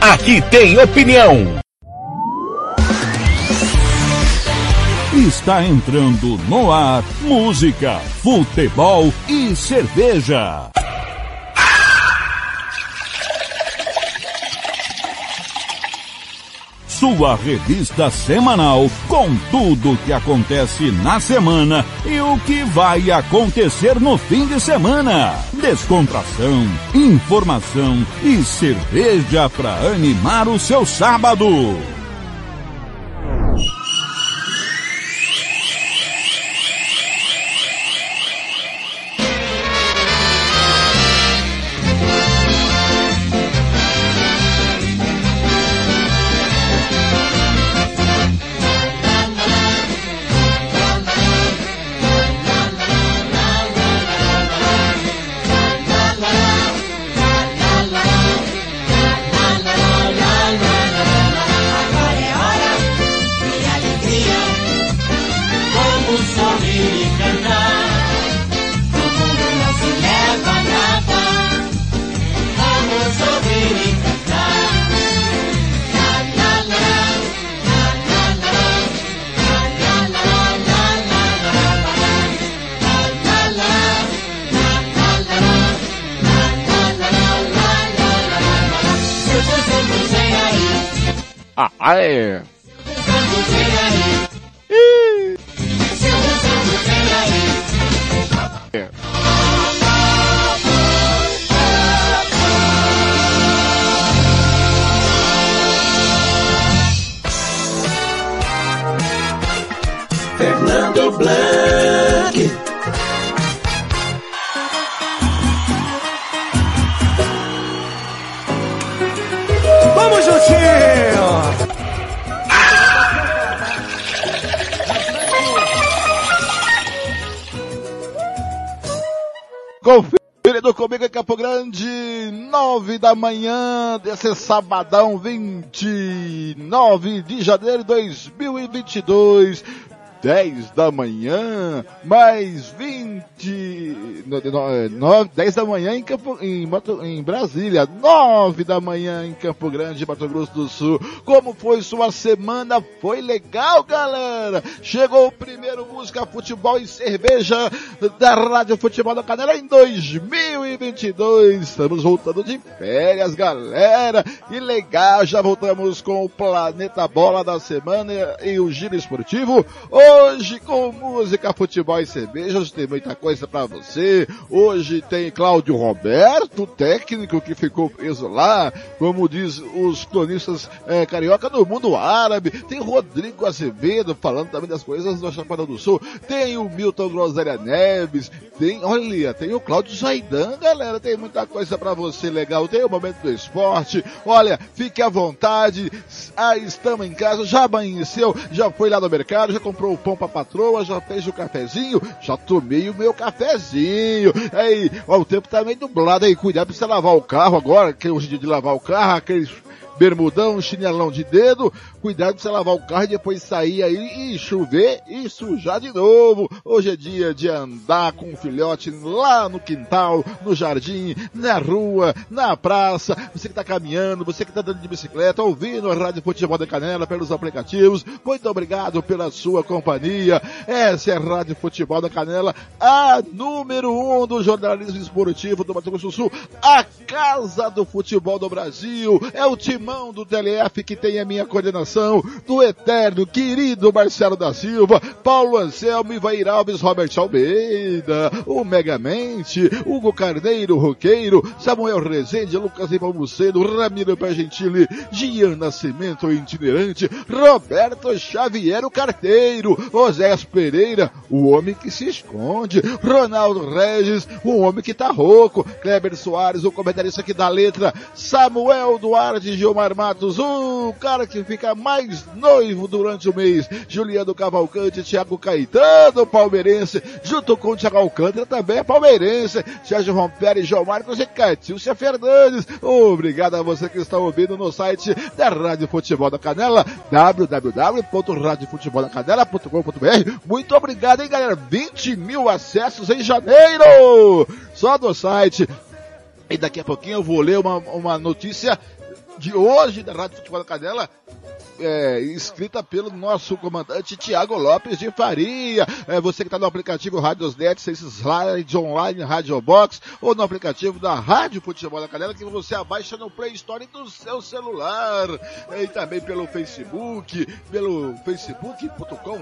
Aqui tem opinião. Está entrando no ar música, futebol e cerveja. Sua revista semanal com tudo o que acontece na semana e o que vai acontecer no fim de semana. Descontração, informação e cerveja para animar o seu sábado. Da manhã desse sabadão 29 de janeiro de 2022. 10 da manhã, mais 20, no, no, é, nove- 10 da manhã em, Campo, em, em Brasília, 9 da manhã em Campo Grande, Mato Grosso do Sul. Como foi sua semana? Foi legal, galera? Chegou o primeiro Música, Futebol e Cerveja da Rádio Futebol da Canela em 2022. Estamos voltando de férias, galera. E legal, já voltamos com o Planeta Bola da semana e o Giro Esportivo. Hoje com música, futebol e cerveja, hoje tem muita coisa pra você. Hoje tem Cláudio Roberto, técnico que ficou preso lá, como diz os cronistas eh, carioca no mundo árabe. Tem Rodrigo Azevedo falando também das coisas do Chapadão do Sul. Tem o Milton Groselha Neves. Tem, olha, tem o Cláudio Zaidan, galera. Tem muita coisa pra você legal. Tem o momento do esporte. Olha, fique à vontade. Ah, estamos em casa, já amanheceu, já foi lá no mercado, já comprou o pão pra patroa, já fez o cafezinho, já tomei o meu cafezinho. Aí, ó, o tempo tá meio nublado aí, cuidado pra você lavar o carro agora, que hoje é dia de lavar o carro, aqueles bermudão, chinelão de dedo, cuidado pra você lavar o carro e depois sair aí e chover e sujar de novo. Hoje é dia de andar com o filhote lá no quintal, no jardim, na rua, na praça, você que tá caminhando, você que tá andando de bicicleta, ouvindo a Rádio Futebol da Canela pelos aplicativos, muito obrigado pela sua companhia. Essa é a Rádio Futebol da Canela, a número um do jornalismo esportivo do Mato Grosso do Sul, a casa do futebol do Brasil, é o timão do TLF que tem a minha coordenação, do eterno, querido Marcelo da Silva, Paulo Anselmo, Ivair Alves, Robert Almeida, o Megamente, Hugo Carneiro, Roqueiro, Samuel Rezende, Lucas Ipamucedo, Ramiro Pergentili, Gian Nascimento itinerante, Roberto Xavier, o carteiro, Oséias Pereira, o homem que se esconde, Ronaldo Regis, o homem que tá rouco, Kleber Soares, o comentarista que dá letra, Samuel Duarte, Gilmar Matos, o cara que fica mais noivo durante o mês, Juliano Cavalcante, Thiago Caetano, palmeirense, junto com o Thiago Alcântara, também é palmeirense, Sérgio Romperi, João Marcos e Catilcia Fernandes. Obrigado a você que está ouvindo no site da Rádio Futebol da Canela, www.radiofuteboldacanela.com.br. Muito obrigado, hein, galera? 20 mil acessos em janeiro! Só do site. E daqui a pouquinho eu vou ler uma, uma notícia de hoje da Rádio Futebol da Canela é, escrita pelo nosso comandante Tiago Lopes de Faria. É, você que está no aplicativo Rádios Net, seja slide online, Rádio Box, ou no aplicativo da Rádio Futebol da Canela, que você abaixa no Play Store do seu celular. É, e também pelo Facebook, pelo facebook.com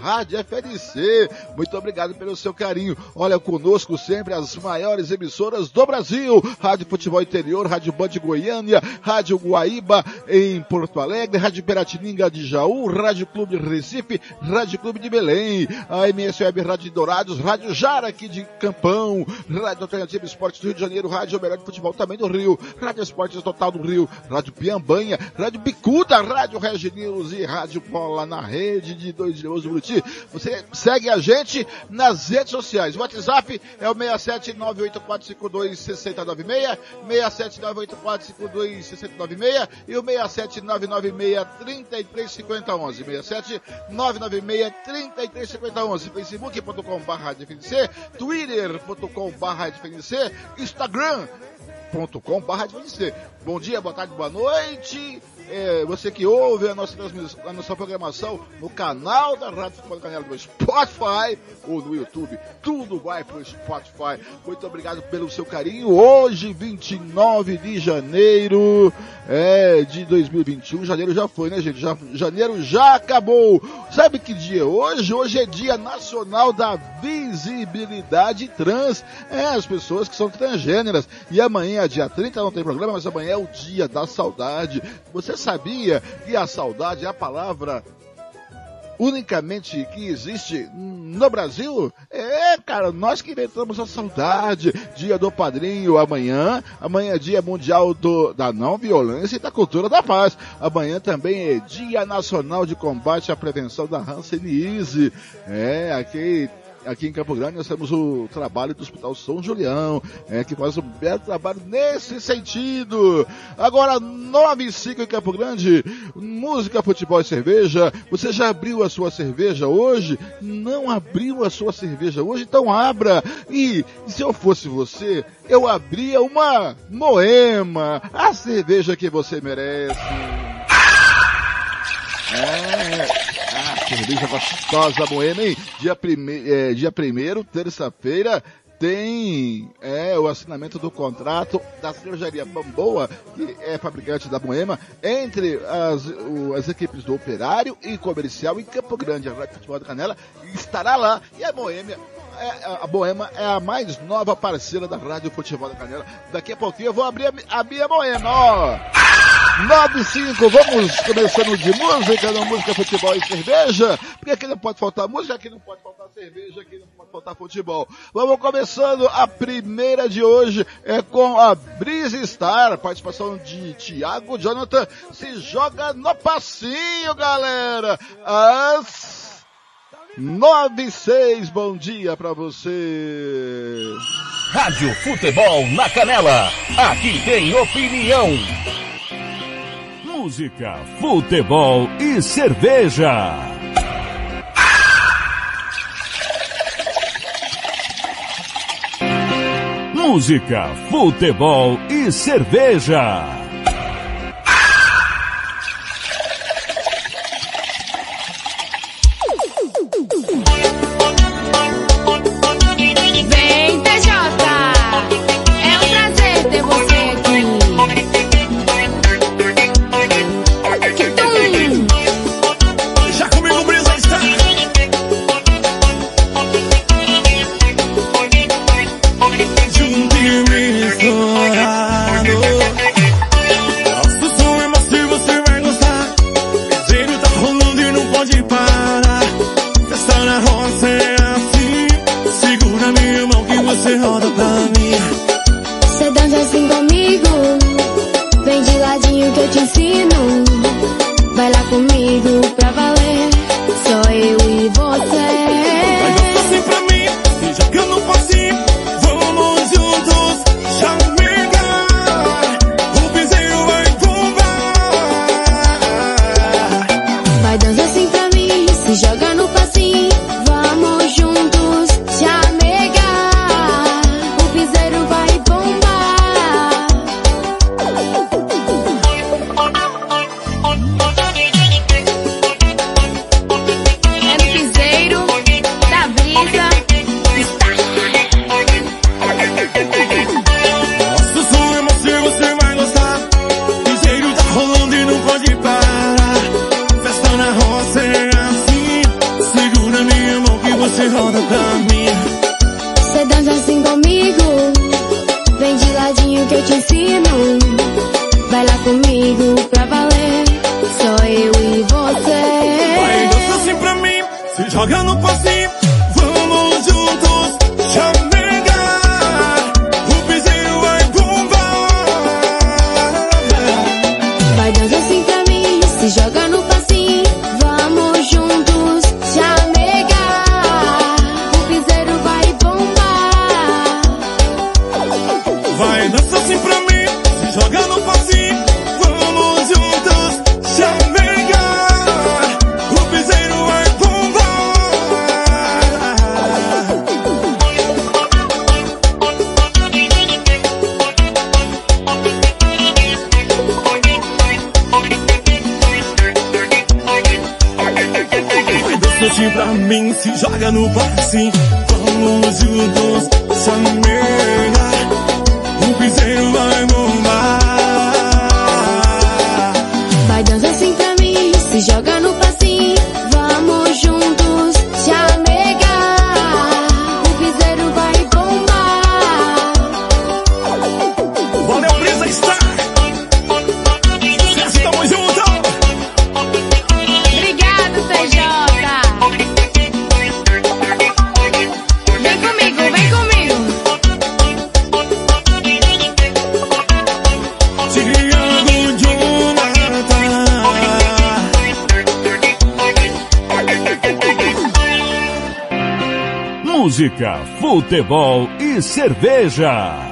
Rádio FNC. Muito obrigado pelo seu carinho. Olha conosco sempre as maiores emissoras do Brasil. Rádio Futebol Interior, Rádio Band Goiânia, Rádio Guaíba em Porto Alegre, Rádio Peratininga de Jaú, Rádio Clube Recife, Rádio Clube de Belém, a MS Web Rádio Dourados, Rádio Jara aqui de Campão, Rádio Alternativa Esportes do Rio de Janeiro, Rádio Melhor de Futebol também do Rio, Rádio Esportes Total do Rio, Rádio Piambanha, Rádio Bicuda, Rádio Regi News e Rádio Bola na rede de dois de do Buriti. Você segue a gente nas redes sociais. O WhatsApp é o 67984526096, 67984526096 e o 67996335011, 67996335011, facebook.com barra twitter.com barra instagram com barra Bom dia, boa tarde, boa noite. É, você que ouve a nossa a nossa programação no canal da Rádio Futebol Canela do Spotify ou no YouTube. Tudo vai pro Spotify. Muito obrigado pelo seu carinho. Hoje, 29 de janeiro é, de 2021. Janeiro já foi, né, gente? Já, janeiro já acabou. Sabe que dia é hoje? Hoje é dia nacional da visibilidade trans. É, as pessoas que são transgêneras. E amanhã, dia 30, não tem programa, mas amanhã é o dia da saudade. Você sabia que a saudade é a palavra unicamente que existe no Brasil? É, cara, nós que inventamos a saudade. Dia do padrinho amanhã. Amanhã é dia mundial do, da não violência e da cultura da paz. Amanhã também é dia nacional de combate à prevenção da hanseníase. É, aqui aqui em Campo Grande nós temos o trabalho do Hospital São Julião, é, que faz um belo trabalho nesse sentido. Agora, 9 e 5 em Campo Grande, música, futebol e cerveja. Você já abriu a sua cerveja hoje? Não abriu a sua cerveja hoje? Então abra. E se eu fosse você, eu abria uma Moema, a cerveja que você merece. É, cerveja gostosa boêmia, hein? Dia, prime é, dia primeiro, terça-feira, tem é, o assinamento do contrato da cervejaria Bamboa, que é fabricante da Moema, entre as, o, as equipes do Operário e Comercial em Campo Grande. A Rádio Futebol da Canela estará lá e a Boêmia é, é, a Boema é a mais nova parceira da Rádio Futebol da Canela. Daqui a pouquinho eu vou abrir a, a minha Boema, ó. 95, vamos começando de música, não música, futebol e cerveja, porque aqui não pode faltar música, aqui não pode faltar cerveja, aqui não pode faltar futebol. Vamos começando, a primeira de hoje é com a Breeze Star, participação de Thiago Jonathan, se joga no passinho, galera! As 96, bom dia para você. Rádio Futebol na Canela, aqui tem opinião. Música, futebol e cerveja. Música, futebol e cerveja. Futebol e cerveja.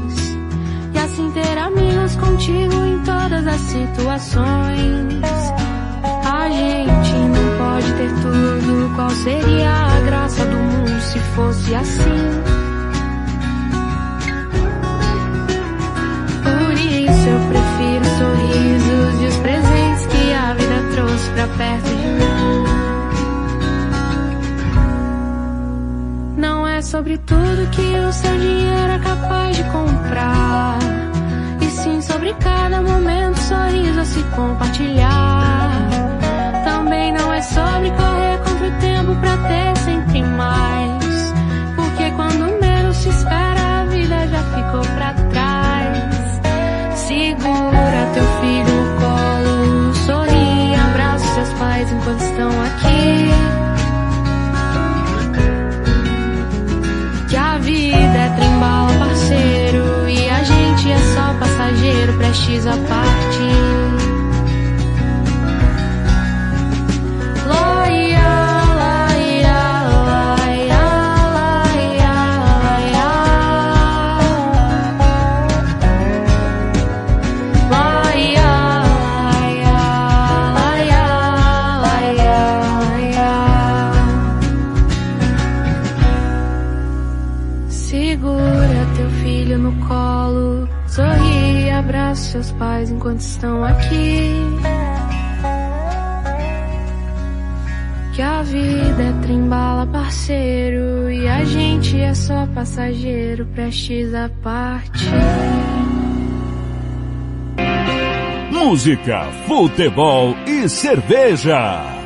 Ter amigos contigo em todas as situações. A gente não pode ter tudo. Qual seria a graça do mundo se fosse assim? Por isso eu prefiro os sorrisos e os presentes que a vida trouxe pra perto de mim. Não é sobre tudo que o seu dinheiro é capaz de comprar. Sobre cada momento, sorriso a se compartilhar. Prestes estão aqui. Que a vida é trembala, parceiro, e a gente é só passageiro, prestes a partir. Música, futebol e cerveja.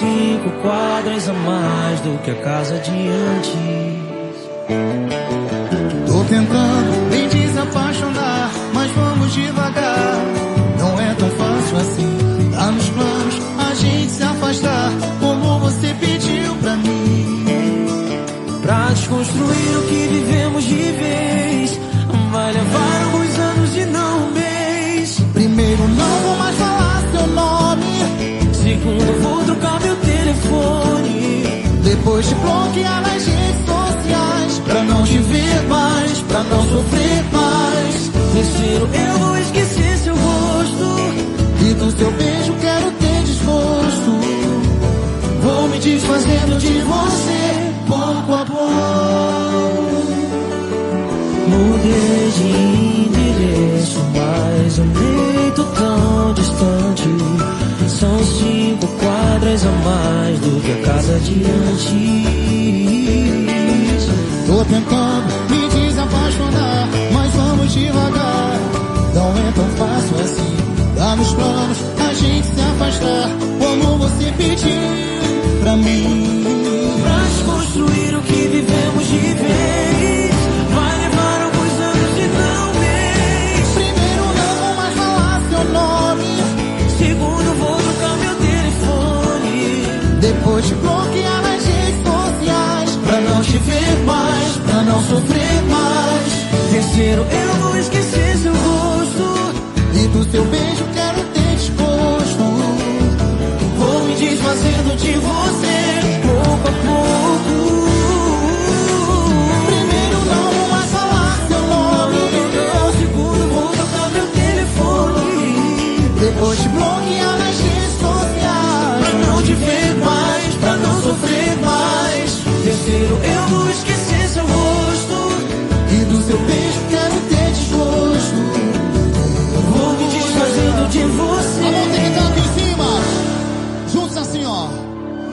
Cinco quadras a mais do que a casa de antes. Tô tentando me desapaixonar, mas vamos devagar. Telefone. Depois de bloquear nas redes sociais, pra não te ver mais, pra não sofrer mais. Terceiro, eu vou esquecer seu rosto. E do seu beijo quero ter desgosto. Vou me desfazendo de você, pouco a pouco. Mudei de endereço, mas nem tô tão distante. São cinco quadras a mais do que a casa de antes. Tô tentando me desapaixonar, mas vamos devagar. Não é tão fácil assim. Tá nos planos a gente se afastar, como você pediu pra mim. Depois de bloquear nas redes sociais, pra não te ver mais, pra não sofrer mais. Terceiro, eu vou esquecer seu rosto. E do seu beijo quero ter desgosto. Vou me desfazendo de você, pouco a pouco. Primeiro não vou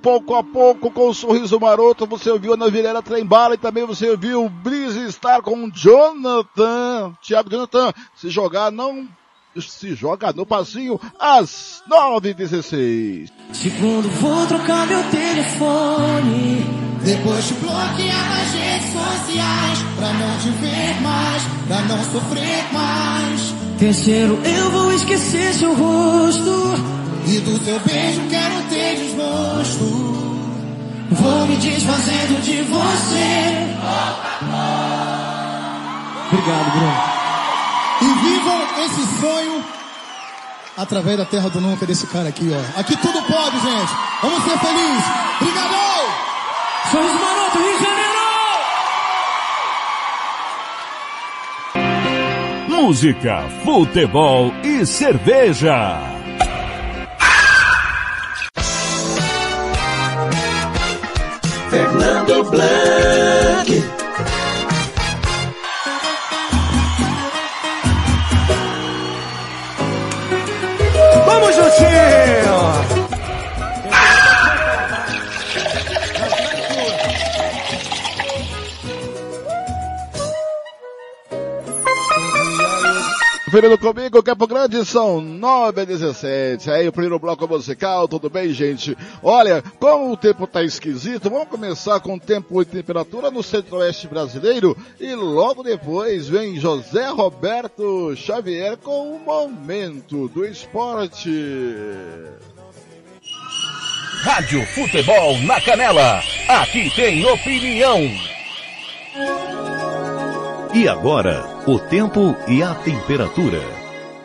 pouco a pouco com o sorriso maroto, você ouviu Ana Vilela Trembala e também você ouviu Breeze Star com Jonathan, Thiago Jonathan, se jogar não se joga no passinho às 9h16. Segundo, vou trocar meu telefone. Depois de bloquear nas redes sociais, pra não te ver mais, pra não sofrer mais. Terceiro, eu vou esquecer seu rosto. E do seu beijo quero ter desgosto. Vou me desfazendo de você. Obrigado, Bruno. E vivam esse sonho através da terra do nunca desse cara aqui, ó. Aqui tudo pode, gente. Vamos ser felizes. Obrigado! Sorriso Maroto, Rio de Janeiro! Música, futebol e cerveja. Fernando Blanc. Vamos juntinho! Conferindo comigo, Campo Grande, são 9 a 17. Aí o primeiro bloco musical, tudo bem, gente? Olha, como o tempo tá esquisito, vamos começar com tempo e temperatura no centro-oeste brasileiro e logo depois vem José Roberto Xavier com o momento do esporte. Rádio Futebol na Canela. Aqui tem opinião. E agora, o tempo e a temperatura.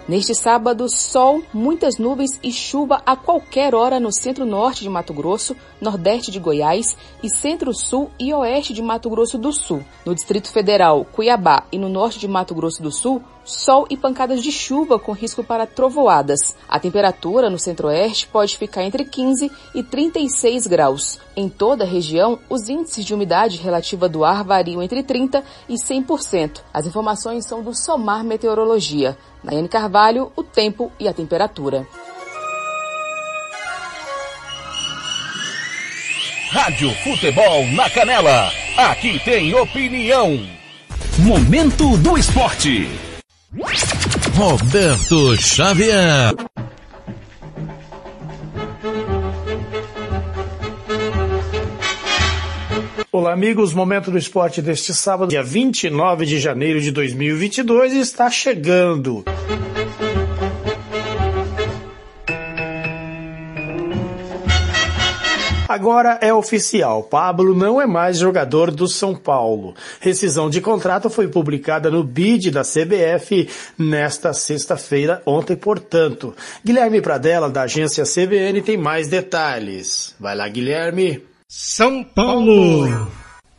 Neste sábado, sol, muitas nuvens e chuva a qualquer hora no centro-norte de Mato Grosso, nordeste de Goiás e centro-sul e oeste de Mato Grosso do Sul. No Distrito Federal, Cuiabá e no norte de Mato Grosso do Sul, sol e pancadas de chuva com risco para trovoadas. A temperatura no centro-oeste pode ficar entre 15 e 36 graus. Em toda a região, os índices de umidade relativa do ar variam entre 30 e 100%. As informações são do Somar Meteorologia. Nayane Carvalho, o tempo e a temperatura. Rádio Futebol na Canela. Aqui tem opinião. Momento do esporte. Roberto Xavier. Olá, amigos. Momento do esporte deste sábado, dia 29 de janeiro de 2022, está chegando. Agora é oficial, Pablo não é mais jogador do São Paulo. Rescisão de contrato foi publicada no BID da CBF nesta sexta-feira, ontem, portanto. Guilherme Pradella, da agência CBN, tem mais detalhes. Vai lá, Guilherme. São Paulo!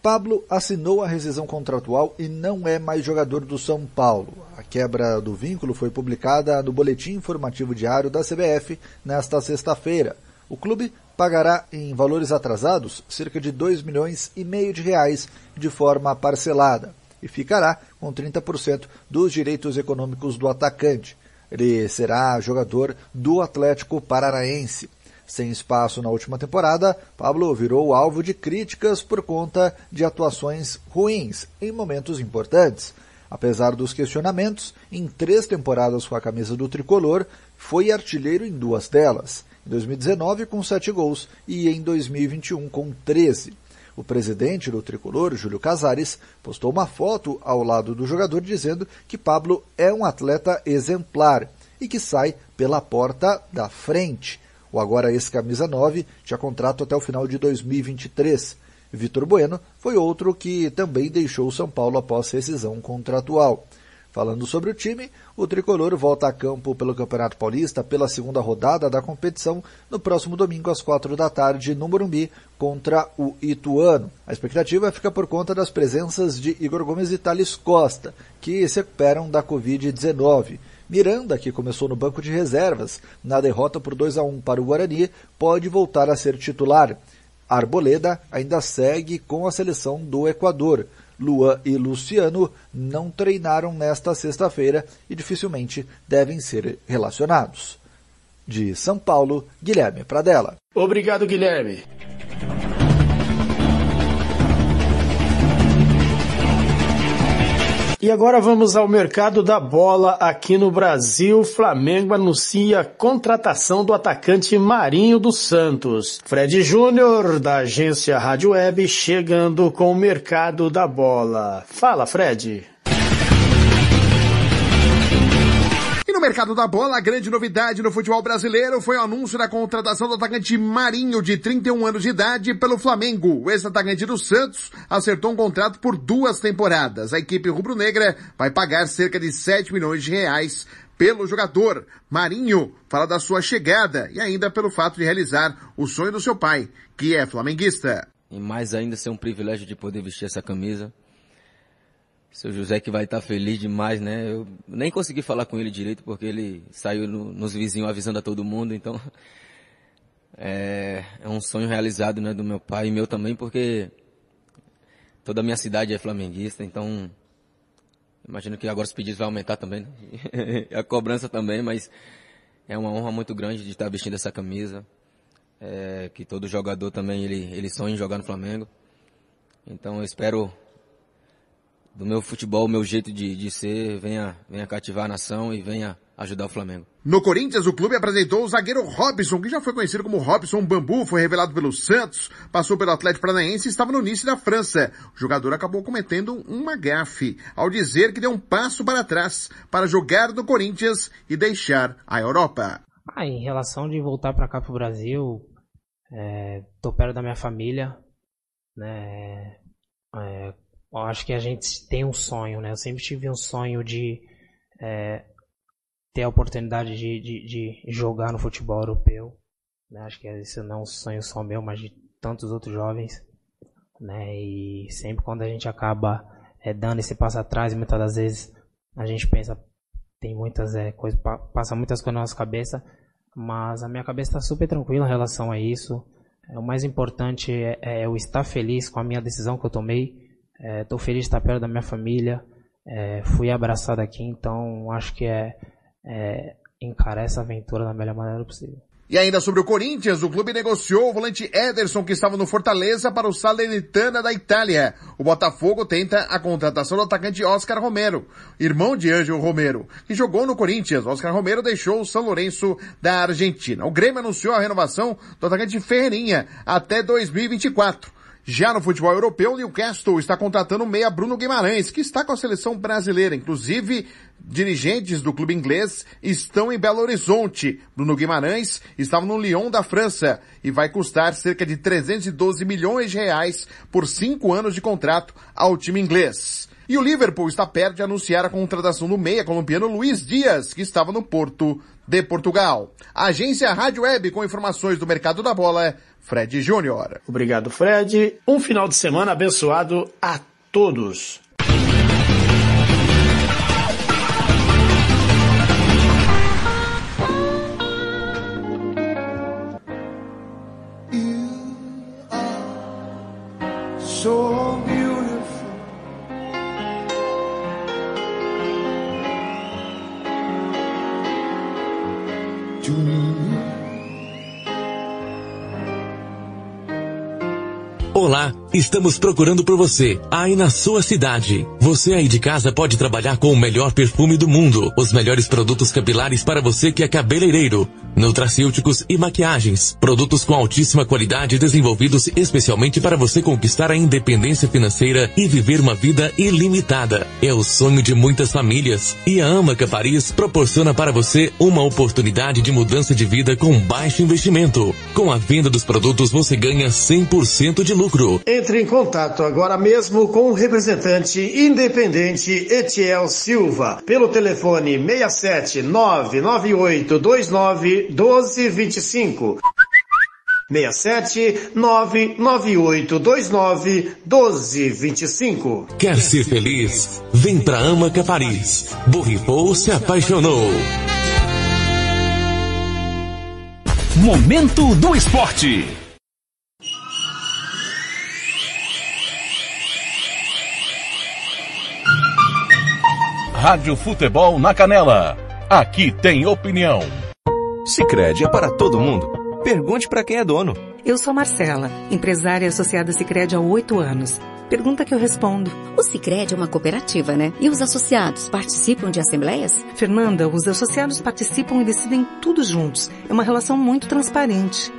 Pablo assinou a rescisão contratual e não é mais jogador do São Paulo. A quebra do vínculo foi publicada no Boletim Informativo Diário da CBF nesta sexta-feira. O clube pagará em valores atrasados cerca de 2 milhões e meio de reais de forma parcelada e ficará com 30% dos direitos econômicos do atacante. Ele será jogador do Atlético Paranaense. Sem espaço na última temporada, Pablo virou alvo de críticas por conta de atuações ruins em momentos importantes. Apesar dos questionamentos, em três temporadas com a camisa do tricolor, foi artilheiro em duas delas em 2019 com 7 gols e em 2021 com 13. O presidente do tricolor, Júlio Casares, postou uma foto ao lado do jogador dizendo que Pablo é um atleta exemplar e que sai pela porta da frente. O agora ex-camisa 9 tinha contrato até o final de 2023. Vitor Bueno foi outro que também deixou São Paulo após rescisão contratual. Falando sobre o time, o tricolor volta a campo pelo Campeonato Paulista pela segunda rodada da competição no próximo domingo às quatro da tarde no Morumbi contra o Ituano. A expectativa fica por conta das presenças de Igor Gomes e Thales Costa, que se recuperam da Covid-19. Miranda, que começou no banco de reservas na derrota por 2 a 1 para o Guarani, pode voltar a ser titular. Arboleda ainda segue com a seleção do Equador. Lua e Luciano não treinaram nesta sexta-feira e dificilmente devem ser relacionados. De São Paulo, Guilherme Pradella. Obrigado, Guilherme. E agora vamos ao mercado da bola aqui no Brasil. Flamengo anuncia contratação do atacante Marinho dos Santos. Fred Júnior, da agência Rádio Web, chegando com o mercado da bola. Fala, Fred. No mercado da bola, a grande novidade no futebol brasileiro foi o anúncio da contratação do atacante Marinho, de 31 anos de idade, pelo Flamengo. O ex-atacante do Santos acertou um contrato por duas temporadas. A equipe rubro-negra vai pagar cerca de 7 milhões de reais pelo jogador. Marinho fala da sua chegada e ainda pelo fato de realizar o sonho do seu pai, que é flamenguista. E mais ainda ser um privilégio de poder vestir essa camisa. Seu José que vai estar feliz demais, né? Eu nem consegui falar com ele direito porque ele saiu no, nos vizinhos avisando a todo mundo, então é, é, um sonho realizado, né, do meu pai e meu também, porque toda a minha cidade é flamenguista, então imagino que agora os pedidos vão aumentar também, né? a cobrança também, mas é uma honra muito grande de estar vestindo essa camisa, é, que todo jogador também ele ele sonha em jogar no Flamengo, então eu espero do meu futebol, meu jeito de, de ser, venha, venha cativar a nação e venha ajudar o Flamengo. No Corinthians, o clube apresentou o zagueiro Robson, que já foi conhecido como Robson Bambu, foi revelado pelo Santos, passou pelo Atlético Paranaense e estava no início da França. O jogador acabou cometendo uma gafe ao dizer que deu um passo para trás para jogar no Corinthians e deixar a Europa. Ah, em relação de voltar para cá para o Brasil, é, tô perto da minha família, né? É, eu acho que a gente tem um sonho, né? Eu sempre tive um sonho de é, ter a oportunidade de, de, de, jogar no futebol europeu. Né? Acho que esse não é um sonho só meu, mas de tantos outros jovens. Né? E sempre quando a gente acaba é, dando esse passo atrás, muitas das vezes a gente pensa, tem muitas é, coisas, passa muitas coisas na nossa cabeça, mas a minha cabeça está super tranquila em relação a isso. É, o mais importante é, é, eu estar feliz com a minha decisão que eu tomei. Estou é, feliz de estar perto da minha família. É, fui abraçado aqui, então acho que é, é encarar essa aventura da melhor maneira possível. E ainda sobre o Corinthians, o clube negociou o volante Ederson, que estava no Fortaleza, para o Salernitana da Itália. O Botafogo tenta a contratação do atacante Oscar Romero, irmão de Ângelo Romero, que jogou no Corinthians. Oscar Romero deixou o São Lourenço da Argentina. O Grêmio anunciou a renovação do atacante Ferreirinha até 2024. Já no futebol europeu, o Newcastle está contratando o meia Bruno Guimarães, que está com a seleção brasileira. Inclusive, dirigentes do clube inglês estão em Belo Horizonte. Bruno Guimarães estava no Lyon da França e vai custar cerca de 312 milhões de reais por cinco anos de contrato ao time inglês. E o Liverpool está perto de anunciar a contratação do meia colombiano Luiz Dias, que estava no Porto de Portugal. Agência Rádio Web com informações do mercado da bola, Fred Júnior. Obrigado, Fred. Um final de semana abençoado a todos. so beautiful. To me. Olá, estamos procurando por você, aí na sua cidade. Você aí de casa pode trabalhar com o melhor perfume do mundo, os melhores produtos capilares para você que é cabeleireiro, nutracêuticos e maquiagens, produtos com altíssima qualidade desenvolvidos especialmente para você conquistar a independência financeira e viver uma vida ilimitada. É o sonho de muitas famílias e a Amaca Paris proporciona para você uma oportunidade de mudança de vida com baixo investimento. Com a venda dos produtos você ganha 100% de lucro lucro. Entre em contato agora mesmo com o representante independente Etiel Silva pelo telefone 67 998 29 1225. 67 998 29 1225. Quer ser feliz? Vem pra Amaca Paris. Borripou se apaixonou. Momento do Esporte. Rádio Futebol na Canela. Aqui tem opinião. Sicredi é para todo mundo. Pergunte para quem é dono. Eu sou Marcela, empresária associada Sicredi há oito anos. Pergunta que eu respondo. O Sicredi é uma cooperativa, né? E os associados participam de assembleias? Fernanda, os associados participam e decidem tudo juntos. É uma relação muito transparente.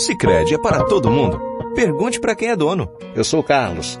Sicredi é para todo mundo. Pergunte para quem é dono. Eu sou o Carlos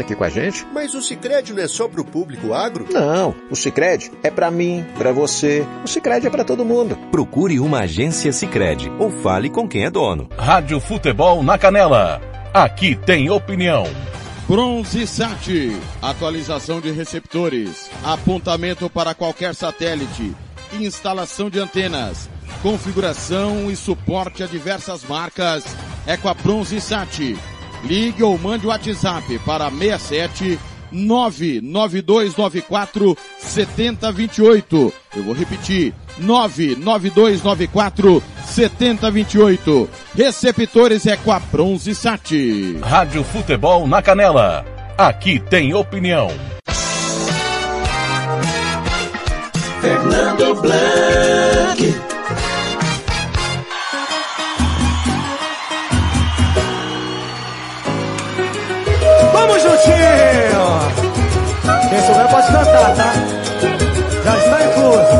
aqui com a gente. Mas o Sicredi não é só para o público agro? Não, o Sicredi é para mim, para você. O Sicredi é para todo mundo. Procure uma agência Sicredi ou fale com quem é dono. Rádio Futebol na Canela. Aqui tem opinião. Bronze Sat, atualização de receptores, apontamento para qualquer satélite, instalação de antenas, configuração e suporte a diversas marcas é com a Bronze Sat. Ligue ou mande o WhatsApp para 67 99294 7028. Eu vou repetir. 99294 7028. Receptores é com a Bronze Sat. Rádio Futebol na Canela. Aqui tem opinião. Fernando Blanc. Vamos juntinho! Quem souber pode cantar, tá? Já está incluso.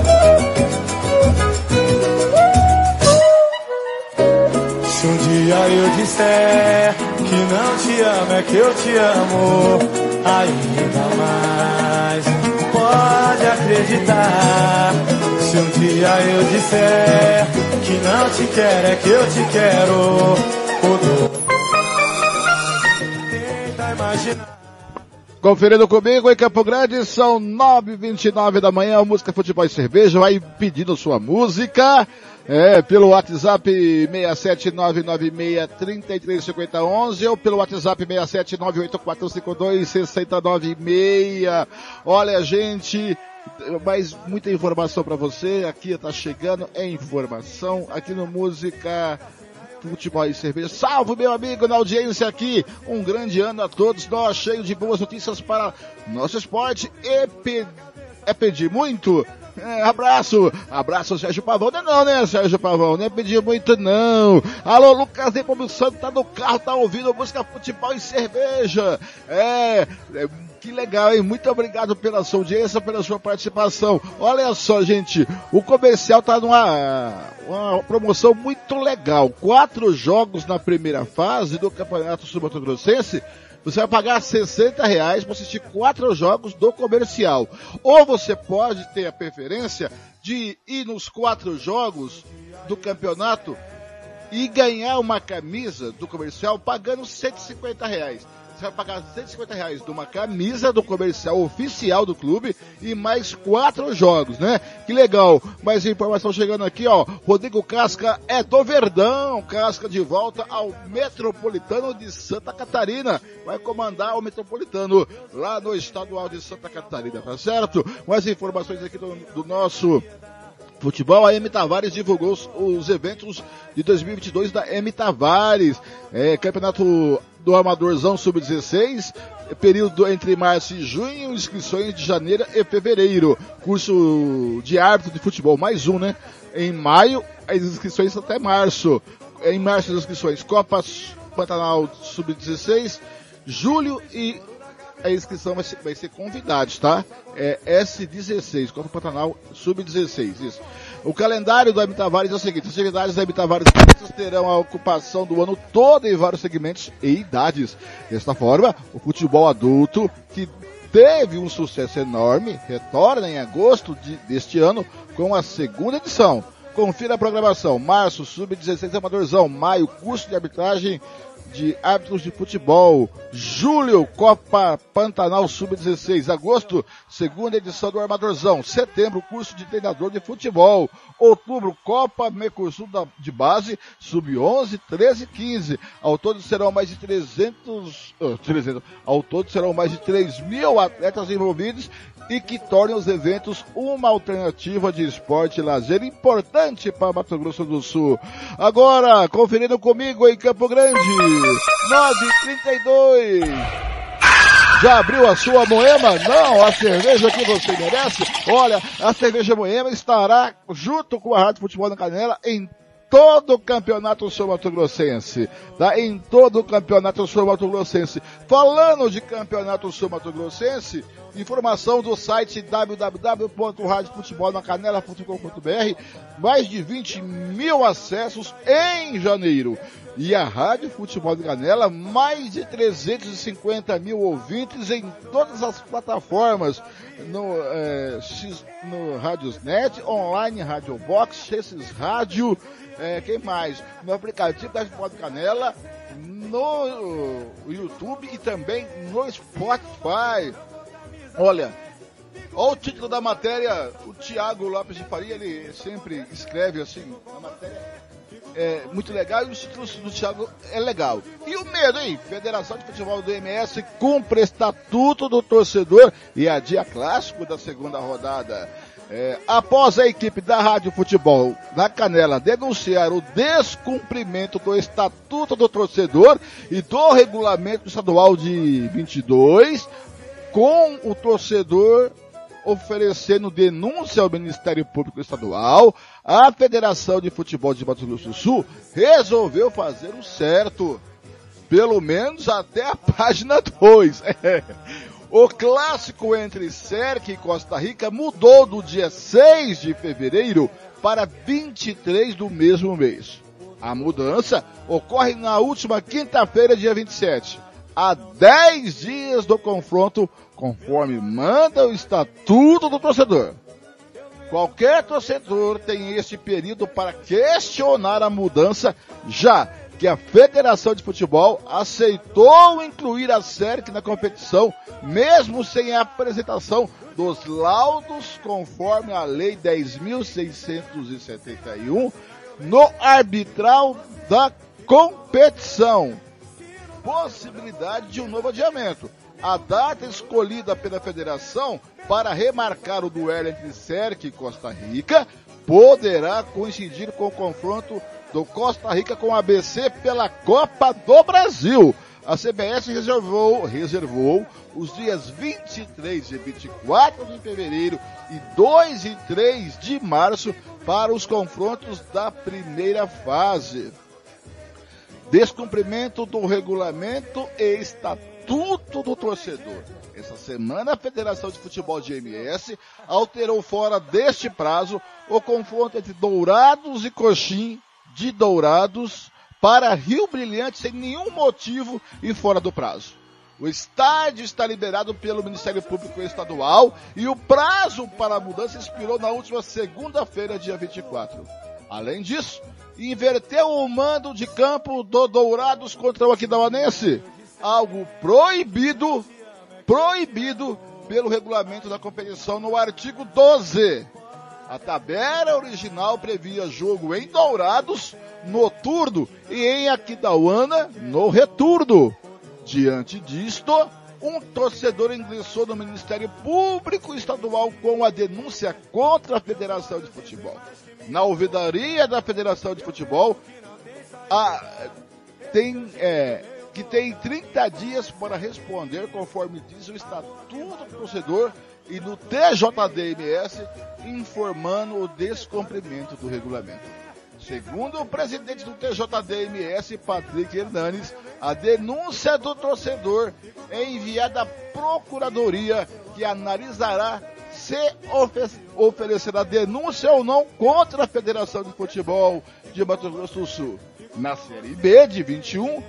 Se um dia eu disser que não te amo, é que eu te amo ainda mais. Pode acreditar. Se um dia eu disser que não te quero, é que eu te quero. Tenta imaginar. Conferindo comigo em Campo Grande, são 9h29 da manhã, música Futebol e Cerveja, vai pedindo sua música, é, pelo WhatsApp 67996335011 ou pelo WhatsApp 67984526096. Olha, gente, mais muita informação para você, aqui tá chegando, é informação, aqui no Música Futebol e Cerveja. Salve, meu amigo, na audiência aqui. Um grande ano a todos nós, cheio de boas notícias para nosso esporte. E pe... é pedir muito? É, abraço, abraço Sérgio Pavão, não é não, né, Sérgio Pavão, não é pedir muito não. Alô, Lucas de Santo, tá no carro, tá ouvindo música futebol e cerveja. É, é que legal, hein? Muito obrigado pela sua audiência, pela sua participação. Olha só, gente, o comercial tá numa uma promoção muito legal. Quatro jogos na primeira fase do Campeonato Sul-Mato Grossense. Você vai pagar 60 reais para assistir quatro jogos do comercial. Ou você pode ter a preferência de ir nos quatro jogos do campeonato e ganhar uma camisa do comercial pagando 150 reais você vai pagar 150 reais de uma camisa do comercial oficial do clube e mais quatro jogos, né? Que legal. Mais informação chegando aqui, ó. Rodrigo Casca é do Verdão. Casca de volta ao Metropolitano de Santa Catarina. Vai comandar o Metropolitano lá no estadual de Santa Catarina, tá certo? Mais informações aqui do, do nosso Futebol, a M Tavares divulgou os, os, eventos de 2022 da M Tavares. É, campeonato do Amadorzão Sub-16, período entre março e junho, inscrições de janeiro e fevereiro. Curso de árbitro de futebol, mais um, né? Em maio, as inscrições até março. Em março, as inscrições Copa Pantanal Sub-16, julho e a inscrição vai ser, vai ser convidados, tá? É S16, Copa Pantanal Sub-16, isso. O calendário do Hebe Tavares é o seguinte, as atividades da Hebe Tavares terão a ocupação do ano todo em vários segmentos e idades. Desta forma, o futebol adulto, que teve um sucesso enorme, retorna em agosto de, deste ano com a segunda edição. Confira a programação. Março, Sub-16 Amadorzão. Maio, curso de arbitragem de árbitros de futebol. Julho, Copa Pantanal Sub-16. Agosto, segunda edição do Armadorzão. Setembro, curso de treinador de futebol. Outubro, Copa Mercosul de base, Sub-11, 13 e 15. Ao todo serão mais de 300, uh, 300, ao todo serão mais de 3 mil atletas envolvidos e que tornem os eventos uma alternativa de esporte e lazer importante para Mato Grosso do Sul. Agora, conferindo comigo em Campo Grande, 932. Já abriu a sua Moema? Não, a cerveja que você merece? Olha, a cerveja Moema estará junto com a Rádio Futebol na Canela em todo o campeonato sul Mato Grossense, tá? Em todo o campeonato sul Mato Grossense. Falando de campeonato sul Mato Grossense, informação do site www.radiofutebolnacanela.com.br, mais de 20 mil acessos em janeiro. E a Rádio Futebol de Canela, mais de 350 mil ouvintes em todas as plataformas, no, é, no Radiosnet, online, Rádio Box, Xs Rádio, é, quem mais? No aplicativo da de Canela, no YouTube e também no Spotify. Olha, olha o título da matéria, o Tiago Lopes de Faria, ele sempre escreve assim, a matéria é muito legal e os títulos do Thiago é legal. E o medo, hein? Federação de Futebol do MS cumpre estatuto do torcedor e a dia clássico da segunda rodada. É, após a equipe da Rádio Futebol na Canela denunciar o descumprimento do Estatuto do Torcedor e do Regulamento Estadual de 22, com o torcedor oferecendo denúncia ao Ministério Público Estadual, a Federação de Futebol de Mato Grosso do Sul resolveu fazer o certo. Pelo menos até a página 2. O clássico entre Cerque e Costa Rica mudou do dia 6 de fevereiro para 23 do mesmo mês. A mudança ocorre na última quinta-feira, dia 27, a 10 dias do confronto, conforme manda o Estatuto do Torcedor. Qualquer torcedor tem este período para questionar a mudança, já que a Federação de Futebol aceitou incluir a SERC na competição, mesmo sem a apresentação dos laudos conforme a Lei 10.671 no arbitral da competição. Possibilidade de um novo adiamento. A data escolhida pela federação para remarcar o duelo entre SERC e Costa Rica poderá coincidir com o confronto do Costa Rica com a ABC pela Copa do Brasil. A CBS reservou, reservou os dias 23 e 24 de fevereiro e 2 e 3 de março para os confrontos da primeira fase. Descumprimento do regulamento e estatuto do torcedor. Essa semana, a Federação de Futebol de MS alterou fora deste prazo o confronto entre Dourados e Coxim de Dourados para Rio Brilhante sem nenhum motivo e fora do prazo. O estádio está liberado pelo Ministério Público Estadual e o prazo para a mudança expirou na última segunda-feira, dia 24. Além disso, inverteu o mando de campo do Dourados contra o Aquidauanense, algo proibido, proibido pelo regulamento da competição no artigo 12. A tabela original previa jogo em Dourados, noturno, e em Aquidauana, no returno. Diante disto, um torcedor ingressou no Ministério Público Estadual com a denúncia contra a Federação de Futebol. Na ouvidoria da Federação de Futebol, a, tem, é, que tem 30 dias para responder, conforme diz o Estatuto do Torcedor, e no TJDMS informando o descumprimento do regulamento. Segundo o presidente do TJDMS, Patrick Hernanes, a denúncia do torcedor é enviada à Procuradoria, que analisará se oferecerá denúncia ou não contra a Federação de Futebol de Mato Grosso do Sul. Na Série B de 21,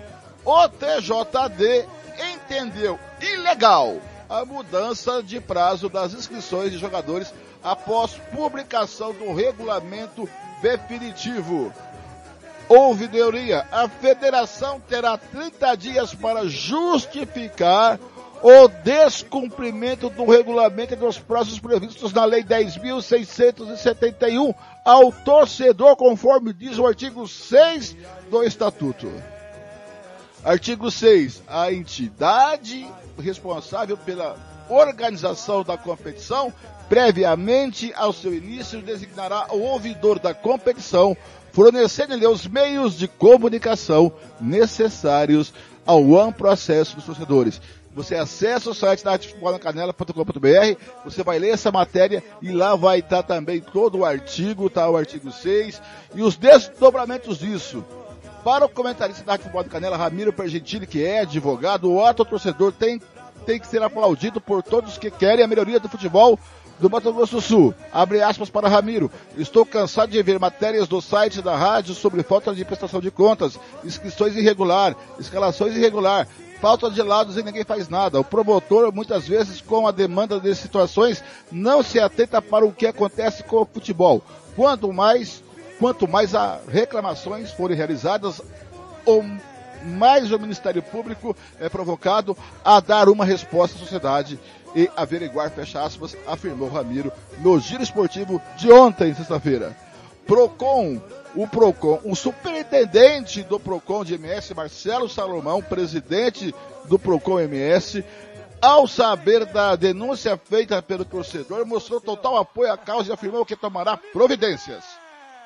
o TJD entendeu ilegal a mudança de prazo das inscrições de jogadores após publicação do regulamento definitivo. Ouvidoria. A federação terá 30 dias para justificar o descumprimento do regulamento e dos prazos previstos na Lei 10.671 ao torcedor, conforme diz o artigo 6 do Estatuto. Artigo 6. A entidade responsável pela organização da competição, previamente ao seu início, designará o ouvidor da competição, fornecendo-lhe os meios de comunicação necessários ao amplo acesso dos torcedores. Você acessa o site da artefutebolancanela.com.br, você vai ler essa matéria e lá vai estar também todo o artigo, tá? O artigo 6 e os desdobramentos disso. Para o comentarista da Futebol da Canela, Ramiro Pergentini, que é advogado, o ato torcedor tem, tem que ser aplaudido por todos que querem a melhoria do futebol do Mato Grosso do Sul. Abre aspas para Ramiro. Estou cansado de ver matérias do site da rádio sobre falta de prestação de contas, inscrições irregular, escalações irregular, falta de lados e ninguém faz nada. O promotor, muitas vezes, com a demanda de situações, não se atenta para o que acontece com o futebol. Quanto mais, quanto mais a reclamações forem realizadas, ou mais o Ministério Público é provocado a dar uma resposta à sociedade e averiguar, fecha aspas, afirmou Ramiro no giro esportivo de ontem, sexta-feira. Procon, o Procon, o superintendente do Procon de MS, Marcelo Salomão, presidente do Procon MS, ao saber da denúncia feita pelo torcedor, mostrou total apoio à causa e afirmou que tomará providências.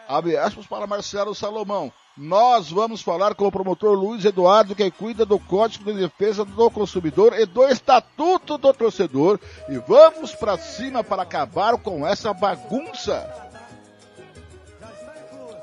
Abre aspas para Marcelo Salomão. Nós vamos falar com o promotor Luiz Eduardo, que cuida do Código de Defesa do Consumidor e do Estatuto do Torcedor, e vamos para cima para acabar com essa bagunça.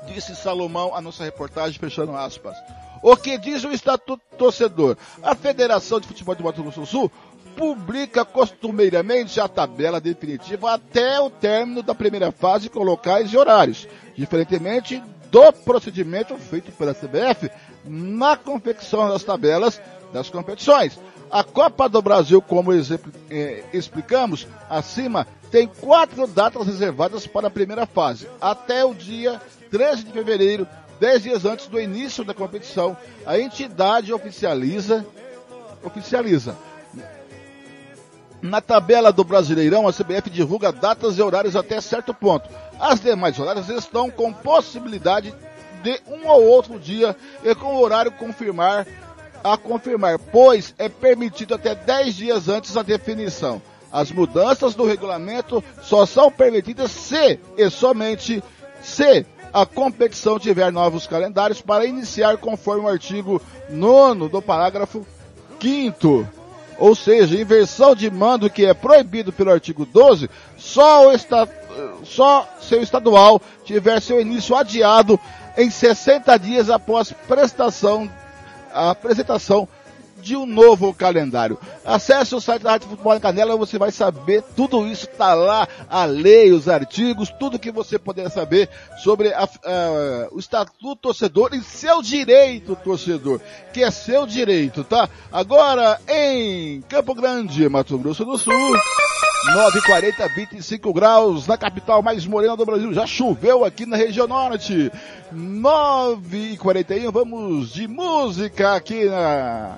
Disse Salomão a nossa reportagem, fechando aspas. O que diz o Estatuto do Torcedor? A Federação de Futebol de Mato Grosso do Sul publica costumeiramente a tabela definitiva até o término da primeira fase com locais e horários, diferentemente do procedimento feito pela CBF na confecção das tabelas das competições. A Copa do Brasil, como eh, explicamos acima, tem quatro datas reservadas para a primeira fase, até o dia 13 de fevereiro, dez dias antes do início da competição. A entidade oficializa, oficializa. Na tabela do Brasileirão, a CBF divulga datas e horários até certo ponto. As demais horários estão com possibilidade de um ou outro dia e com o horário confirmar a confirmar, pois é permitido até 10 dias antes a definição. As mudanças do regulamento só são permitidas se e somente se a competição tiver novos calendários para iniciar conforme o artigo 9 do parágrafo 5 ou seja, inversão de mando que é proibido pelo artigo 12, só o estado só se o estadual tiver seu início adiado em 60 dias após prestação, a apresentação de um novo calendário. Acesse o site da Rádio Futebol em Canela, você vai saber tudo isso, tá lá, a lei, os artigos, tudo que você puder saber sobre a, a, o estatuto torcedor e seu direito torcedor, que é seu direito, tá? Agora, em Campo Grande, Mato Grosso do Sul, 940, 25 graus na capital mais morena do Brasil. Já choveu aqui na região norte. 9h41, vamos de música aqui na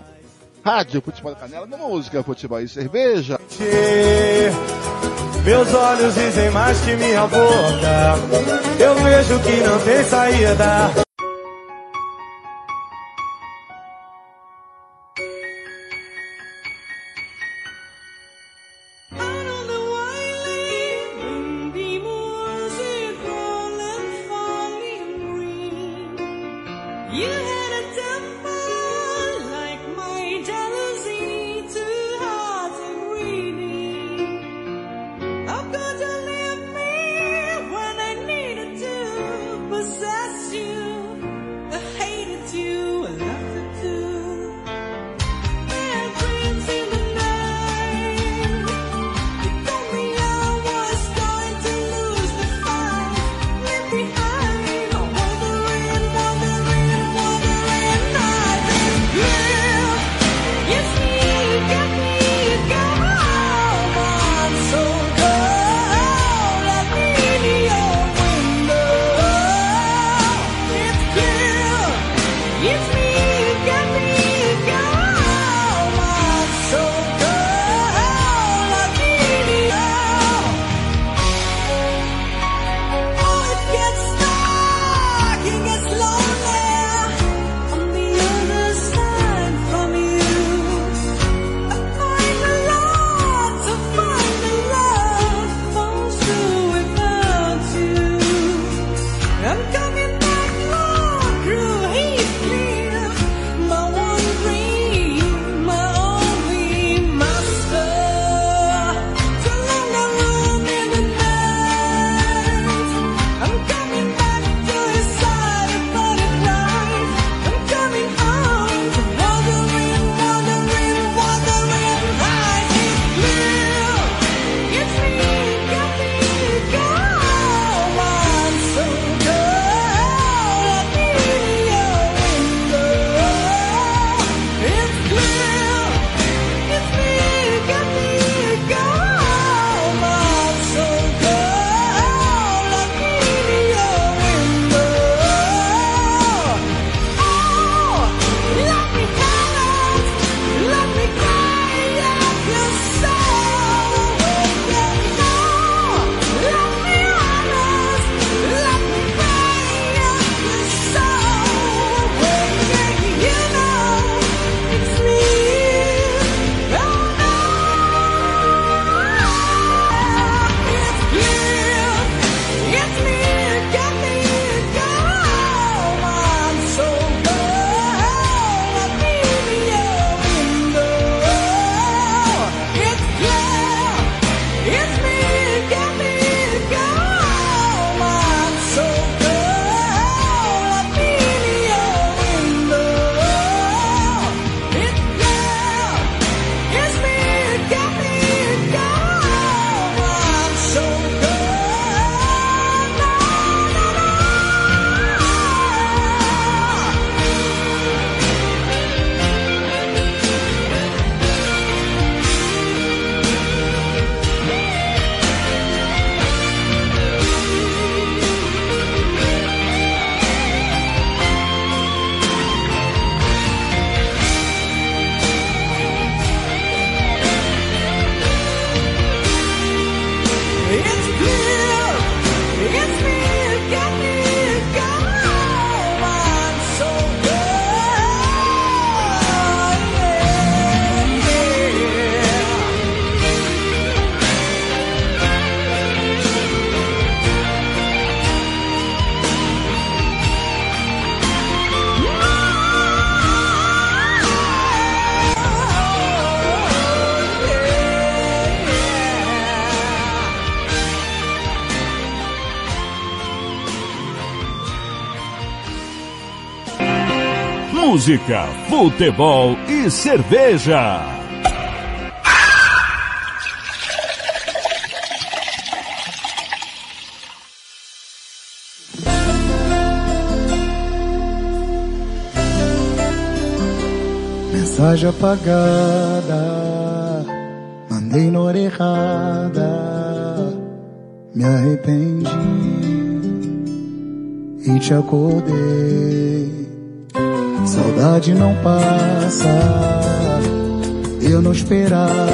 Rádio Futebol da Canela, na música Futebol e Cerveja. Meus olhos dizem mais que minha boca. Eu vejo que não tem saída. Música, futebol e cerveja. Mensagem apagada, mandei na hora errada, me arrependi e te acordei. Saudade não passa, eu não esperava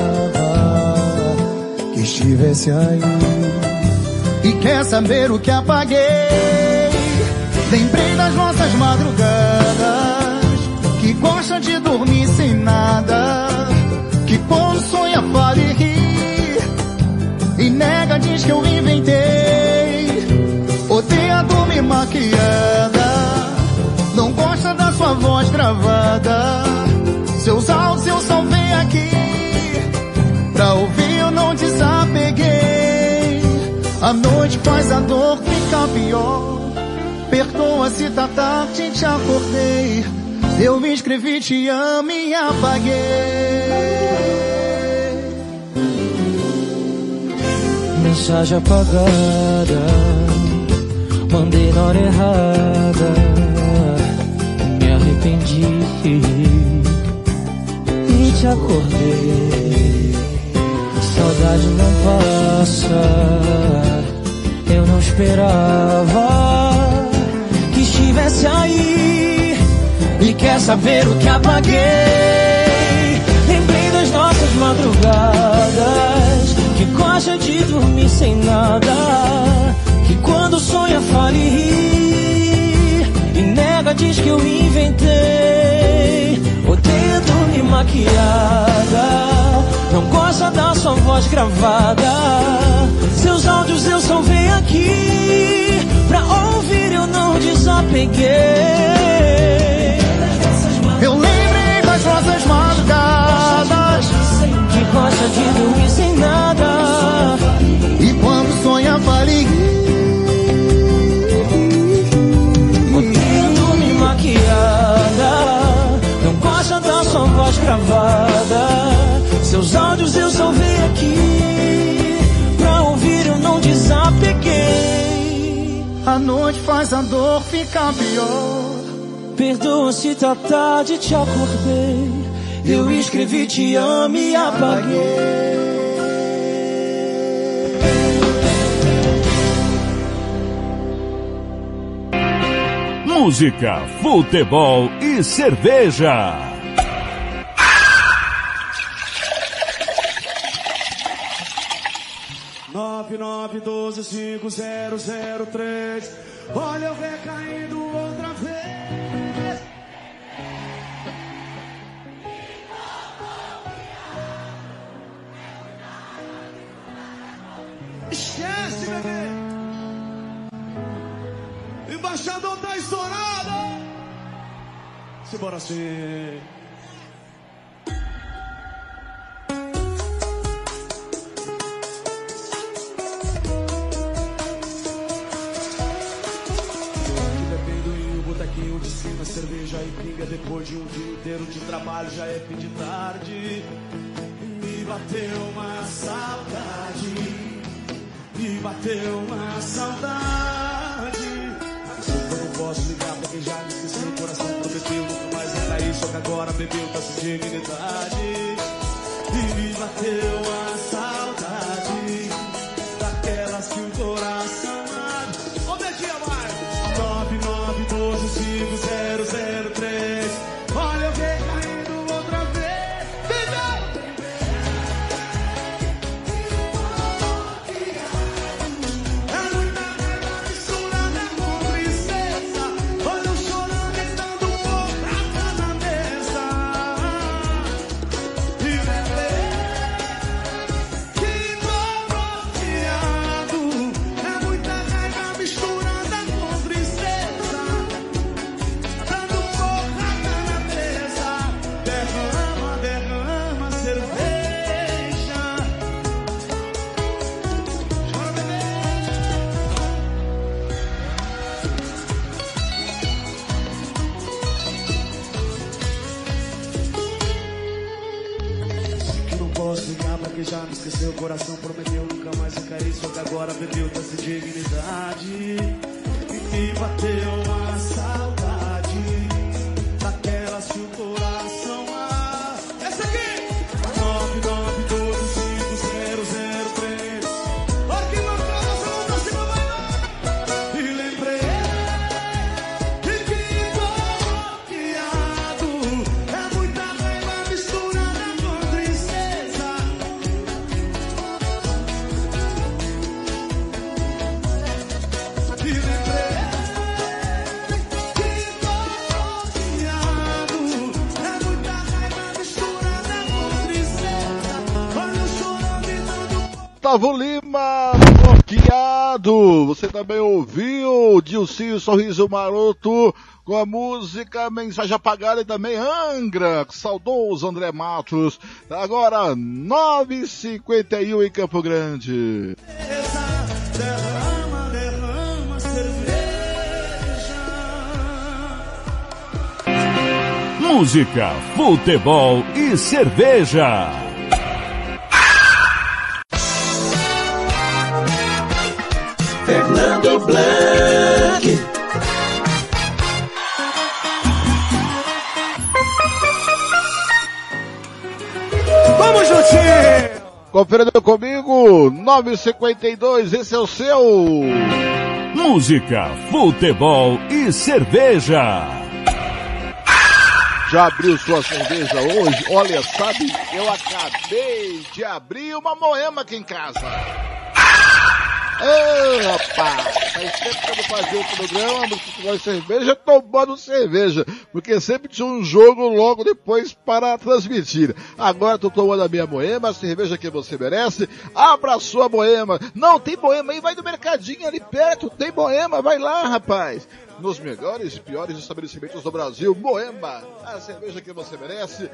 que estivesse aí. E quer saber o que apaguei? Lembrei das nossas madrugadas que gosta de dormir sem nada, que quando sonha fala e ri, e nega diz que eu inventei, odeia dormir maquiada, sua voz gravada, seus áudios eu venho aqui, pra ouvir eu não desapeguei, a noite faz a dor ficar pior, perdoa se tá tarde te acordei, eu me escrevi te amo e apaguei. Mensagem apagada, mandei na hora errada, arrependi e te acordei. Saudade não passa, eu não esperava que estivesse aí. E quer saber o que apaguei? Lembrei das nossas madrugadas Que gosta de dormir sem nada Que quando sonha fala e ri E nega diz que eu inventei Dormir maquiada. Não gosta da sua voz gravada. Seus áudios eu só venho aqui Pra ouvir eu não desapeguei. Eu lembrei das nossas madrugadas Que gosta de dormir sem nada. E quando sonha fale gravada Seus áudios eu venho aqui Pra ouvir eu não desapeguei A noite faz a dor ficar pior Perdoa se tá tarde, te acordei. Eu escrevi te amo e apaguei. Música, futebol e cerveja. 125003. Olha eu recaindo outra vez. Esquece, bebê. Embaixador tá estourado. Simbora sim. Já é fim de tarde. Me bateu uma saudade. Me bateu uma saudade. Desculpa, eu não posso ligar pra quem já me esqueceu. O coração prometeu nunca mais recair. Só que agora bebeu tá sem dignidade. E me bateu uma agora bebeu sem dignidade. E me bateu Você também ouviu Dilcinho Sorriso Maroto com a música Mensagem Apagada e também Angra, saudoso André Matos. Agora, 9h51 em Campo Grande. Derrama, derrama cerveja Música, futebol e cerveja. Fernando Blanc. Vamos juntinho! Conferindo comigo, 952, esse é o seu. Música, futebol e cerveja. Já abriu sua cerveja hoje? Olha, sabe, eu acabei de abrir uma moema aqui em casa. Ô, rapaz, faz tempo que eu não fazia o programa, mas futebol e cerveja, tomando cerveja, porque sempre tinha um jogo logo depois para transmitir. Agora tô tomando a minha moema, a cerveja que você merece, abra sua moema. Não, tem moema aí, vai no mercadinho ali perto, tem moema, vai lá, rapaz nos melhores e piores estabelecimentos do Brasil. Moema, a cerveja que você merece.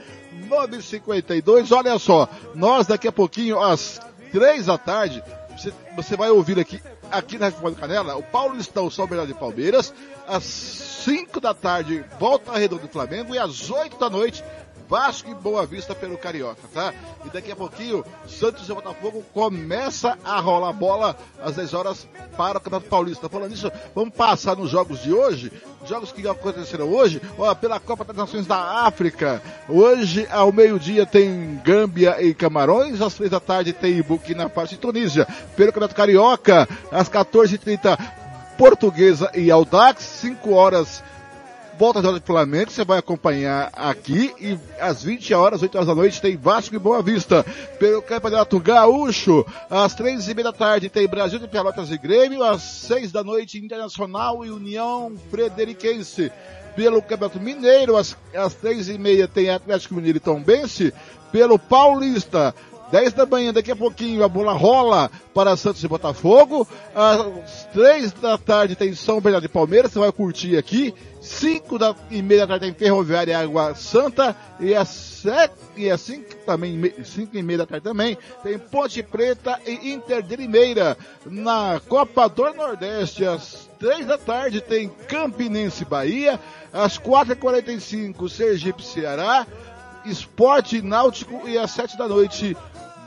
9,52. Olha só, nós daqui a pouquinho, às três da tarde, você, você vai ouvir aqui, aqui na do Canela, o Paulistão São Bernardo de Palmeiras. Às 5 da tarde, volta Redonda do Flamengo. E às 8 da noite, Vasco e Boa Vista pelo Carioca, tá? E daqui a pouquinho, Santos e Botafogo começa a rolar bola às 10 horas para o Campeonato Paulista. Falando nisso, vamos passar nos jogos de hoje, jogos que aconteceram hoje, ó, pela Copa das Nações da África. Hoje, ao meio-dia, tem Gâmbia e Camarões, às 3 da tarde tem Burkina Faso e Tunísia. Pelo Campeonato Carioca, às 14h30, Portuguesa e Audax, 5 horas volta de hora do Flamengo, você vai acompanhar aqui e às 20 horas, 8 horas da noite, tem Vasco e Boa Vista. Pelo Campeonato Gaúcho, às 3 e meia da tarde tem Brasil de Pelotas e Grêmio, às 6 da noite Internacional e União Frederiquense. Pelo Campeonato Mineiro, às, às 3 e meia tem Atlético Mineiro e Tombense. Pelo Paulista, 10 da manhã, daqui a pouquinho a bola rola para Santos e Botafogo. Às 3 da tarde tem São Bernardo e Palmeiras, você vai curtir aqui. 5 da e meia da tarde tem Ferroviária e Água Santa. E às 7 e às 5 também, 5 e meia da tarde também, tem Ponte Preta e Inter de Limeira. Na Copa do Nordeste, às 3 da tarde tem Campinense Bahia. Às 4h45, Sergipe Ceará. Esporte Náutico e às 7 da noite,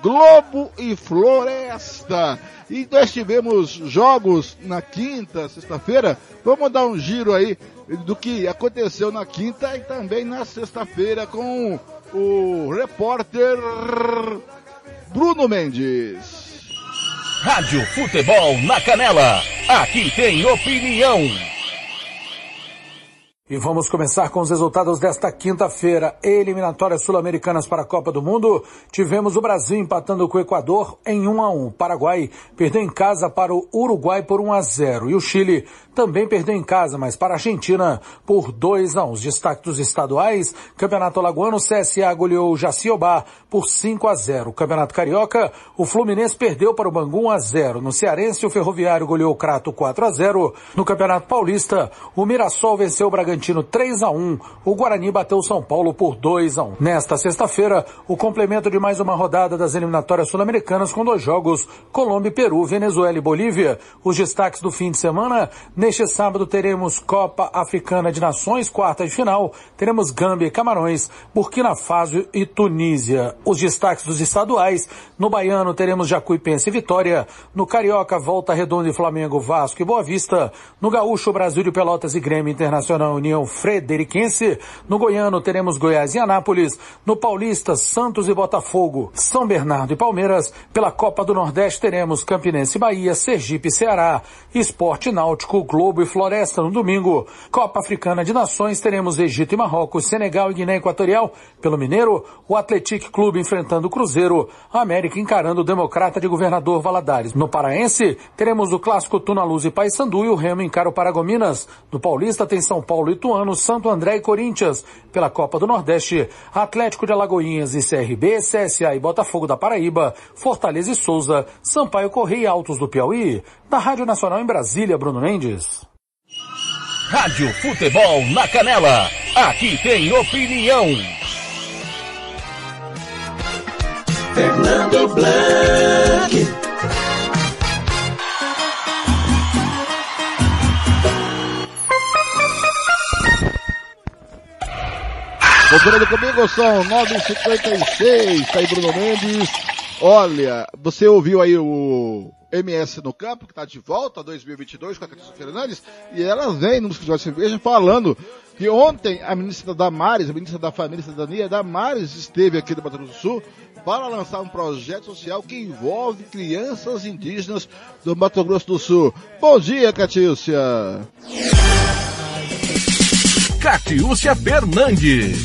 Globo e Floresta. E nós tivemos jogos na quinta, sexta-feira. Vamos dar um giro aí do que aconteceu na quinta e também na sexta-feira com o repórter Bruno Mendes. Rádio Futebol na Canela. Aqui tem opinião. E vamos começar com os resultados desta quinta-feira. Eliminatórias sul-americanas para a Copa do Mundo. Tivemos o Brasil empatando com o Equador em 1 a 1. Paraguai perdeu em casa para o Uruguai por 1 a 0 e o Chile também perdeu em casa, mas para a Argentina por 2 a 1. Os destaques dos estaduais: Campeonato Alagoano, CSA goleou o Jaciobá por 5 a 0. Campeonato Carioca, o Fluminense perdeu para o Bangu 1 a 0. No Cearense, o Ferroviário goleou o Crato 4 a 0. No Campeonato Paulista, o Mirassol venceu o Bragantino Bragantino 3 a 1. O Guarani bateu o São Paulo por 2 a 1. Nesta sexta-feira, o complemento de mais uma rodada das eliminatórias sul-americanas com dois jogos: Colômbia Peru, Venezuela e Bolívia. Os destaques do fim de semana: neste sábado teremos Copa Africana de Nações, quarta de final. Teremos Gâmbia e Camarões, Burkina Faso e Tunísia. Os destaques dos estaduais: no Baiano teremos Jacuipense e Vitória. No Carioca, Volta Redonda e Flamengo, Vasco e Boa Vista. No Gaúcho, Brasil e Pelotas e Grêmio Internacional União Frederiquense. No Goiano teremos Goiás e Anápolis. No Paulista, Santos e Botafogo. São Bernardo e Palmeiras. Pela Copa do Nordeste teremos Campinense e Bahia, Sergipe e Ceará. Esporte Náutico, Globo e Floresta no domingo. Copa Africana de Nações teremos Egito e Marrocos, Senegal e Guiné Equatorial. Pelo Mineiro, o Atlético Clube enfrentando o Cruzeiro. A América encarando o Democrata de Governador Valadares. No Paraense, teremos o clássico Tuna Luz e Paysandu e o Remo encara o Paragominas. No Paulista tem São Paulo e Ituano, Santo André e Corinthians. Pela Copa do Nordeste, Atlético de Alagoinhas e CRB, CSA e Botafogo da Paraíba, Fortaleza e Souza, Sampaio Correia e Altos do Piauí. Da Rádio Nacional em Brasília, Bruno Mendes. Rádio Futebol na Canela. Aqui tem opinião. Fernando Blanc. Conferindo comigo, são 9h56, tá aí Bruno Mendes. Olha, você ouviu aí o MS no campo, que está de volta 2022 com a Catarina Fernandes, e ela vem no Muscular de Cerveja falando que ontem a ministra Damares, a ministra da Família e Cidadania, Damares, esteve aqui no Mato Grosso do Sul para lançar um projeto social que envolve crianças indígenas do Mato Grosso do Sul. Bom dia, Catiúcia! Catiúcia Fernandes.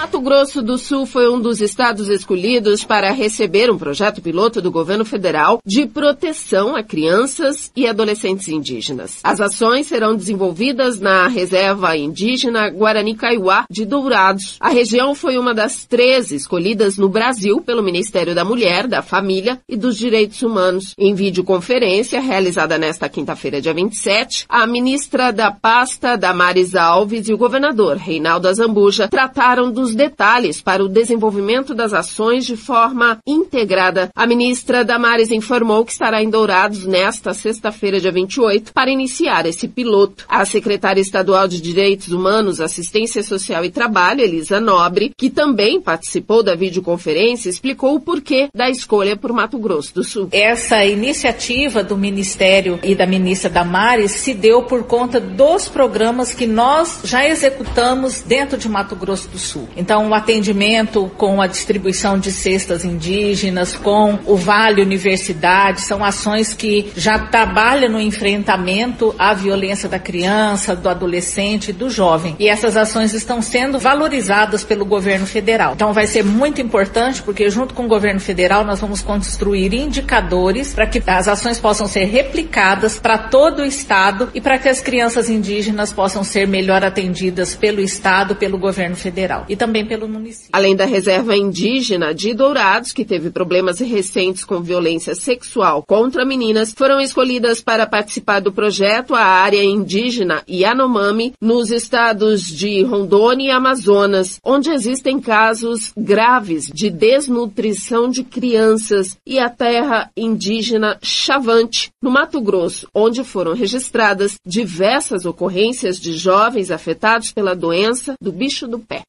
Mato Grosso do Sul foi um dos estados escolhidos para receber um projeto piloto do governo federal de proteção a crianças e adolescentes indígenas. As ações serão desenvolvidas na reserva indígena Guarani Kaiowá de Dourados. A região foi uma das 13 escolhidas no Brasil pelo Ministério da Mulher, da Família e dos Direitos Humanos. Em videoconferência realizada nesta quinta-feira, dia 27, a ministra da pasta Damares Alves e o governador Reinaldo Azambuja trataram dos detalhes para o desenvolvimento das ações de forma integrada. A ministra Damares informou que estará em Dourados nesta sexta-feira, dia 28, para iniciar esse piloto. A secretária estadual de Direitos Humanos, Assistência Social e Trabalho, Elisa Nobre, que também participou da videoconferência, explicou o porquê da escolha por Mato Grosso do Sul. Essa iniciativa do Ministério e da ministra Damares se deu por conta dos programas que nós já executamos dentro de Mato Grosso do Sul. Então, o atendimento com a distribuição de cestas indígenas, com o Vale Universidade, são ações que já trabalham no enfrentamento à violência da criança, do adolescente e do jovem. E essas ações estão sendo valorizadas pelo governo federal. Então, vai ser muito importante porque, junto com o governo federal, nós vamos construir indicadores para que as ações possam ser replicadas para todo o Estado e para que as crianças indígenas possam ser melhor atendidas pelo Estado, pelo governo federal. E também pelo município. Além da reserva indígena de Dourados, que teve problemas recentes com violência sexual contra meninas, foram escolhidas para participar do projeto a área indígena Yanomami nos estados de Rondônia e Amazonas, onde existem casos graves de desnutrição de crianças, e a terra indígena Chavante, no Mato Grosso, onde foram registradas diversas ocorrências de jovens afetados pela doença do bicho do pé.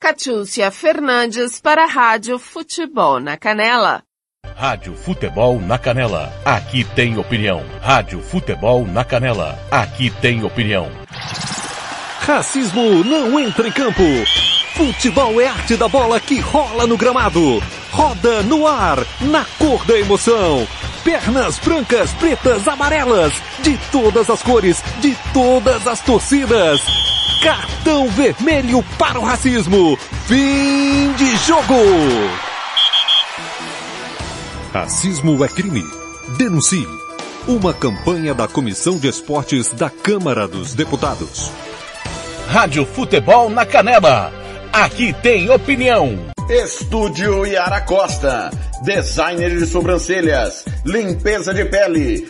Catiúcia Fernandes para a Rádio Futebol na Canela. Rádio Futebol na Canela. Aqui tem opinião. Rádio Futebol na Canela. Aqui tem opinião. Racismo não entra em campo. Futebol é arte da bola que rola no gramado. Roda no ar, na cor da emoção. Pernas brancas, pretas, amarelas, de todas as cores, de todas as torcidas. Cartão vermelho para o racismo. Fim de jogo. Racismo é crime. Denuncie. Uma campanha da Comissão de Esportes da Câmara dos Deputados. Rádio Futebol na Canela. Aqui tem opinião. Estúdio Yara Costa. Designer de sobrancelhas. Limpeza de pele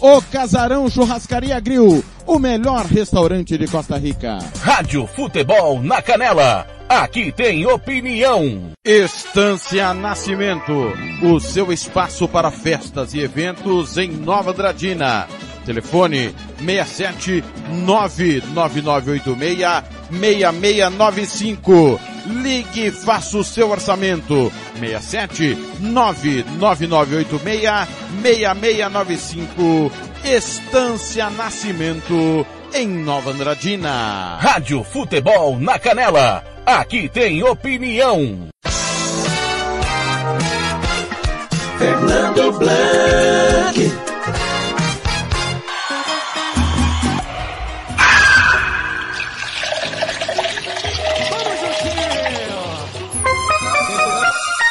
O Casarão Churrascaria Grill, o melhor restaurante de Costa Rica. Rádio Futebol na Canela. Aqui tem opinião. Estância Nascimento, o seu espaço para festas e eventos em Nova Dradina. Telefone 67 99986 6695. Ligue e faça o seu orçamento. 67 99986 6695. Estância Nascimento em Nova Andradina. Rádio Futebol na Canela. Aqui tem opinião. Fernando Blanc.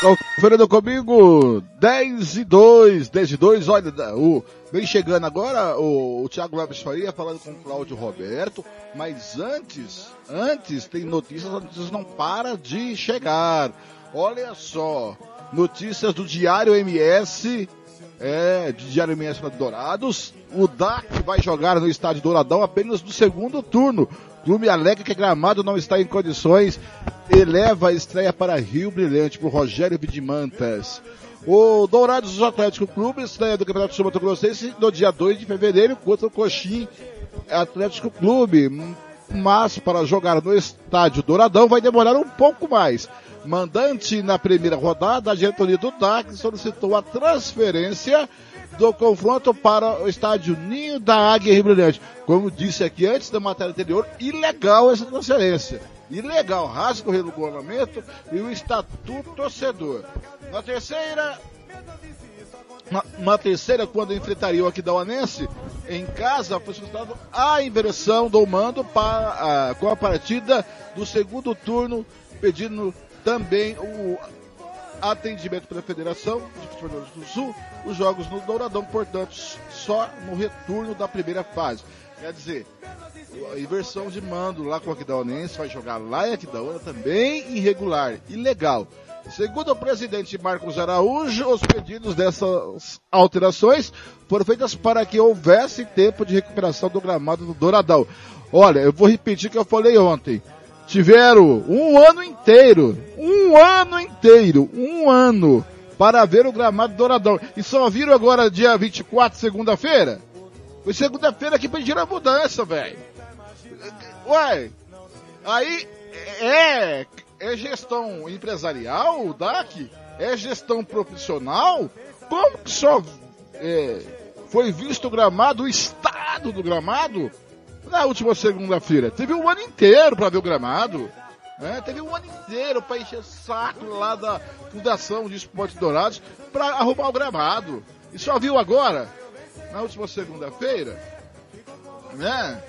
Conferindo comigo, 10 e 2, 10 e 2, olha, o, vem chegando agora o, o Thiago Lopes Faria falando com o Cláudio Roberto, mas antes, antes tem notícias, as notícias não para de chegar. Olha só, notícias do Diário MS, é, de Diário MS para Dourados, o DAC vai jogar no estádio Douradão apenas no segundo turno. Clube alega que Gramado não está em condições eleva a estreia para Rio Brilhante para o Rogério Vidimantas. O Dourados Atlético Clube estreia do Campeonato Sul Mato Grossense no dia 2 de fevereiro contra o Coxim Atlético Clube. Mas para jogar no estádio Douradão vai demorar um pouco mais. Mandante na primeira rodada, a diretoria do DAC solicitou a transferência do confronto para o estádio Ninho da Águia Rio Brilhante. Como disse aqui antes da matéria anterior, ilegal essa transferência. Ilegal, rasga o regulamento e o estatuto torcedor. Na terceira, na, na terceira, quando enfrentaria o Aquidauanense, em casa foi solicitado a inversão do mando para, com a partida do segundo turno, pedindo também o atendimento pela Federação de Futebol do Sul, os jogos no Douradão, portanto, só no retorno da primeira fase. Quer dizer, a inversão de mando lá com o Aquidauanense vai jogar lá em Aquidauana também irregular, ilegal. Segundo o presidente Marcos Araújo, os pedidos dessas alterações foram feitas para que houvesse tempo de recuperação do gramado do Douradão. Olha, eu vou repetir o que eu falei ontem. Tiveram um ano inteiro, um ano inteiro, um ano para ver o gramado do Douradão. E só viram agora dia 24, segunda-feira? Foi segunda-feira que pediram a mudança, velho. Ué, aí é, é gestão empresarial, DAC? É gestão profissional? Como que só é, foi visto o gramado, o estado do gramado, na última segunda-feira? Teve um ano inteiro para ver o gramado. Né? Teve um ano inteiro para encher saco lá da Fundação de Esportes Dourados para arrumar o gramado. E só viu agora, na última segunda-feira, né?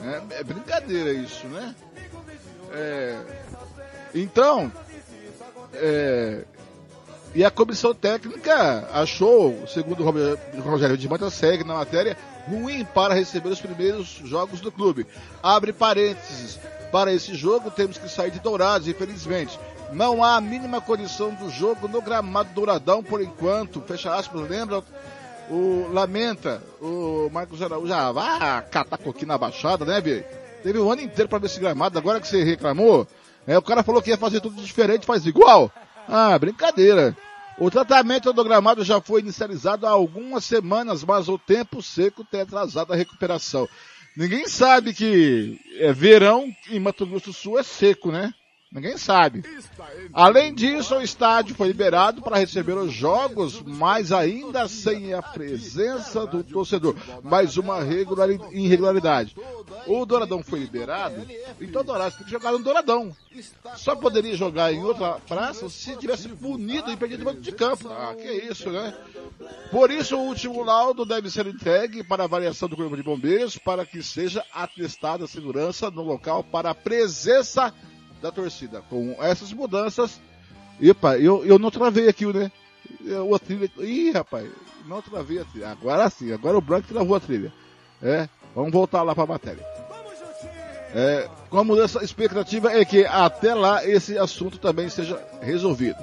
É, é brincadeira isso, né? É, então, é, e a comissão técnica achou, segundo o Rogério de Manta segue na matéria, ruim para receber os primeiros jogos do clube. Abre parênteses. Para esse jogo temos que sair de Dourados, infelizmente. Não há a mínima condição do jogo no gramado Douradão por enquanto. Fecha aspas, lembra o lamenta, o Marcos Araújo, ah, vai catar coquinho na baixada, né, velho? Teve um ano inteiro para ver esse gramado, agora que você reclamou, é, o cara falou que ia fazer tudo diferente, faz igual. Ah, brincadeira. O tratamento do gramado já foi inicializado há algumas semanas, mas o tempo seco tem atrasado a recuperação. Ninguém sabe que é verão em Mato Grosso do Sul é seco, né? Ninguém sabe. Além disso, o estádio foi liberado para receber os jogos, mas ainda sem a presença do torcedor. Mais uma irregularidade. O Douradão foi liberado, então o Dourado tem que jogar no Douradão. Só poderia jogar em outra praça se tivesse punido e perdido dentro de campo. Ah, que isso, né? Por isso, o último laudo deve ser entregue para avaliação do Corpo de Bombeiros para que seja atestada a segurança no local para a presença da torcida. Com essas mudanças, epa, eu, eu não travei aqui, né? O trilha, ih, rapaz, não travei a trilha. Agora sim, agora o Branco travou a trilha. É, vamos voltar lá para a matéria. É, com a mudança, expectativa é que até lá esse assunto também seja resolvido.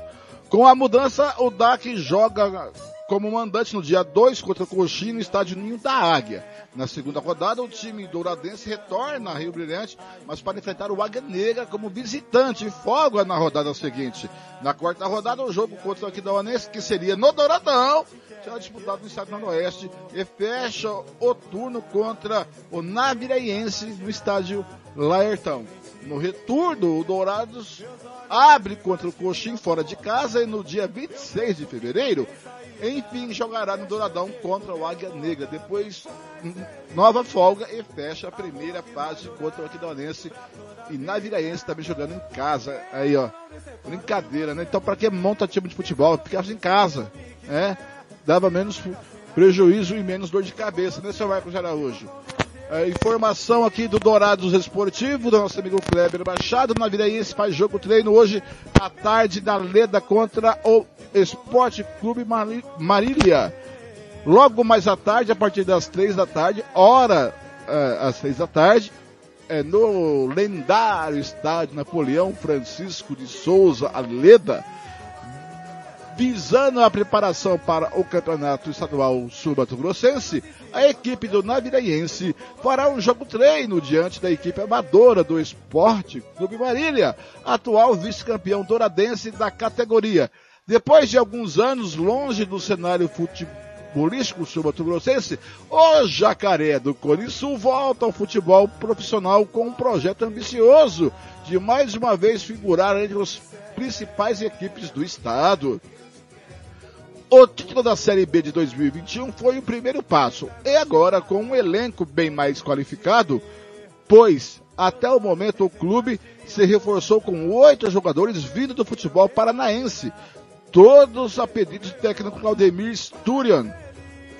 Com a mudança, o DAC joga como mandante no dia 2 contra o Coxinha no estádio Ninho da Águia. Na segunda rodada, o time douradense retorna a Rio Brilhante, mas para enfrentar o Águia Negra como visitante e folga na rodada seguinte. Na quarta rodada, o jogo contra o Aquidauanense, que seria no Douradão, será disputado no estádio Noroeste e fecha o turno contra o Naviraense no estádio Laertão. No retorno, o Dourados abre contra o Coxim fora de casa e no dia 26 de fevereiro enfim, jogará no Douradão contra o Águia Negra. Depois, nova folga e fecha a primeira fase contra o Aquidauanense e Naviraense também jogando em casa. Aí, ó, brincadeira, né? Então, para que monta time de futebol? Ficava em casa, né? Dava menos prejuízo e menos dor de cabeça, né, seu Marcos Araújo? É, informação aqui do Dourados Esportivo, do nosso amigo Kleber Machado. Na Viraense faz jogo treino hoje à tarde da Leda contra o Esporte Clube Marília. Logo mais à tarde, a partir das três da tarde, hora é, às três da tarde, é, no lendário estádio Napoleão Francisco de Souza Aleda, visando a preparação para o Campeonato Estadual Sul-Mato-Grossense, a equipe do Naviraense fará um jogo treino diante da equipe amadora do Esporte Clube Marília, atual vice-campeão douradense da categoria. Depois de alguns anos longe do cenário futebolístico sul-mato-grossense, o Jacaré do Sul volta ao futebol profissional com um projeto ambicioso de mais uma vez figurar entre as principais equipes do estado. O título da Série B de 2021 foi o primeiro passo, e agora com um elenco bem mais qualificado, pois até o momento o clube se reforçou com oito jogadores vindo do futebol paranaense, todos a pedido do técnico Claudemir Sturian,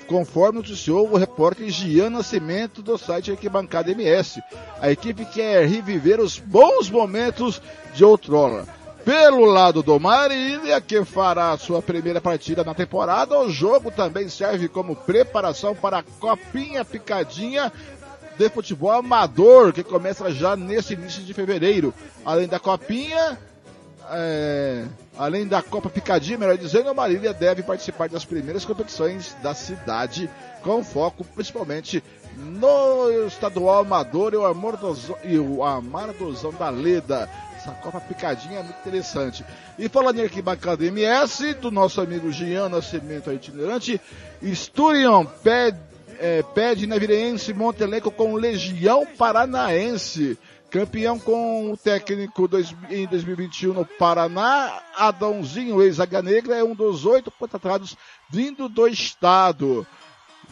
conforme noticiou o repórter Gian Nascimento do site Arquibancada MS. A equipe quer reviver os bons momentos de outrora. Pelo lado do Marília, que fará sua primeira partida na temporada, o jogo também serve como preparação para a Copinha Picadinha de futebol amador, que começa já nesse início de fevereiro. Além da Copinha, é, além da Copa Picadinha, melhor dizendo, o Marília deve participar das primeiras competições da cidade, com foco principalmente no estadual amador e o Amardozão da Leda. Essa Copa Picadinha é muito interessante. E falando em arquibancada MS, do nosso amigo Gian Nascimento itinerante, Sturion pede, é, pede Navireense Montelenco com Legião Paranaense. Campeão com o técnico dois, em 2021 no Paraná, Adãozinho, ex-Águia Negra, é um dos oito contratados vindo do estado.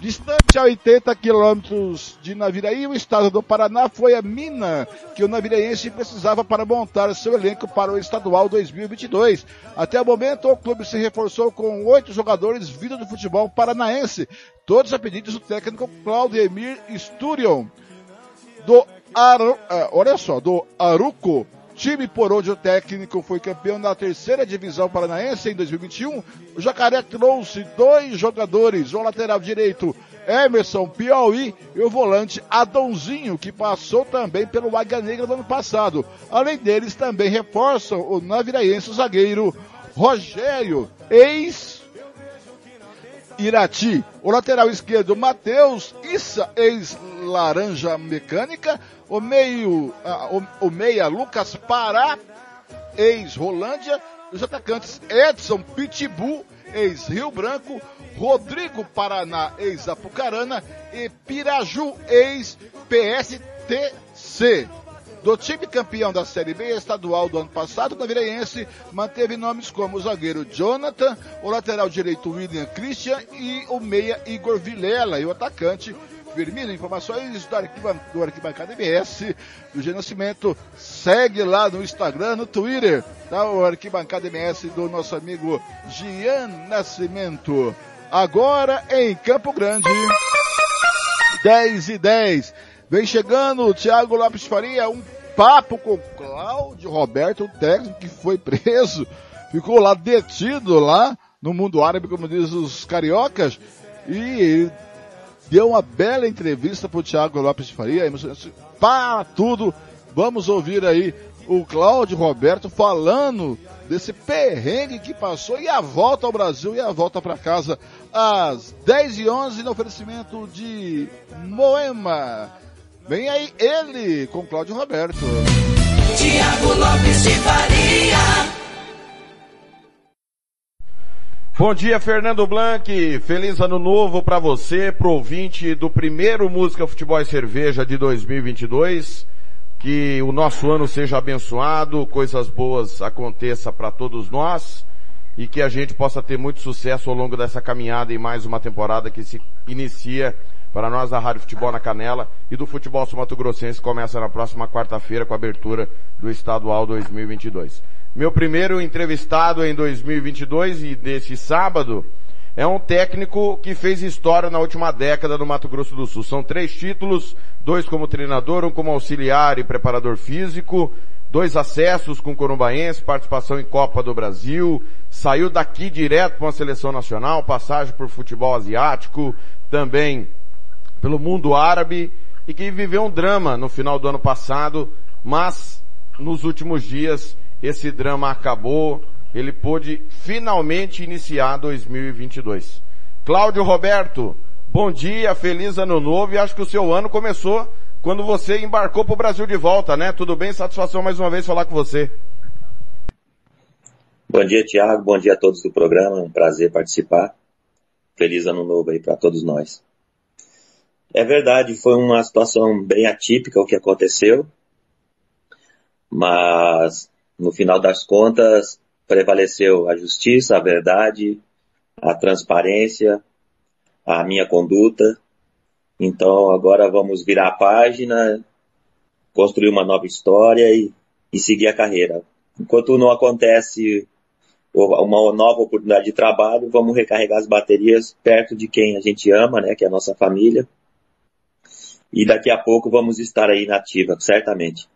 Distante a 80 quilômetros de Naviraí, o estado do Paraná foi a mina que o naviraense precisava para montar seu elenco para o estadual 2022. Até o momento, o clube se reforçou com oito jogadores vindos do futebol paranaense, todos a pedidos do técnico Claudemir Sturion. Do Aru, uh, olha só, do Aruco time por onde o técnico foi campeão da terceira divisão paranaense em 2021, o Jacaré trouxe dois jogadores, o lateral direito Emerson Piauí e o volante Adãozinho, que passou também pelo Águia Negra no ano passado. Além deles, também reforçam o naviraense zagueiro Rogério, ex Irati. O lateral esquerdo, Matheus Issa, ex-Laranja Mecânica. O meio, uh, o, o, meia, Lucas Pará, ex-Rolândia. Os atacantes, Edson Pitbull, ex-Rio Branco. Rodrigo Paraná, ex-Apucarana e Piraju, ex-PSTC. Do time campeão da Série B estadual do ano passado, o Naviraense manteve nomes como o zagueiro Jonathan, o lateral direito William Christian e o meia Igor Vilela e o atacante Firmino. Informações do, Arquiba, do Arquibancada MS do G Nascimento. Segue lá no Instagram, no Twitter, tá? O Arquibancada MS do nosso amigo Gian Nascimento. Agora em Campo Grande, 10 e 10. Vem chegando o Thiago Lopes Faria, um papo com Cláudio Roberto, o técnico que foi preso, ficou lá detido lá no mundo árabe, como diz os cariocas, e deu uma bela entrevista pro Thiago Lopes Faria, para tudo. Vamos ouvir aí o Cláudio Roberto falando desse perrengue que passou e a volta ao Brasil e a volta para casa às 10 e 11 no oferecimento de Moema. Vem aí ele com Cláudio Roberto. Tiago Lopes de Faria. Bom dia, Fernando Blanc. Feliz ano novo para você, pro ouvinte do primeiro Música Futebol e Cerveja de 2022. Que o nosso ano seja abençoado, coisas boas aconteçam para todos nós e que a gente possa ter muito sucesso ao longo dessa caminhada e mais uma temporada que se inicia para nós da Rádio Futebol na Canela e do Futebol Mato Grossense começa na próxima quarta-feira com a abertura do Estadual 2022. Meu primeiro entrevistado em 2022 e desse sábado é um técnico que fez história na última década no Mato Grosso do Sul. São três títulos, dois como treinador, um como auxiliar e preparador físico, dois acessos com o Corumbaense, participação em Copa do Brasil, saiu daqui direto para uma seleção nacional, passagem por futebol asiático, também pelo mundo árabe e que viveu um drama no final do ano passado, mas nos últimos dias esse drama acabou, ele pôde finalmente iniciar 2022. Cláudio Roberto, bom dia, feliz ano novo e acho que o seu ano começou quando você embarcou para o Brasil de volta, né? Tudo bem? Satisfação mais uma vez falar com você. Bom dia, Tiago. Bom dia a todos do programa. É um prazer participar. Feliz ano novo aí para todos nós. É verdade, foi uma situação bem atípica o que aconteceu, mas no final das contas prevaleceu a justiça, a verdade, a transparência, a minha conduta. Então agora vamos virar a página, construir uma nova história e, e seguir a carreira. Enquanto não acontece uma nova oportunidade de trabalho, vamos recarregar as baterias perto de quem a gente ama, né, que é a nossa família e daqui a pouco vamos estar aí na ativa, certamente.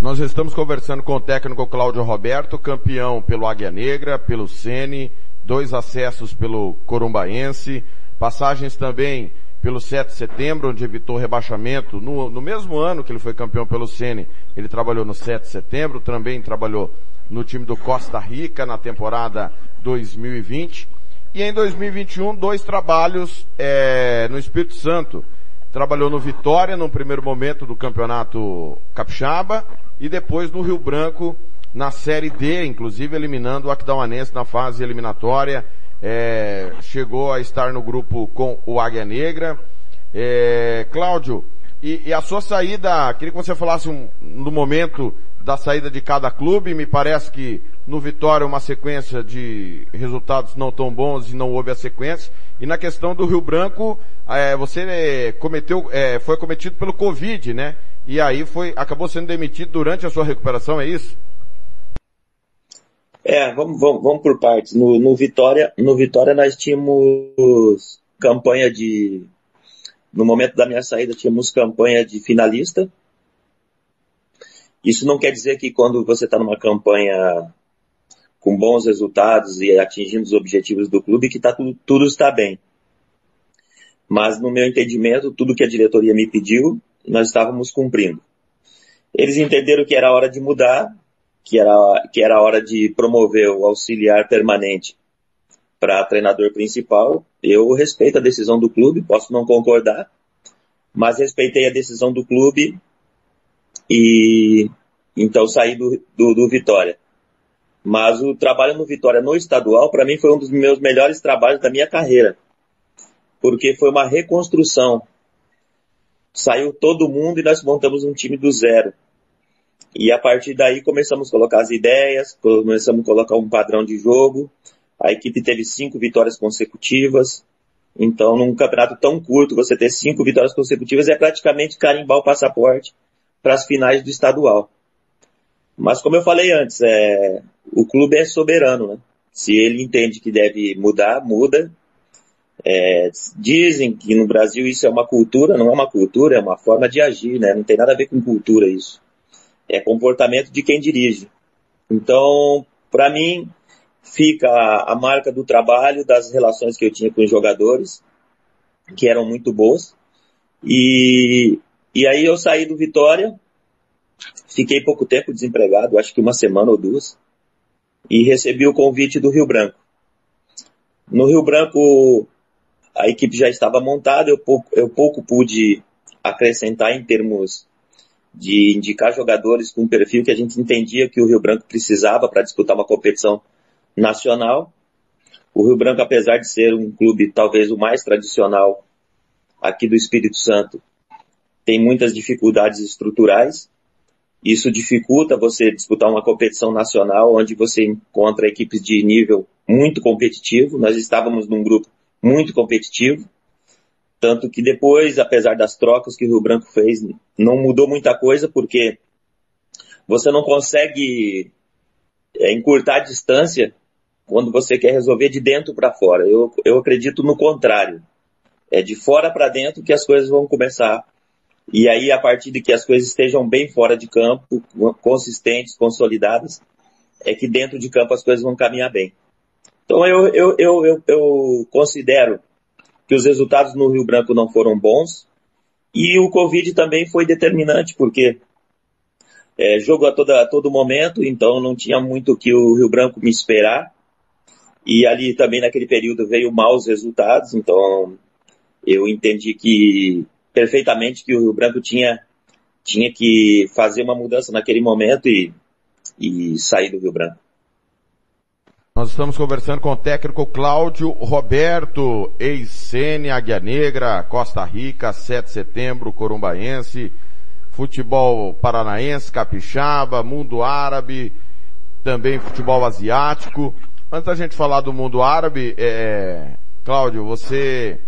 Nós estamos conversando com o técnico Cláudio Roberto, campeão pelo Águia Negra, pelo Sene, dois acessos pelo Corumbaense, passagens também pelo 7 de setembro, onde evitou rebaixamento. No, no mesmo ano que ele foi campeão pelo Sene, ele trabalhou no 7 de setembro, também trabalhou no time do Costa Rica na temporada 2020. E em 2021, dois trabalhos é, no Espírito Santo trabalhou no Vitória no primeiro momento do campeonato capixaba e depois no Rio Branco na Série D, inclusive eliminando o Aquidauanense na fase eliminatória. É, chegou a estar no grupo com o Águia Negra. É, Cláudio, e, e, a sua saída, queria que você falasse um, no momento da saída de cada clube. Me parece que no Vitória uma sequência de resultados não tão bons e não houve a sequência. E na questão do Rio Branco, é, você é, cometeu, é, foi cometido pelo Covid, né? E aí foi, acabou sendo demitido durante a sua recuperação, é isso? É, vamos, vamos, vamos por partes. No, no, Vitória, no Vitória nós tínhamos campanha de, no momento da minha saída tínhamos campanha de finalista. Isso não quer dizer que quando você está numa campanha com bons resultados e atingindo os objetivos do clube, que tá tudo, tudo está bem. Mas no meu entendimento, tudo que a diretoria me pediu, nós estávamos cumprindo. Eles entenderam que era hora de mudar, que era, que era hora de promover o auxiliar permanente para treinador principal. Eu respeito a decisão do clube, posso não concordar, mas respeitei a decisão do clube e então saí do, do, do Vitória. Mas o trabalho no Vitória no estadual, para mim, foi um dos meus melhores trabalhos da minha carreira. Porque foi uma reconstrução. Saiu todo mundo e nós montamos um time do zero. E a partir daí começamos a colocar as ideias, começamos a colocar um padrão de jogo. A equipe teve cinco vitórias consecutivas. Então, num campeonato tão curto, você ter cinco vitórias consecutivas é praticamente carimbar o passaporte para as finais do estadual. Mas como eu falei antes, é, o clube é soberano, né? Se ele entende que deve mudar, muda. É, dizem que no Brasil isso é uma cultura, não é uma cultura, é uma forma de agir, né? Não tem nada a ver com cultura isso. É comportamento de quem dirige. Então, para mim, fica a, marca do trabalho, das relações que eu tinha com os jogadores, que eram muito boas. E, e aí eu saí do Vitória, fiquei pouco tempo desempregado, acho que uma semana ou duas, e recebi o convite do Rio Branco. No Rio Branco, a equipe já estava montada, eu pouco, eu pouco pude acrescentar em termos de indicar jogadores com um perfil que a gente entendia que o Rio Branco precisava para disputar uma competição nacional. O Rio Branco, apesar de ser um clube talvez o mais tradicional aqui do Espírito Santo, tem muitas dificuldades estruturais. Isso dificulta você disputar uma competição nacional onde você encontra equipes de nível muito competitivo. Nós estávamos num grupo muito competitivo. Tanto que depois, apesar das trocas que o Rio Branco fez, não mudou muita coisa porque você não consegue é, encurtar a distância quando você quer resolver de dentro para fora. Eu, eu acredito no contrário. É de fora para dentro que as coisas vão começar. E aí, a partir de que as coisas estejam bem fora de campo, consistentes, consolidadas, é que dentro de campo as coisas vão caminhar bem. Então eu, eu, eu, eu, eu considero que os resultados no Rio Branco não foram bons e o Covid também foi determinante, porque é, jogo a, toda, a todo momento, então não tinha muito que o Rio Branco me esperar. E ali também naquele período veio maus resultados, então eu entendi que perfeitamente que o Rio Branco tinha, tinha que fazer uma mudança naquele momento e, e sair do Rio Branco. Nós estamos conversando com o técnico Cláudio Roberto, ex-Sene, Águia Negra, Costa Rica, 7 de setembro, Corumbaense, futebol paranaense, capixaba, mundo árabe, também futebol asiático. Antes da gente falar do mundo árabe, é, Cláudio, você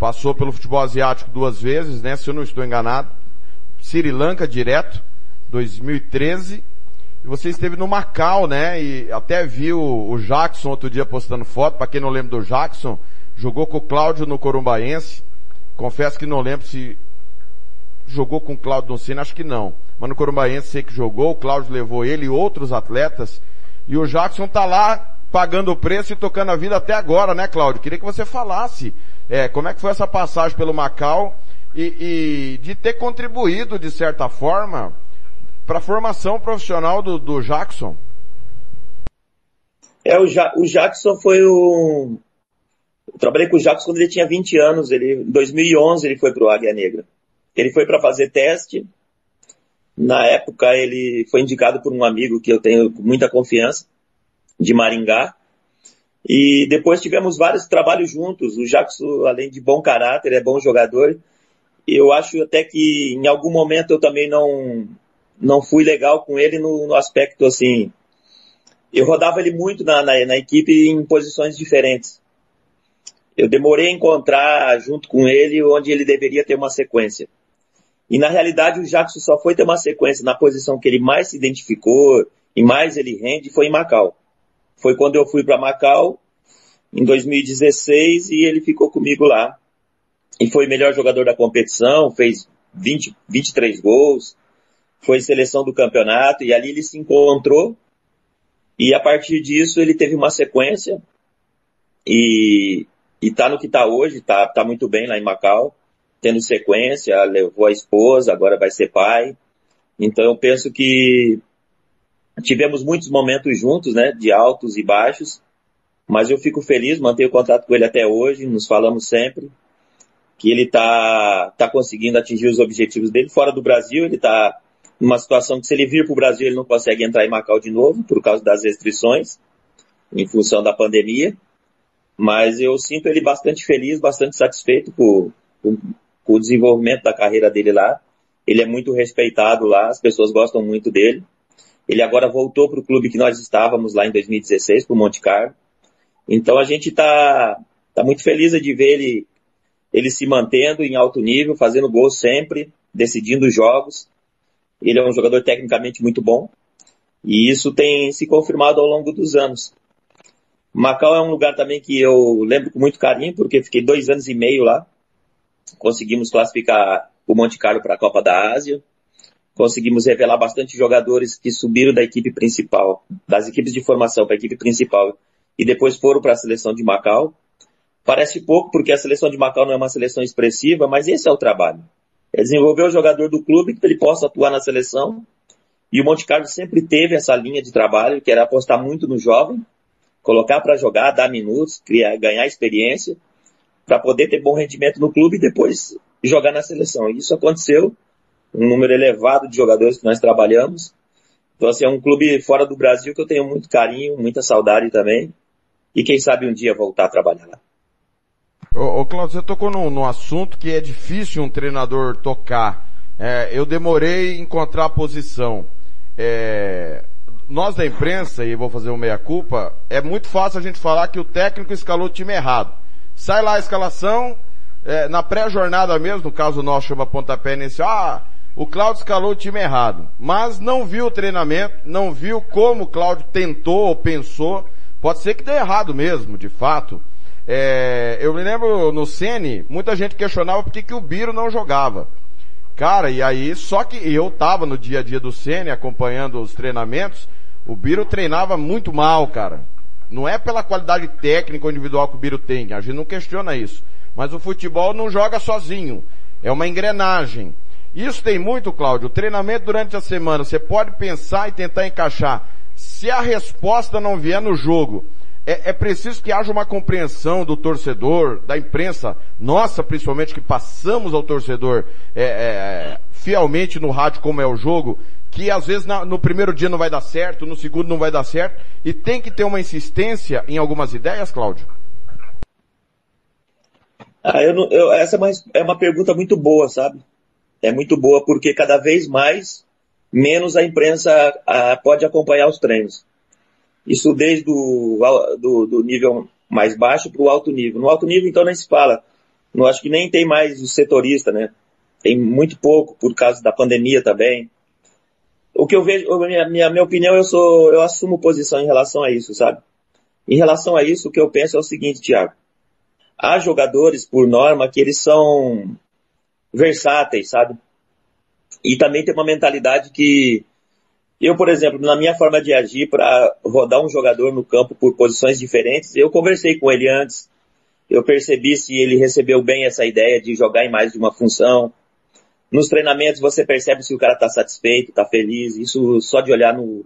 passou pelo futebol asiático duas vezes, né? Se eu não estou enganado. Sri Lanka direto, 2013. E você esteve no Macau, né? E até viu o Jackson outro dia postando foto. Para quem não lembra do Jackson, jogou com o Cláudio no Corumbaense. Confesso que não lembro se jogou com o Cláudio Doncini, acho que não. Mas no Corumbaense sei que jogou, o Cláudio levou ele e outros atletas. E o Jackson tá lá pagando o preço e tocando a vida até agora, né, Cláudio? Queria que você falasse é, como é que foi essa passagem pelo Macau e, e de ter contribuído, de certa forma, para a formação profissional do, do Jackson. É, o, ja o Jackson foi o... Eu trabalhei com o Jackson quando ele tinha 20 anos. Ele, em 2011 ele foi para o Águia Negra. Ele foi para fazer teste. Na época ele foi indicado por um amigo que eu tenho muita confiança de Maringá. E depois tivemos vários trabalhos juntos. O Jackson, além de bom caráter, é bom jogador. Eu acho até que em algum momento eu também não, não fui legal com ele no, no aspecto assim. Eu rodava ele muito na, na, na, equipe em posições diferentes. Eu demorei a encontrar junto com ele onde ele deveria ter uma sequência. E na realidade o Jackson só foi ter uma sequência na posição que ele mais se identificou e mais ele rende foi em Macau foi quando eu fui para Macau, em 2016, e ele ficou comigo lá. E foi melhor jogador da competição, fez 20, 23 gols, foi seleção do campeonato, e ali ele se encontrou. E a partir disso ele teve uma sequência, e, e tá no que tá hoje, tá, tá muito bem lá em Macau, tendo sequência, levou a esposa, agora vai ser pai. Então eu penso que Tivemos muitos momentos juntos, né, de altos e baixos, mas eu fico feliz, mantenho contato com ele até hoje, nos falamos sempre, que ele está tá conseguindo atingir os objetivos dele. Fora do Brasil, ele está numa situação que se ele vir para o Brasil ele não consegue entrar em Macau de novo por causa das restrições, em função da pandemia. Mas eu sinto ele bastante feliz, bastante satisfeito com, com, com o desenvolvimento da carreira dele lá. Ele é muito respeitado lá, as pessoas gostam muito dele. Ele agora voltou para o clube que nós estávamos lá em 2016, para o Monte Carlo. Então a gente está tá muito feliz de ver ele, ele se mantendo em alto nível, fazendo gol sempre, decidindo jogos. Ele é um jogador tecnicamente muito bom. E isso tem se confirmado ao longo dos anos. Macau é um lugar também que eu lembro com muito carinho, porque fiquei dois anos e meio lá. Conseguimos classificar o Monte Carlo para a Copa da Ásia. Conseguimos revelar bastante jogadores que subiram da equipe principal, das equipes de formação para a equipe principal e depois foram para a seleção de Macau. Parece pouco porque a seleção de Macau não é uma seleção expressiva, mas esse é o trabalho. É desenvolver o jogador do clube que ele possa atuar na seleção. E o Monte Carlo sempre teve essa linha de trabalho, que era apostar muito no jovem, colocar para jogar, dar minutos, criar, ganhar experiência, para poder ter bom rendimento no clube e depois jogar na seleção. E isso aconteceu, um número elevado de jogadores que nós trabalhamos. Então, assim, é um clube fora do Brasil que eu tenho muito carinho, muita saudade também. E quem sabe um dia voltar a trabalhar lá. Ô, ô Claudio, você tocou num, num, assunto que é difícil um treinador tocar. É, eu demorei em encontrar a posição. É, nós da imprensa, e vou fazer uma meia-culpa, é muito fácil a gente falar que o técnico escalou o time errado. Sai lá a escalação, é, na pré-jornada mesmo, no caso nosso chama pontapé inicial, ah, o Cláudio escalou o time errado. Mas não viu o treinamento, não viu como o Cláudio tentou ou pensou. Pode ser que dê errado mesmo, de fato. É, eu me lembro no Sene, muita gente questionava por que, que o Biro não jogava. Cara, e aí, só que eu tava no dia a dia do Sene acompanhando os treinamentos, o Biro treinava muito mal, cara. Não é pela qualidade técnica individual que o Biro tem, a gente não questiona isso. Mas o futebol não joga sozinho. É uma engrenagem. Isso tem muito, Cláudio. Treinamento durante a semana, você pode pensar e tentar encaixar. Se a resposta não vier no jogo, é, é, preciso que haja uma compreensão do torcedor, da imprensa, nossa principalmente, que passamos ao torcedor é, é, fielmente no rádio como é o jogo, que às vezes na, no primeiro dia não vai dar certo, no segundo não vai dar certo, e tem que ter uma insistência em algumas ideias, Cláudio? Ah, eu não, eu, essa é uma, é uma pergunta muito boa, sabe? É muito boa porque cada vez mais, menos a imprensa a, pode acompanhar os treinos. Isso desde do, do, do nível mais baixo para o alto nível. No alto nível, então, nem se fala. Não acho que nem tem mais o setorista, né? Tem muito pouco por causa da pandemia também. O que eu vejo, minha, minha, minha opinião, eu sou, eu assumo posição em relação a isso, sabe? Em relação a isso, o que eu penso é o seguinte, Thiago. Há jogadores, por norma, que eles são versáteis, sabe? E também tem uma mentalidade que eu, por exemplo, na minha forma de agir para rodar um jogador no campo por posições diferentes, eu conversei com ele antes. Eu percebi se ele recebeu bem essa ideia de jogar em mais de uma função. Nos treinamentos você percebe se o cara está satisfeito, está feliz. Isso só de olhar no,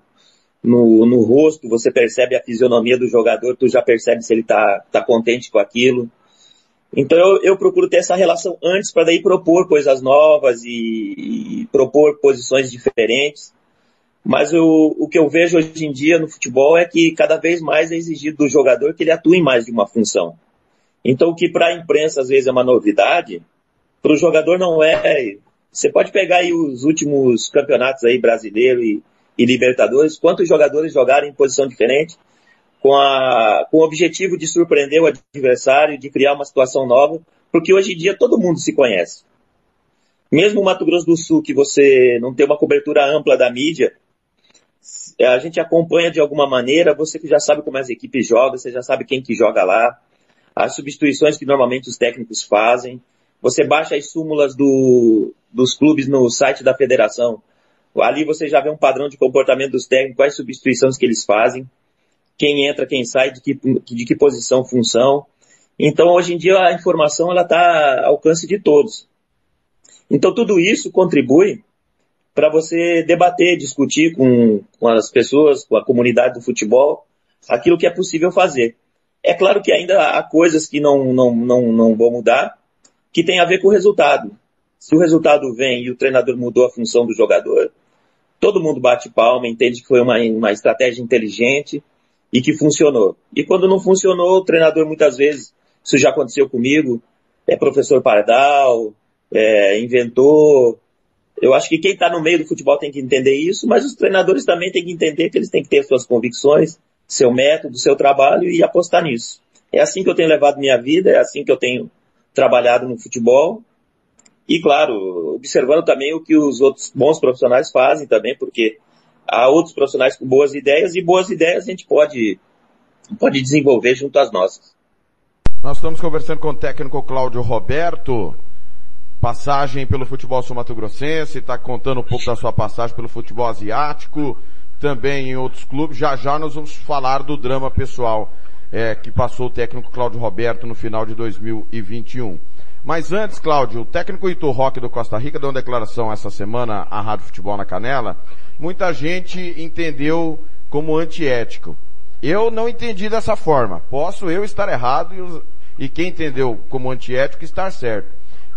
no, no, rosto, você percebe a fisionomia do jogador, tu já percebe se ele está tá contente com aquilo. Então eu, eu procuro ter essa relação antes para daí propor coisas novas e, e propor posições diferentes. Mas o, o que eu vejo hoje em dia no futebol é que cada vez mais é exigido do jogador que ele atue em mais de uma função. Então o que para a imprensa às vezes é uma novidade, para o jogador não é. Você pode pegar aí os últimos campeonatos aí brasileiro e, e Libertadores, quantos jogadores jogaram em posição diferente, com, a, com o objetivo de surpreender o adversário, de criar uma situação nova, porque hoje em dia todo mundo se conhece. Mesmo o Mato Grosso do Sul, que você não tem uma cobertura ampla da mídia, a gente acompanha de alguma maneira, você que já sabe como as equipes jogam, você já sabe quem que joga lá, as substituições que normalmente os técnicos fazem, você baixa as súmulas do, dos clubes no site da federação, ali você já vê um padrão de comportamento dos técnicos, quais substituições que eles fazem, quem entra, quem sai, de que, de que posição, função. Então, hoje em dia, a informação está ao alcance de todos. Então, tudo isso contribui para você debater, discutir com, com as pessoas, com a comunidade do futebol, aquilo que é possível fazer. É claro que ainda há coisas que não, não, não, não vão mudar, que tem a ver com o resultado. Se o resultado vem e o treinador mudou a função do jogador, todo mundo bate palma, entende que foi uma, uma estratégia inteligente e que funcionou. E quando não funcionou, o treinador muitas vezes, isso já aconteceu comigo, é professor Pardal, é, inventou. Eu acho que quem está no meio do futebol tem que entender isso, mas os treinadores também têm que entender que eles têm que ter suas convicções, seu método, seu trabalho e apostar nisso. É assim que eu tenho levado minha vida, é assim que eu tenho trabalhado no futebol. E claro, observando também o que os outros bons profissionais fazem também, porque há outros profissionais com boas ideias e boas ideias a gente pode, pode desenvolver junto às nossas. Nós estamos conversando com o técnico Cláudio Roberto, passagem pelo futebol sul-mato-grossense, está contando um pouco da sua passagem pelo futebol asiático, também em outros clubes. Já já nós vamos falar do drama pessoal é, que passou o técnico Cláudio Roberto no final de 2021. Mas antes, Cláudio, o técnico Ito Roque do Costa Rica deu uma declaração essa semana à Rádio Futebol na Canela. Muita gente entendeu como antiético. Eu não entendi dessa forma. Posso eu estar errado e, os, e quem entendeu como antiético estar certo.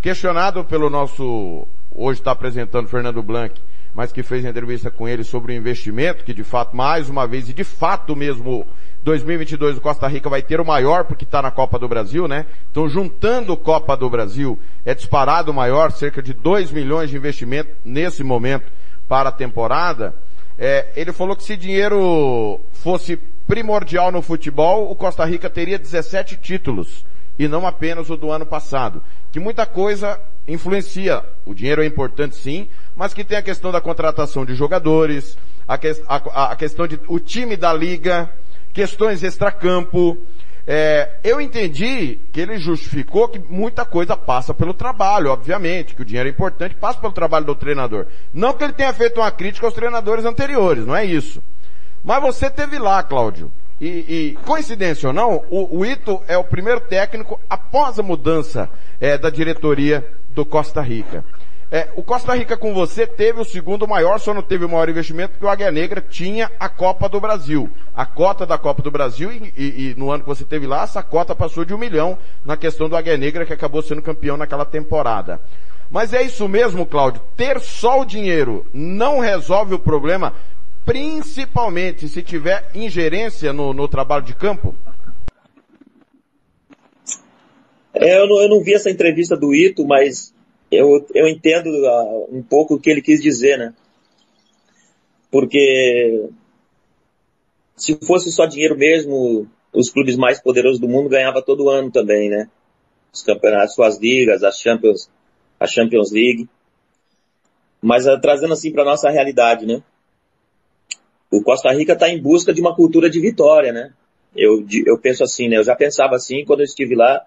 Questionado pelo nosso, hoje está apresentando Fernando Blanc, mas que fez entrevista com ele sobre o investimento, que de fato, mais uma vez, e de fato mesmo, 2022 o Costa Rica vai ter o maior porque está na Copa do Brasil, né? Então juntando Copa do Brasil, é disparado o maior, cerca de 2 milhões de investimento nesse momento para a temporada. É, ele falou que se dinheiro fosse primordial no futebol, o Costa Rica teria 17 títulos e não apenas o do ano passado. Que muita coisa influencia. O dinheiro é importante sim, mas que tem a questão da contratação de jogadores, a, que, a, a questão de o time da liga, questões extracampo. É, eu entendi que ele justificou que muita coisa passa pelo trabalho, obviamente, que o dinheiro é importante, passa pelo trabalho do treinador. Não que ele tenha feito uma crítica aos treinadores anteriores, não é isso. Mas você teve lá, Cláudio. E, e coincidência ou não, o, o, Ito é o primeiro técnico após a mudança é, da diretoria do Costa Rica. É, o Costa Rica com você teve o segundo maior, só não teve o maior investimento porque o Águia Negra tinha a Copa do Brasil. A cota da Copa do Brasil e, e, e, no ano que você teve lá, essa cota passou de um milhão na questão do Águia Negra que acabou sendo campeão naquela temporada. Mas é isso mesmo, Cláudio. Ter só o dinheiro não resolve o problema, principalmente se tiver ingerência no, no trabalho de campo? É, eu, não, eu não vi essa entrevista do Ito, mas eu, eu entendo uh, um pouco o que ele quis dizer, né? Porque se fosse só dinheiro mesmo, os clubes mais poderosos do mundo ganhavam todo ano também, né? Os campeonatos, suas ligas, as Champions, a Champions League. Mas uh, trazendo assim para nossa realidade, né? o Costa Rica está em busca de uma cultura de vitória, né? Eu, eu penso assim, né? Eu já pensava assim quando eu estive lá,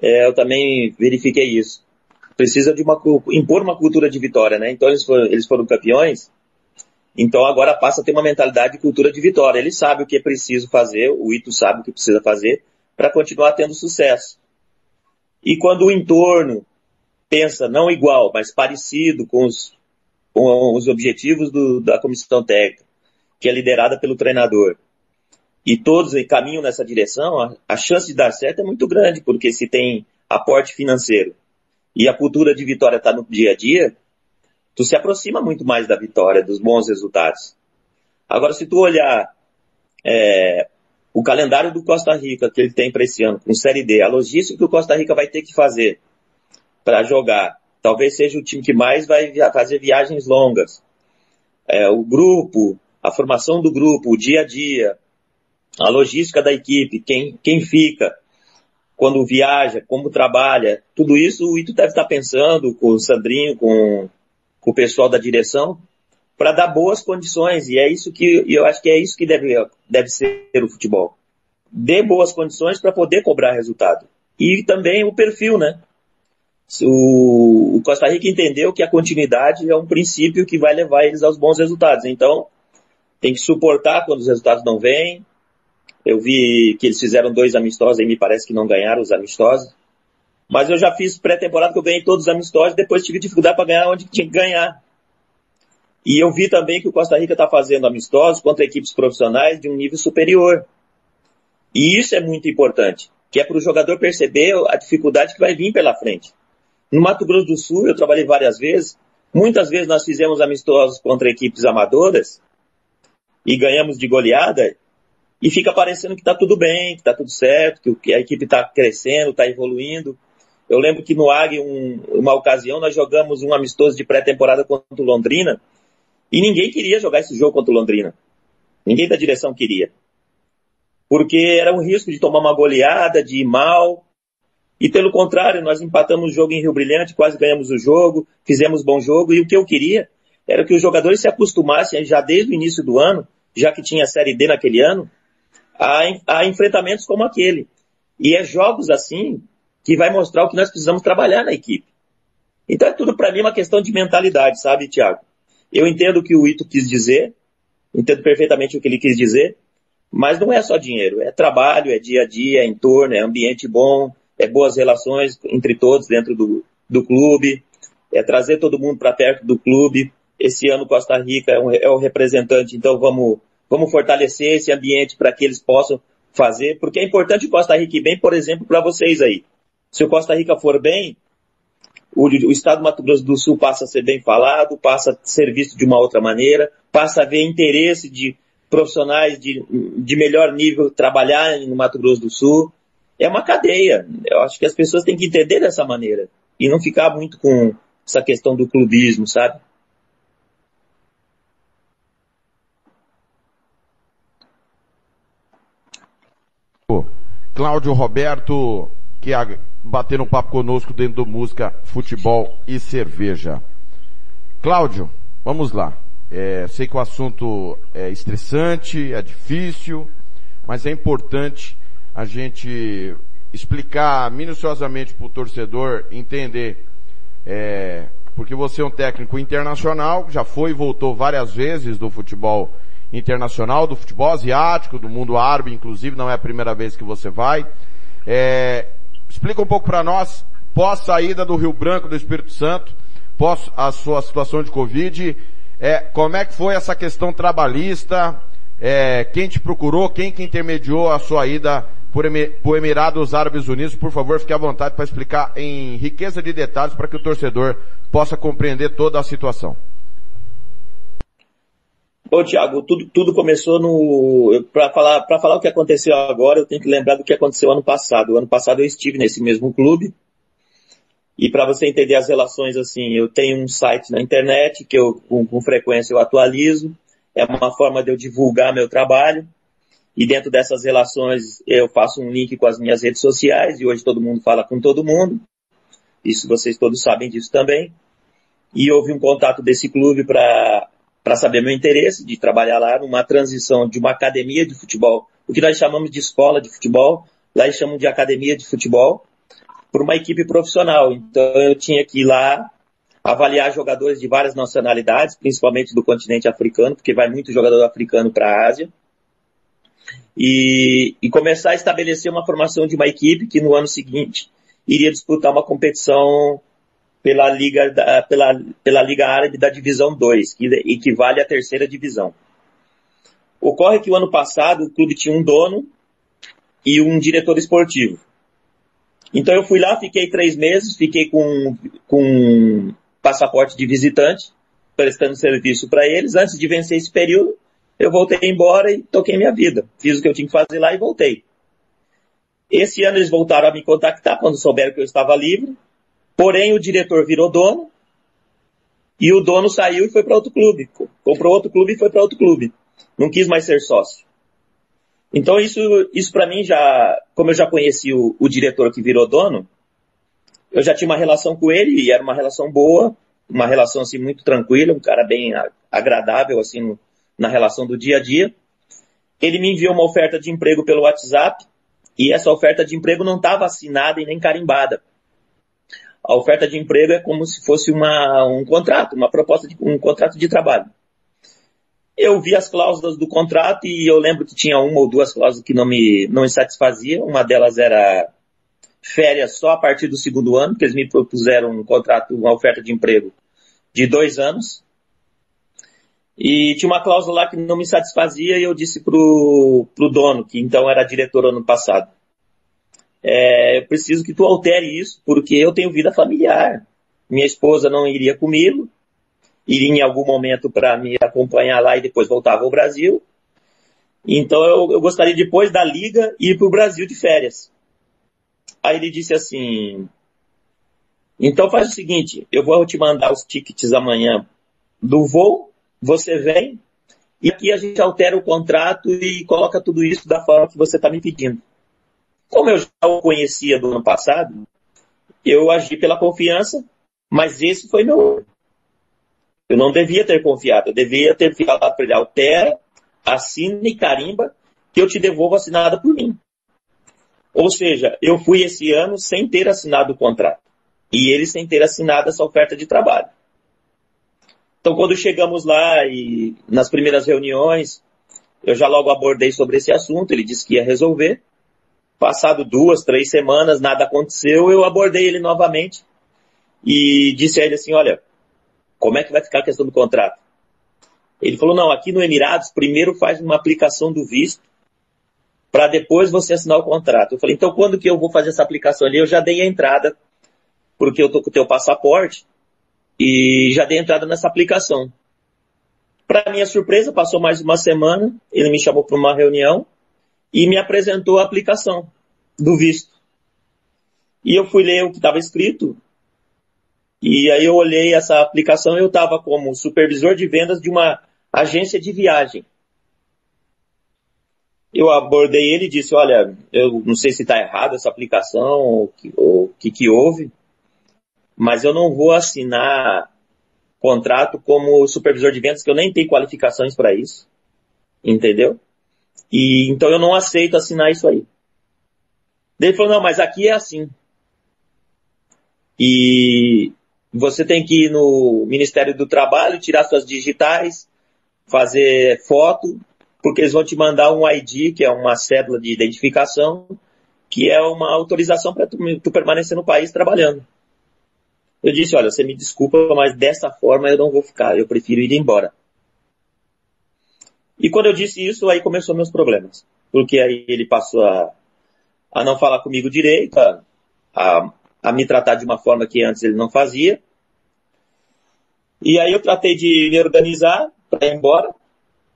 é, eu também verifiquei isso. Precisa de uma impor uma cultura de vitória, né? Então eles foram, eles foram campeões. Então agora passa a ter uma mentalidade de cultura de vitória. Ele sabe o que é preciso fazer, o Ito sabe o que precisa fazer para continuar tendo sucesso. E quando o entorno pensa não igual, mas parecido com os, com os objetivos do, da comissão técnica, que é liderada pelo treinador, e todos caminham nessa direção, a, a chance de dar certo é muito grande, porque se tem aporte financeiro e a cultura de vitória está no dia a dia, tu se aproxima muito mais da vitória, dos bons resultados. Agora, se tu olhar é, o calendário do Costa Rica que ele tem para esse ano, com Série D, a logística que o Costa Rica vai ter que fazer para jogar, talvez seja o time que mais vai fazer viagens longas. É, o grupo, a formação do grupo, o dia a dia, a logística da equipe, quem, quem fica, quando viaja, como trabalha, tudo isso o Ito deve estar pensando com o Sandrinho, com, com o pessoal da direção, para dar boas condições. E é isso que eu acho que é isso que deve, deve ser o futebol. Dê boas condições para poder cobrar resultado. E também o perfil, né? O, o Costa Rica entendeu que a continuidade é um princípio que vai levar eles aos bons resultados. Então, tem que suportar quando os resultados não vêm. Eu vi que eles fizeram dois amistosos e me parece que não ganharam os amistosos. Mas eu já fiz pré-temporada que eu ganhei todos os amistosos, depois tive dificuldade para ganhar onde tinha que ganhar. E eu vi também que o Costa Rica está fazendo amistosos contra equipes profissionais de um nível superior. E isso é muito importante, que é para o jogador perceber a dificuldade que vai vir pela frente. No Mato Grosso do Sul, eu trabalhei várias vezes, Muitas vezes nós fizemos amistosos contra equipes amadoras e ganhamos de goleada e fica parecendo que está tudo bem, que está tudo certo, que a equipe está crescendo, está evoluindo. Eu lembro que no AG, um, uma ocasião, nós jogamos um amistoso de pré-temporada contra o Londrina e ninguém queria jogar esse jogo contra o Londrina. Ninguém da direção queria. Porque era um risco de tomar uma goleada, de ir mal. E pelo contrário, nós empatamos o jogo em Rio Brilhante, quase ganhamos o jogo, fizemos bom jogo. E o que eu queria era que os jogadores se acostumassem já desde o início do ano, já que tinha a Série D naquele ano, a, a enfrentamentos como aquele. E é jogos assim que vai mostrar o que nós precisamos trabalhar na equipe. Então é tudo para mim uma questão de mentalidade, sabe, Tiago? Eu entendo o que o Ito quis dizer, entendo perfeitamente o que ele quis dizer, mas não é só dinheiro, é trabalho, é dia a dia, é entorno, é ambiente bom, é boas relações entre todos dentro do, do clube, é trazer todo mundo para perto do clube. Esse ano Costa Rica é, um, é o representante, então vamos, vamos fortalecer esse ambiente para que eles possam fazer, porque é importante o Costa Rica ir bem, por exemplo, para vocês aí. Se o Costa Rica for bem, o, o Estado do Mato Grosso do Sul passa a ser bem falado, passa a ser visto de uma outra maneira, passa a haver interesse de profissionais de, de melhor nível trabalhar no Mato Grosso do Sul. É uma cadeia. Eu acho que as pessoas têm que entender dessa maneira e não ficar muito com essa questão do clubismo, sabe? Cláudio Roberto, que bater um papo conosco dentro do Música, Futebol e Cerveja. Cláudio, vamos lá. É, sei que o assunto é estressante, é difícil, mas é importante a gente explicar minuciosamente para o torcedor entender. É, porque você é um técnico internacional, já foi e voltou várias vezes do futebol internacional, do futebol asiático, do mundo árabe, inclusive, não é a primeira vez que você vai. É, explica um pouco para nós, pós saída do Rio Branco do Espírito Santo, pós a sua situação de Covid, é, como é que foi essa questão trabalhista? É, quem te procurou? Quem que intermediou a sua ida por, por Emirados Árabes Unidos? Por favor, fique à vontade para explicar em riqueza de detalhes para que o torcedor possa compreender toda a situação. Ô Tiago, tudo, tudo começou no. Para falar, falar o que aconteceu agora, eu tenho que lembrar do que aconteceu ano passado. O ano passado eu estive nesse mesmo clube, e para você entender as relações, assim, eu tenho um site na internet que eu, com, com, frequência eu atualizo. É uma forma de eu divulgar meu trabalho. E dentro dessas relações eu faço um link com as minhas redes sociais e hoje todo mundo fala com todo mundo. Isso vocês todos sabem disso também. E houve um contato desse clube para para saber meu interesse de trabalhar lá numa transição de uma academia de futebol, o que nós chamamos de escola de futebol, lá eles chamam de academia de futebol, por uma equipe profissional. Então eu tinha que ir lá avaliar jogadores de várias nacionalidades, principalmente do continente africano, porque vai muito jogador africano para a Ásia. E, e, começar a estabelecer uma formação de uma equipe que no ano seguinte iria disputar uma competição pela Liga, pela, pela Liga Árabe da Divisão 2, que equivale à terceira divisão. Ocorre que o ano passado o clube tinha um dono e um diretor esportivo. Então eu fui lá, fiquei três meses, fiquei com, com passaporte de visitante, prestando serviço para eles. Antes de vencer esse período, eu voltei embora e toquei minha vida. Fiz o que eu tinha que fazer lá e voltei. Esse ano eles voltaram a me contactar quando souberam que eu estava livre. Porém, o diretor virou dono e o dono saiu e foi para outro clube. Comprou outro clube e foi para outro clube. Não quis mais ser sócio. Então isso, isso para mim já, como eu já conheci o, o, diretor que virou dono, eu já tinha uma relação com ele e era uma relação boa, uma relação assim muito tranquila, um cara bem agradável assim no, na relação do dia a dia. Ele me enviou uma oferta de emprego pelo WhatsApp e essa oferta de emprego não estava assinada e nem carimbada. A oferta de emprego é como se fosse uma, um contrato, uma proposta de um contrato de trabalho eu vi as cláusulas do contrato e eu lembro que tinha uma ou duas cláusulas que não me, não me satisfaziam. Uma delas era férias só a partir do segundo ano, que eles me propuseram um contrato, uma oferta de emprego de dois anos. E tinha uma cláusula lá que não me satisfazia e eu disse pro, pro dono, que então era diretor ano passado. É, eu preciso que tu altere isso, porque eu tenho vida familiar. Minha esposa não iria comigo, iria em algum momento para me acompanhar lá e depois voltava ao Brasil. Então eu, eu gostaria depois da liga ir para o Brasil de férias. Aí ele disse assim, então faz o seguinte, eu vou te mandar os tickets amanhã do voo, você vem, e aqui a gente altera o contrato e coloca tudo isso da forma que você está me pedindo. Como eu já o conhecia do ano passado, eu agi pela confiança, mas esse foi meu. Eu não devia ter confiado, eu devia ter falado para ele, altera, assina e carimba, que eu te devolvo assinada por mim. Ou seja, eu fui esse ano sem ter assinado o contrato. E ele sem ter assinado essa oferta de trabalho. Então, quando chegamos lá e nas primeiras reuniões, eu já logo abordei sobre esse assunto, ele disse que ia resolver. Passado duas, três semanas, nada aconteceu, eu abordei ele novamente e disse a ele assim, olha, como é que vai ficar a questão do contrato? Ele falou, não, aqui no Emirados, primeiro faz uma aplicação do visto, para depois você assinar o contrato. Eu falei, então quando que eu vou fazer essa aplicação ali? Eu já dei a entrada, porque eu tô com o teu passaporte, e já dei entrada nessa aplicação. Para minha surpresa, passou mais uma semana, ele me chamou para uma reunião e me apresentou a aplicação do visto. E eu fui ler o que estava escrito, e aí eu olhei essa aplicação eu estava como supervisor de vendas de uma agência de viagem. Eu abordei ele e disse, olha, eu não sei se está errado essa aplicação ou o que, que houve, mas eu não vou assinar contrato como supervisor de vendas, que eu nem tenho qualificações para isso. Entendeu? E então eu não aceito assinar isso aí. Ele falou, não, mas aqui é assim. E você tem que ir no Ministério do Trabalho, tirar suas digitais, fazer foto, porque eles vão te mandar um ID, que é uma cédula de identificação, que é uma autorização para tu, tu permanecer no país trabalhando. Eu disse, olha, você me desculpa, mas dessa forma eu não vou ficar, eu prefiro ir embora. E quando eu disse isso, aí começou meus problemas. Porque aí ele passou a, a não falar comigo direito, a, a, a me tratar de uma forma que antes ele não fazia. E aí eu tratei de me organizar para ir embora.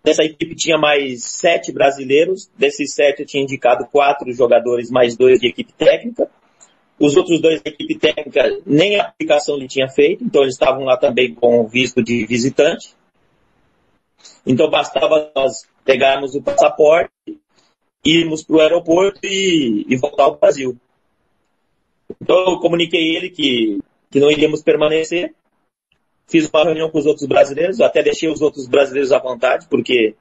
Nessa equipe tinha mais sete brasileiros. Desses sete eu tinha indicado quatro jogadores, mais dois de equipe técnica. Os outros dois da equipe técnica nem a aplicação ele tinha feito, então eles estavam lá também com visto de visitante. Então bastava nós pegarmos o passaporte, irmos para o aeroporto e, e, voltar ao Brasil. Então eu comuniquei ele que, que não iríamos permanecer. Fiz uma reunião com os outros brasileiros, até deixei os outros brasileiros à vontade, porque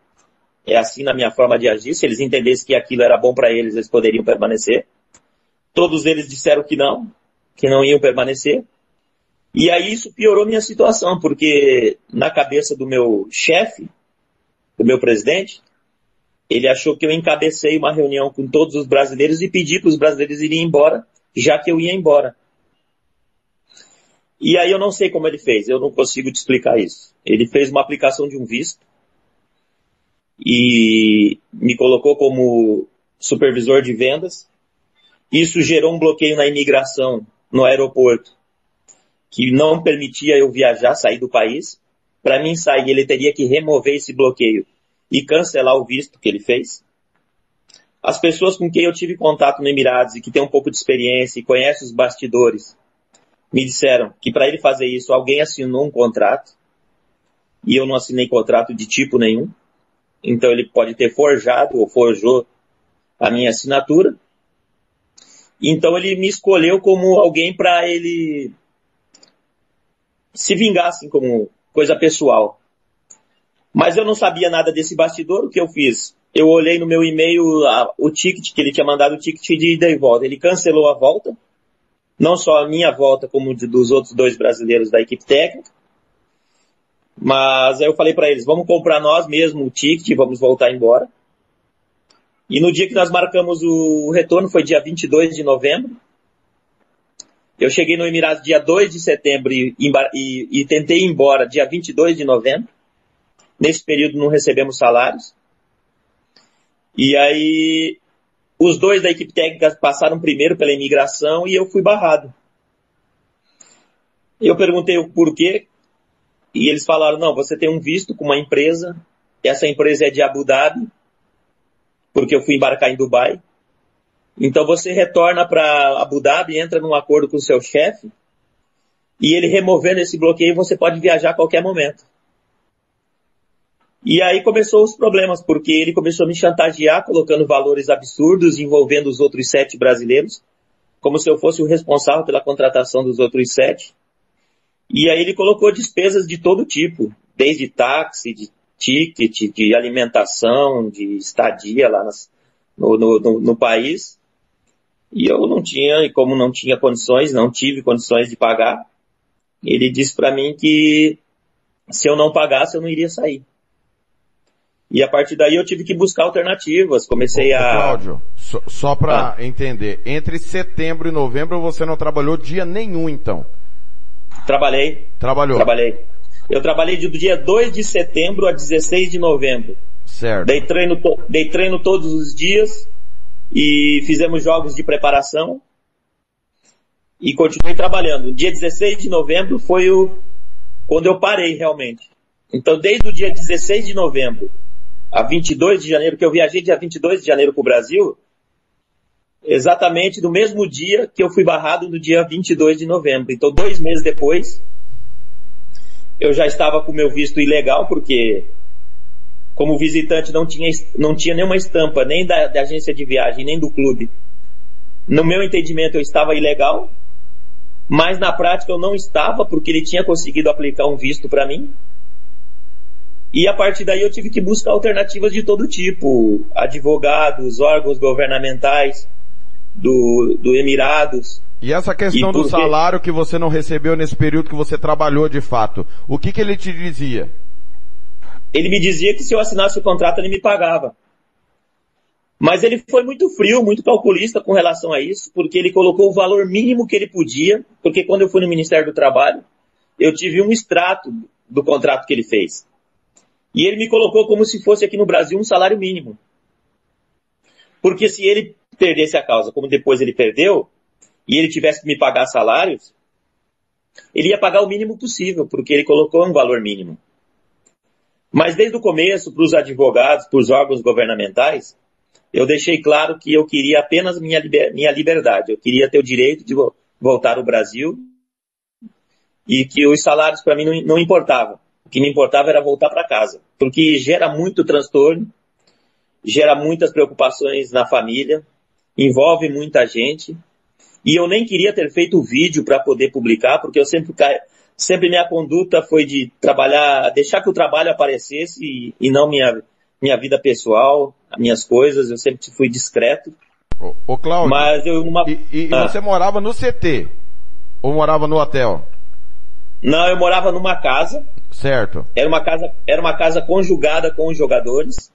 é assim na minha forma de agir. Se eles entendessem que aquilo era bom para eles, eles poderiam permanecer. Todos eles disseram que não, que não iam permanecer. E aí isso piorou minha situação, porque na cabeça do meu chefe, do meu presidente, ele achou que eu encabecei uma reunião com todos os brasileiros e pedi para os brasileiros irem embora, já que eu ia embora. E aí eu não sei como ele fez, eu não consigo te explicar isso. Ele fez uma aplicação de um visto e me colocou como supervisor de vendas isso gerou um bloqueio na imigração no aeroporto, que não permitia eu viajar, sair do país. Para mim sair, ele teria que remover esse bloqueio e cancelar o visto que ele fez. As pessoas com quem eu tive contato no Emirados e que têm um pouco de experiência e conhecem os bastidores, me disseram que para ele fazer isso, alguém assinou um contrato e eu não assinei contrato de tipo nenhum. Então ele pode ter forjado ou forjou a minha assinatura então ele me escolheu como alguém para ele se vingar, assim, como coisa pessoal. Mas eu não sabia nada desse bastidor, o que eu fiz? Eu olhei no meu e-mail a, o ticket, que ele tinha mandado o ticket de ida e volta. Ele cancelou a volta, não só a minha volta, como de, dos outros dois brasileiros da equipe técnica. Mas aí eu falei para eles, vamos comprar nós mesmo o ticket, vamos voltar embora. E no dia que nós marcamos o retorno, foi dia 22 de novembro. Eu cheguei no Emirados dia 2 de setembro e, e, e tentei ir embora dia 22 de novembro. Nesse período não recebemos salários. E aí, os dois da equipe técnica passaram primeiro pela imigração e eu fui barrado. Eu perguntei o porquê. e eles falaram, não, você tem um visto com uma empresa, essa empresa é de Abu Dhabi, porque eu fui embarcar em Dubai. Então você retorna para Abu Dhabi, entra num acordo com o seu chefe, e ele removendo esse bloqueio, você pode viajar a qualquer momento. E aí começou os problemas, porque ele começou a me chantagear, colocando valores absurdos, envolvendo os outros sete brasileiros, como se eu fosse o responsável pela contratação dos outros sete. E aí ele colocou despesas de todo tipo, desde táxi, de ticket, de alimentação, de estadia lá nas, no, no, no, no país. E eu não tinha, e como não tinha condições, não tive condições de pagar, ele disse para mim que se eu não pagasse eu não iria sair. E a partir daí eu tive que buscar alternativas. Comecei Ô, a. Cláudio, só, só para Ah. entender, entre setembro e novembro você não trabalhou dia nenhum então? Trabalhei. Trabalhou. Trabalhei. Eu trabalhei do dia 2 de setembro a 16 de novembro. Certo. Dei treino, dei treino todos os dias e fizemos jogos de preparação e continuei trabalhando. Dia 16 de novembro foi o quando eu parei realmente. Então desde o dia 16 de novembro a 22 de janeiro, que eu viajei dia 22 de janeiro para o Brasil, exatamente no mesmo dia que eu fui barrado no dia 22 de novembro. Então dois meses depois eu já estava com meu visto ilegal, porque como visitante não tinha, não tinha nenhuma estampa, nem da, da agência de viagem, nem do clube. No meu entendimento eu estava ilegal, mas na prática eu não estava, porque ele tinha conseguido aplicar um visto para mim. E a partir daí eu tive que buscar alternativas de todo tipo, advogados, órgãos governamentais do, do Emirados, E essa questão E do salário que você não recebeu nesse período que você trabalhou de fato, o que que ele te dizia? Ele me dizia que se eu assinasse o contrato ele me pagava. Mas ele foi muito frio, muito calculista com relação a isso, porque ele colocou o valor mínimo que ele podia, porque quando eu fui no Ministério do Trabalho, eu tive um extrato do contrato que ele fez. E ele me colocou como se fosse aqui no Brasil um salário mínimo. Porque se ele perdesse a causa, como depois ele perdeu, e ele tivesse que me pagar salários, ele ia pagar o mínimo possível, porque ele colocou um valor mínimo. Mas desde o começo, para os advogados, para os órgãos governamentais, eu deixei claro que eu queria apenas minha, liber- minha liberdade. Eu queria ter o direito de vo- voltar ao Brasil e que os salários para mim não, não importavam. O que me importava era voltar para casa, porque gera muito transtorno, gera muitas preocupações na família, envolve muita gente. E eu nem queria ter feito o vídeo para poder publicar, porque eu sempre sempre minha conduta foi de trabalhar, deixar que o trabalho aparecesse e, e não minha minha vida pessoal, as minhas coisas. Eu sempre fui discreto. Ô Cláudio, Mas eu numa e, e Ah. você morava no CT? Ou morava no hotel? Não, eu morava numa casa. Certo. Era uma casa, era uma casa conjugada com os jogadores.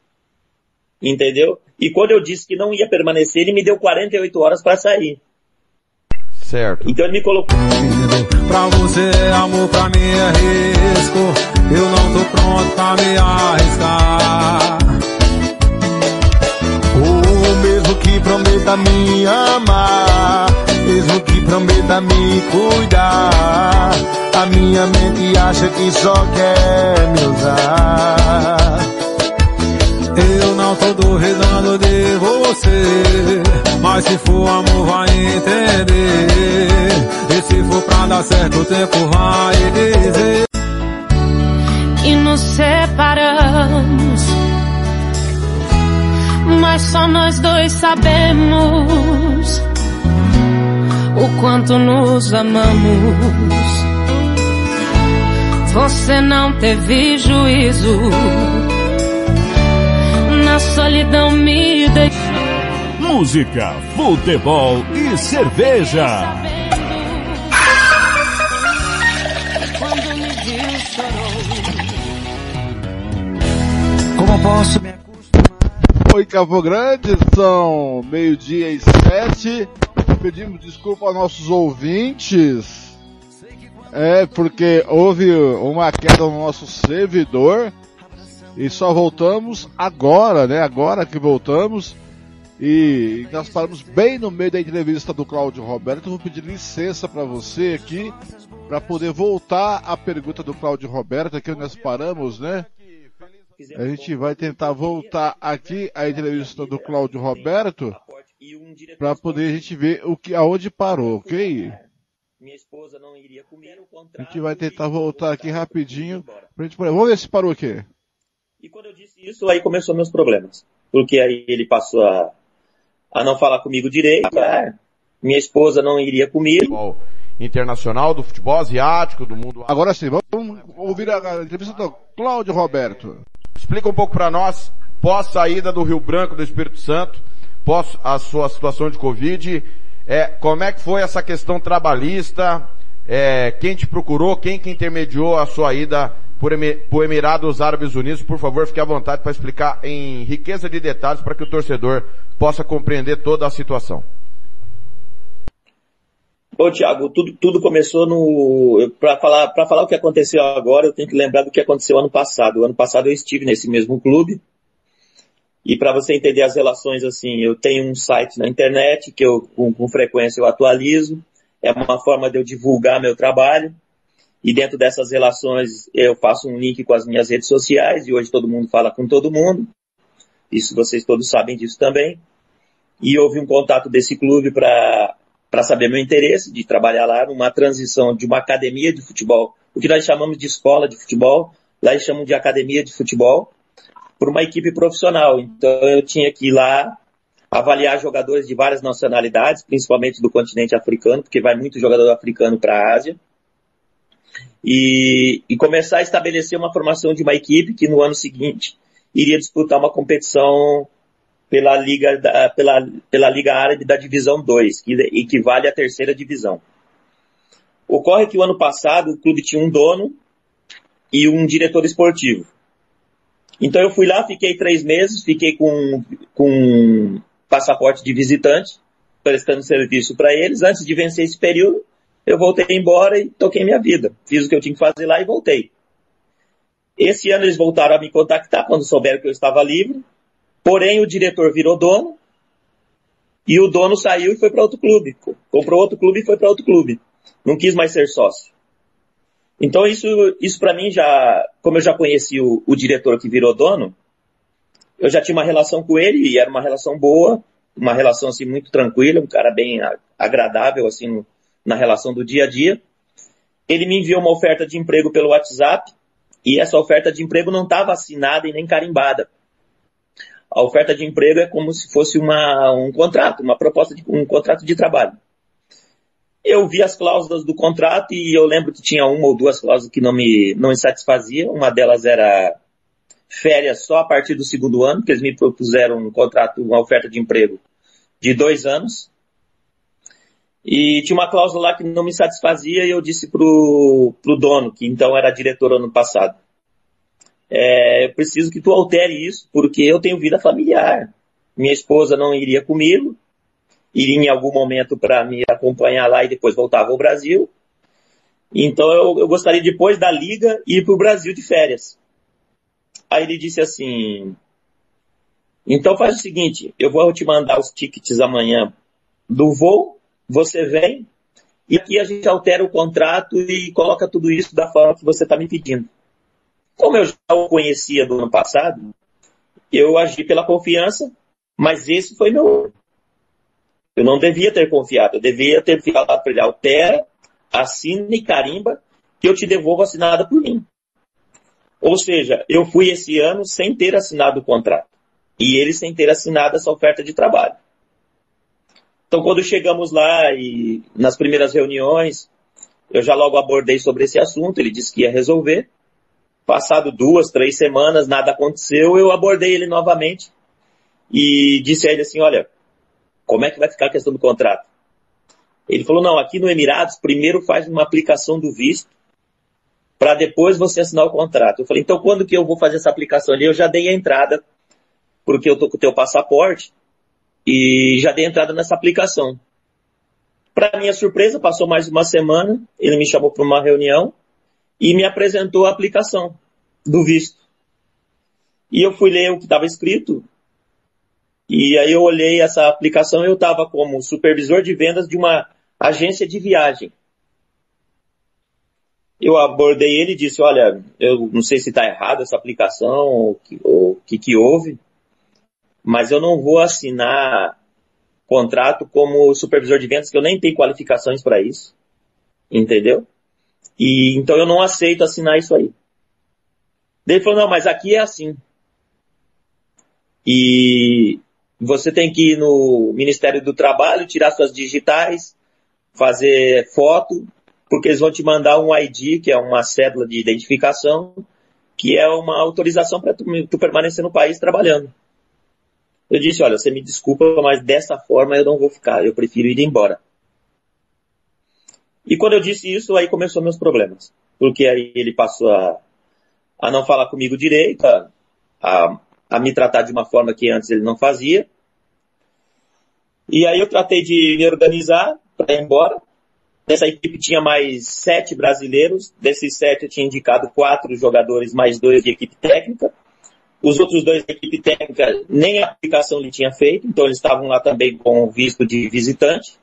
Entendeu? E quando eu disse que não ia permanecer, ele me deu 48 horas para sair. Certo. Então ele me colocou. Pra você amor, pra mim é risco. Eu não tô pronto pra me arriscar. O mesmo que prometa me amar, mesmo que prometa me cuidar. A minha mente acha que só quer me usar. Eu não tô duvidando de você. Mas se for amor, vai entender. E se for pra dar certo, o tempo vai dizer. e nos separamos. Mas só nós dois sabemos o quanto nos amamos. Você não teve juízo, na solidão me deixou. Música, futebol e cerveja. Quando me viu, chorou. Como posso me Oi, Campo Grande, são meio-dia e sete. Pedimos desculpa aos nossos ouvintes. É, porque houve uma queda no nosso servidor. E só voltamos agora, né? Agora que voltamos. E nós paramos bem no meio da entrevista do Cláudio Roberto. Eu vou pedir licença para você aqui para poder voltar à pergunta do Cláudio Roberto, onde nós paramos, né? A gente vai tentar voltar aqui a entrevista do Cláudio Roberto para poder a gente ver o que aonde parou, ok? A gente vai tentar voltar aqui rapidinho pra gente Vamos ver se parou aqui. E quando eu disse isso, aí começou meus problemas. Porque aí ele passou a, a não falar comigo direito. É, minha esposa não iria comigo. Internacional do futebol asiático, do mundo. Agora sim, vamos ouvir a entrevista do Cláudio Roberto. Explica um pouco para nós, pós saída do Rio Branco do Espírito Santo, pós a sua situação de Covid, é, como é que foi essa questão trabalhista? É, quem te procurou? Quem que intermediou a sua ida por, Emirados Árabes Unidos? Por favor, fique à vontade para explicar em riqueza de detalhes para que o torcedor possa compreender toda a situação. Bom, Thiago, tudo, tudo começou no. Para falar, falar o que aconteceu agora, eu tenho que lembrar do que aconteceu ano passado. Ano passado eu estive nesse mesmo clube, e para você entender as relações, assim, eu tenho um site na internet que eu, com, com, frequência eu atualizo. É uma forma de eu divulgar meu trabalho. E dentro dessas relações eu faço um link com as minhas redes sociais e hoje todo mundo fala com todo mundo. Isso vocês todos sabem disso também. E houve um contato desse clube para saber meu interesse de trabalhar lá numa transição de uma academia de futebol, o que nós chamamos de escola de futebol, lá eles chamam de academia de futebol, por uma equipe profissional. Então eu tinha que ir lá avaliar jogadores de várias nacionalidades, principalmente do continente africano, porque vai muito jogador africano para a Ásia. E, e, começar a estabelecer uma formação de uma equipe que no ano seguinte iria disputar uma competição pela Liga, da, pela, pela Liga Árabe da Divisão 2, que equivale à terceira divisão. Ocorre que o ano passado o clube tinha um dono e um diretor esportivo. Então eu fui lá, fiquei três meses, fiquei com, com passaporte de visitante, prestando serviço para eles. Antes de vencer esse período, eu voltei embora e toquei minha vida. Fiz o que eu tinha que fazer lá e voltei. Esse ano eles voltaram a me contactar quando souberam que eu estava livre. Porém, o diretor virou dono e o dono saiu e foi para outro clube. Comprou outro clube e foi para outro clube. Não quis mais ser sócio. Então isso, isso para mim já, como eu já conheci o, o, diretor que virou dono, eu já tinha uma relação com ele e era uma relação boa, uma relação assim muito tranquila, um cara bem agradável assim no, na relação do dia a dia. Ele me enviou uma oferta de emprego pelo WhatsApp e essa oferta de emprego não estava assinada e nem carimbada. A oferta de emprego é como se fosse uma, um contrato, uma proposta de um contrato de trabalho. Eu vi as cláusulas do contrato e eu lembro que tinha uma ou duas cláusulas que não me, não me satisfaziam. Uma delas era férias só a partir do segundo ano, que eles me propuseram um contrato, uma oferta de emprego de dois anos. E tinha uma cláusula lá que não me satisfazia e eu disse pro, pro dono, que então era diretor ano passado. É, eu preciso que tu altere isso, porque eu tenho vida familiar. Minha esposa não iria comigo, iria em algum momento para me acompanhar lá e depois voltava ao Brasil. Então eu, eu gostaria depois da liga ir para o Brasil de férias. Aí ele disse assim: então faz o seguinte, eu vou te mandar os tickets amanhã do voo, você vem e aqui a gente altera o contrato e coloca tudo isso da forma que você está me pedindo. Como eu já o conhecia do ano passado, eu agi pela confiança, mas esse foi meu eu não devia ter confiado, eu devia ter falado para ele, altera, assina e carimba, que eu te devolvo assinada por mim. Ou seja, eu fui esse ano sem ter assinado o contrato. E ele sem ter assinado essa oferta de trabalho. Então, quando chegamos lá e nas primeiras reuniões, eu já logo abordei sobre esse assunto, ele disse que ia resolver. Passado duas, três semanas, nada aconteceu, eu abordei ele novamente e disse a ele assim, olha, como é que vai ficar a questão do contrato? Ele falou, não, aqui no Emirados, primeiro faz uma aplicação do visto, para depois você assinar o contrato. Eu falei, então quando que eu vou fazer essa aplicação ali? Eu já dei a entrada, porque eu tô com o teu passaporte, e já dei entrada nessa aplicação. Para minha surpresa, passou mais uma semana, ele me chamou para uma reunião e me apresentou a aplicação do visto. E eu fui ler o que estava escrito, E aí eu olhei essa aplicação e eu estava como supervisor de vendas de uma agência de viagem. Eu abordei ele e disse, olha, eu não sei se está errado essa aplicação ou o que, que houve, mas eu não vou assinar contrato como supervisor de vendas, que eu nem tenho qualificações para isso. Entendeu? E então eu não aceito assinar isso aí. Ele falou, não, mas aqui é assim. E você tem que ir no Ministério do Trabalho, tirar suas digitais, fazer foto, porque eles vão te mandar um ID, que é uma cédula de identificação, que é uma autorização para tu, tu permanecer no país trabalhando. Eu disse, olha, você me desculpa, mas dessa forma eu não vou ficar, eu prefiro ir embora. E quando eu disse isso, aí começou meus problemas. Porque aí ele passou a, a não falar comigo direito, a, a, a me tratar de uma forma que antes ele não fazia. E aí eu tratei de me organizar para ir embora. Nessa equipe tinha mais sete brasileiros. Desses sete eu tinha indicado quatro jogadores, mais dois de equipe técnica. Os outros dois da equipe técnica nem a aplicação ele tinha feito, então eles estavam lá também com visto de visitante.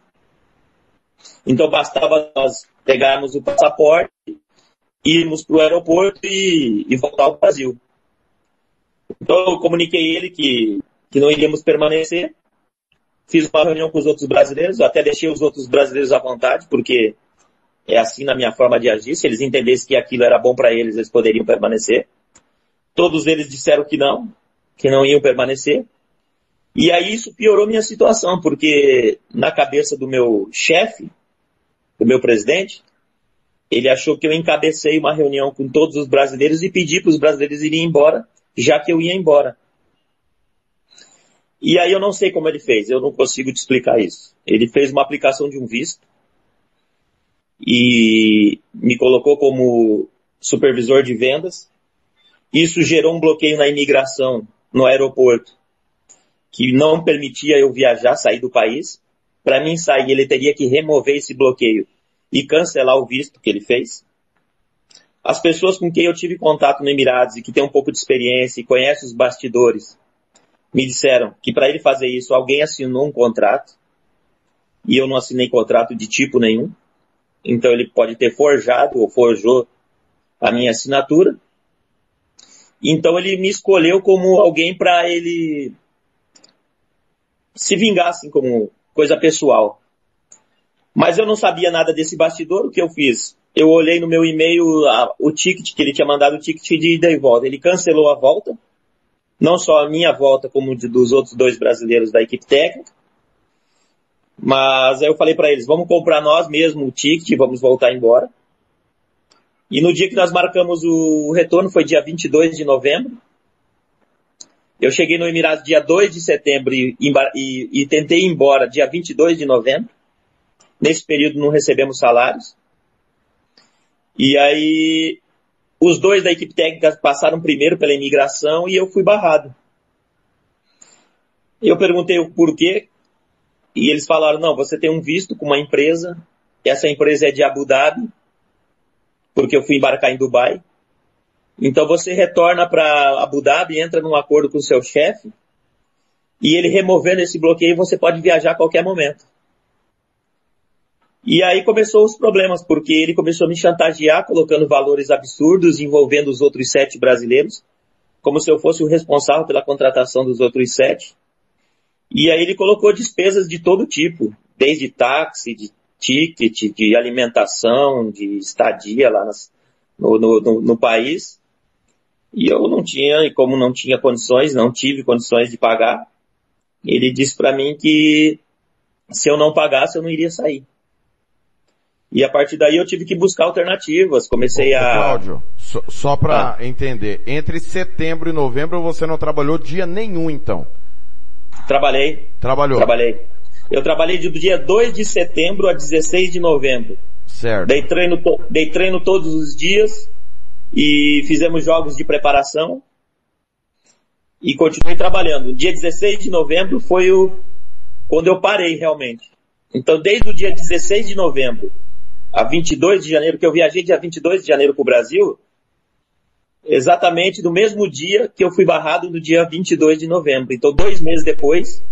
Então bastava nós pegarmos o passaporte, irmos para o aeroporto e, e, voltar ao Brasil. Então eu comuniquei ele que, que não iríamos permanecer. Fiz uma reunião com os outros brasileiros, até deixei os outros brasileiros à vontade, porque é assim na minha forma de agir. Se eles entendessem que aquilo era bom para eles, eles poderiam permanecer. Todos eles disseram que não, que não iam permanecer. E aí isso piorou minha situação, porque na cabeça do meu chefe, do meu presidente, ele achou que eu encabecei uma reunião com todos os brasileiros e pedi para os brasileiros irem embora, já que eu ia embora. E aí eu não sei como ele fez, eu não consigo te explicar isso. Ele fez uma aplicação de um visto e me colocou como supervisor de vendas. Isso gerou um bloqueio na imigração no aeroporto, que não permitia eu viajar, sair do país. Para mim sair, ele teria que remover esse bloqueio e cancelar o visto que ele fez. As pessoas com quem eu tive contato no Emirados e que têm um pouco de experiência e conhecem os bastidores, me disseram que para ele fazer isso, alguém assinou um contrato e eu não assinei contrato de tipo nenhum. Então ele pode ter forjado ou forjou a minha assinatura. Então ele me escolheu como alguém para ele se vingar, assim, como coisa pessoal. Mas eu não sabia nada desse bastidor, o que eu fiz? Eu olhei no meu e-mail a, o ticket, que ele tinha mandado o ticket de ida e volta. Ele cancelou a volta, não só a minha volta, como de, dos outros dois brasileiros da equipe técnica. Mas aí eu falei para eles, vamos comprar nós mesmo o ticket, vamos voltar embora. E no dia que nós marcamos o retorno, foi dia 22 de novembro. Eu cheguei no Emirados dia 2 de setembro e, e, e tentei ir embora dia 22 de novembro. Nesse período não recebemos salários. E aí, os dois da equipe técnica passaram primeiro pela imigração e eu fui barrado. Eu perguntei o porquê e eles falaram, não, você tem um visto com uma empresa, essa empresa é de Abu Dhabi, porque eu fui embarcar em Dubai. Então você retorna para Abu Dhabi, entra num acordo com o seu chefe, e ele removendo esse bloqueio, você pode viajar a qualquer momento. E aí começou os problemas, porque ele começou a me chantagear, colocando valores absurdos, envolvendo os outros sete brasileiros, como se eu fosse o responsável pela contratação dos outros sete. E aí ele colocou despesas de todo tipo, desde táxi, de ticket, de alimentação, de estadia lá nas, no, no, no, país. E eu não tinha, e como não tinha condições, não tive condições de pagar, ele disse para mim que se eu não pagasse, eu não iria sair. E a partir daí eu tive que buscar alternativas. Comecei Ô, a. Cláudio, só, só para ah. entender, entre setembro e novembro você não trabalhou dia nenhum, então? Trabalhei. Trabalhou? Trabalhei. Eu trabalhei do dia 2 de setembro a 16 de novembro. Certo. Dei treino, dei treino todos os dias e fizemos jogos de preparação e continuei trabalhando. Dia 16 de novembro foi o quando eu parei realmente. Então, desde o dia 16 de novembro a 22 de janeiro, que eu viajei dia 22 de janeiro para o Brasil, exatamente no mesmo dia que eu fui barrado, no dia 22 de novembro. Então, dois meses depois,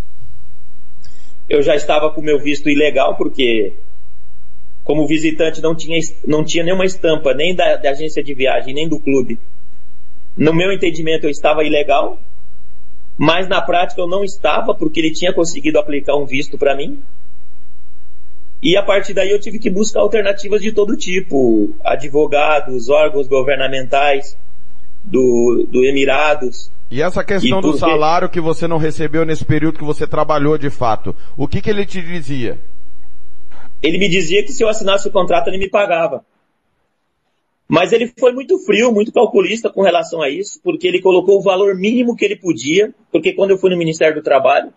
eu já estava com meu visto ilegal, porque como visitante não tinha, não tinha nenhuma estampa, nem da, da agência de viagem, nem do clube. No meu entendimento, eu estava ilegal, mas na prática eu não estava, porque ele tinha conseguido aplicar um visto para mim. E a partir daí eu tive que buscar alternativas de todo tipo, advogados, órgãos governamentais do, do Emirados. E essa questão e do salário que você não recebeu nesse período que você trabalhou de fato, o que, que ele te dizia? Ele me dizia que se eu assinasse o contrato ele me pagava. Mas ele foi muito frio, muito calculista com relação a isso, porque ele colocou o valor mínimo que ele podia, porque quando eu fui no Ministério do Trabalho,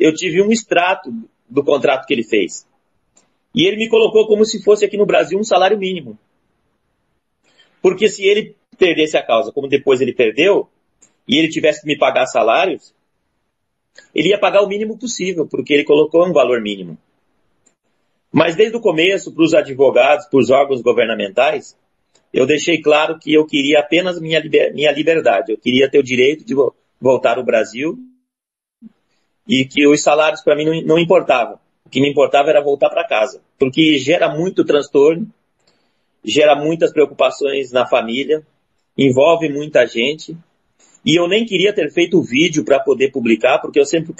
eu tive um extrato do contrato que ele fez. E ele me colocou como se fosse aqui no Brasil um salário mínimo. Porque se ele perdesse a causa, como depois ele perdeu, e ele tivesse que me pagar salários, ele ia pagar o mínimo possível, porque ele colocou um valor mínimo. Mas desde o começo, para os advogados, para os órgãos governamentais, eu deixei claro que eu queria apenas minha, liber, minha liberdade. Eu queria ter o direito de voltar ao Brasil e que os salários para mim não, não importavam. O que me importava era voltar para casa, porque gera muito transtorno, gera muitas preocupações na família, envolve muita gente. E eu nem queria ter feito o vídeo para poder publicar, porque eu sempre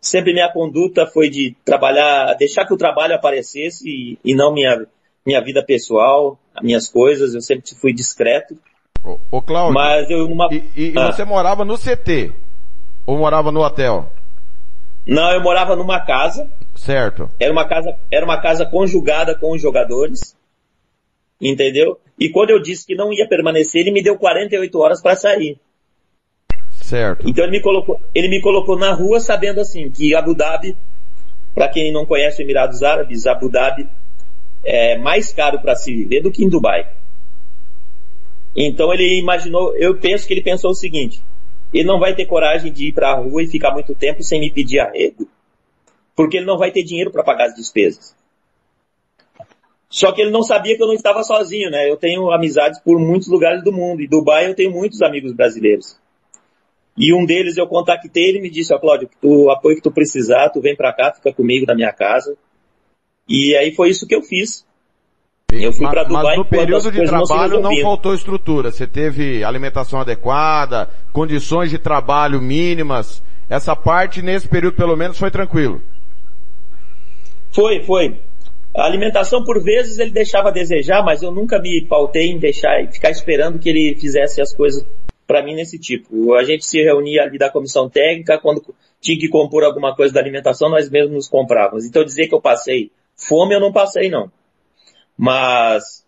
sempre minha conduta foi de trabalhar, deixar que o trabalho aparecesse e, e não minha, minha vida pessoal, minhas coisas, eu sempre fui discreto. Ô, ô Cláudio, mas eu numa... e, e ah. você morava no CT? Ou morava no hotel? Não, eu morava numa casa. Certo. Era uma casa, era uma casa conjugada com os jogadores. Entendeu? E quando eu disse que não ia permanecer, ele me deu 48 horas para sair. Certo. Então ele me colocou, ele me colocou na rua sabendo assim que Abu Dhabi, para quem não conhece os Emirados Árabes, Abu Dhabi é mais caro para se viver do que em Dubai. Então ele imaginou, eu penso que ele pensou o seguinte: ele não vai ter coragem de ir para a rua e ficar muito tempo sem me pedir arrego, porque ele não vai ter dinheiro para pagar as despesas. Só que ele não sabia que eu não estava sozinho, né? Eu tenho amizades por muitos lugares do mundo. E Dubai eu tenho muitos amigos brasileiros. E um deles eu contactei, ele me disse, ó Cláudio, o apoio que tu precisar, tu vem para cá, fica comigo na minha casa. E aí foi isso que eu fiz. Eu fui para Dubai. Mas no período de trabalho não, não faltou estrutura. Você teve alimentação adequada, condições de trabalho mínimas. Essa parte nesse período pelo menos foi tranquilo. Foi, foi. A alimentação por vezes ele deixava a desejar, mas eu nunca me pautei em deixar e ficar esperando que ele fizesse as coisas para mim nesse tipo. A gente se reunia ali da comissão técnica, quando tinha que compor alguma coisa da alimentação, nós mesmos nos comprávamos. Então dizer que eu passei fome, eu não passei não. Mas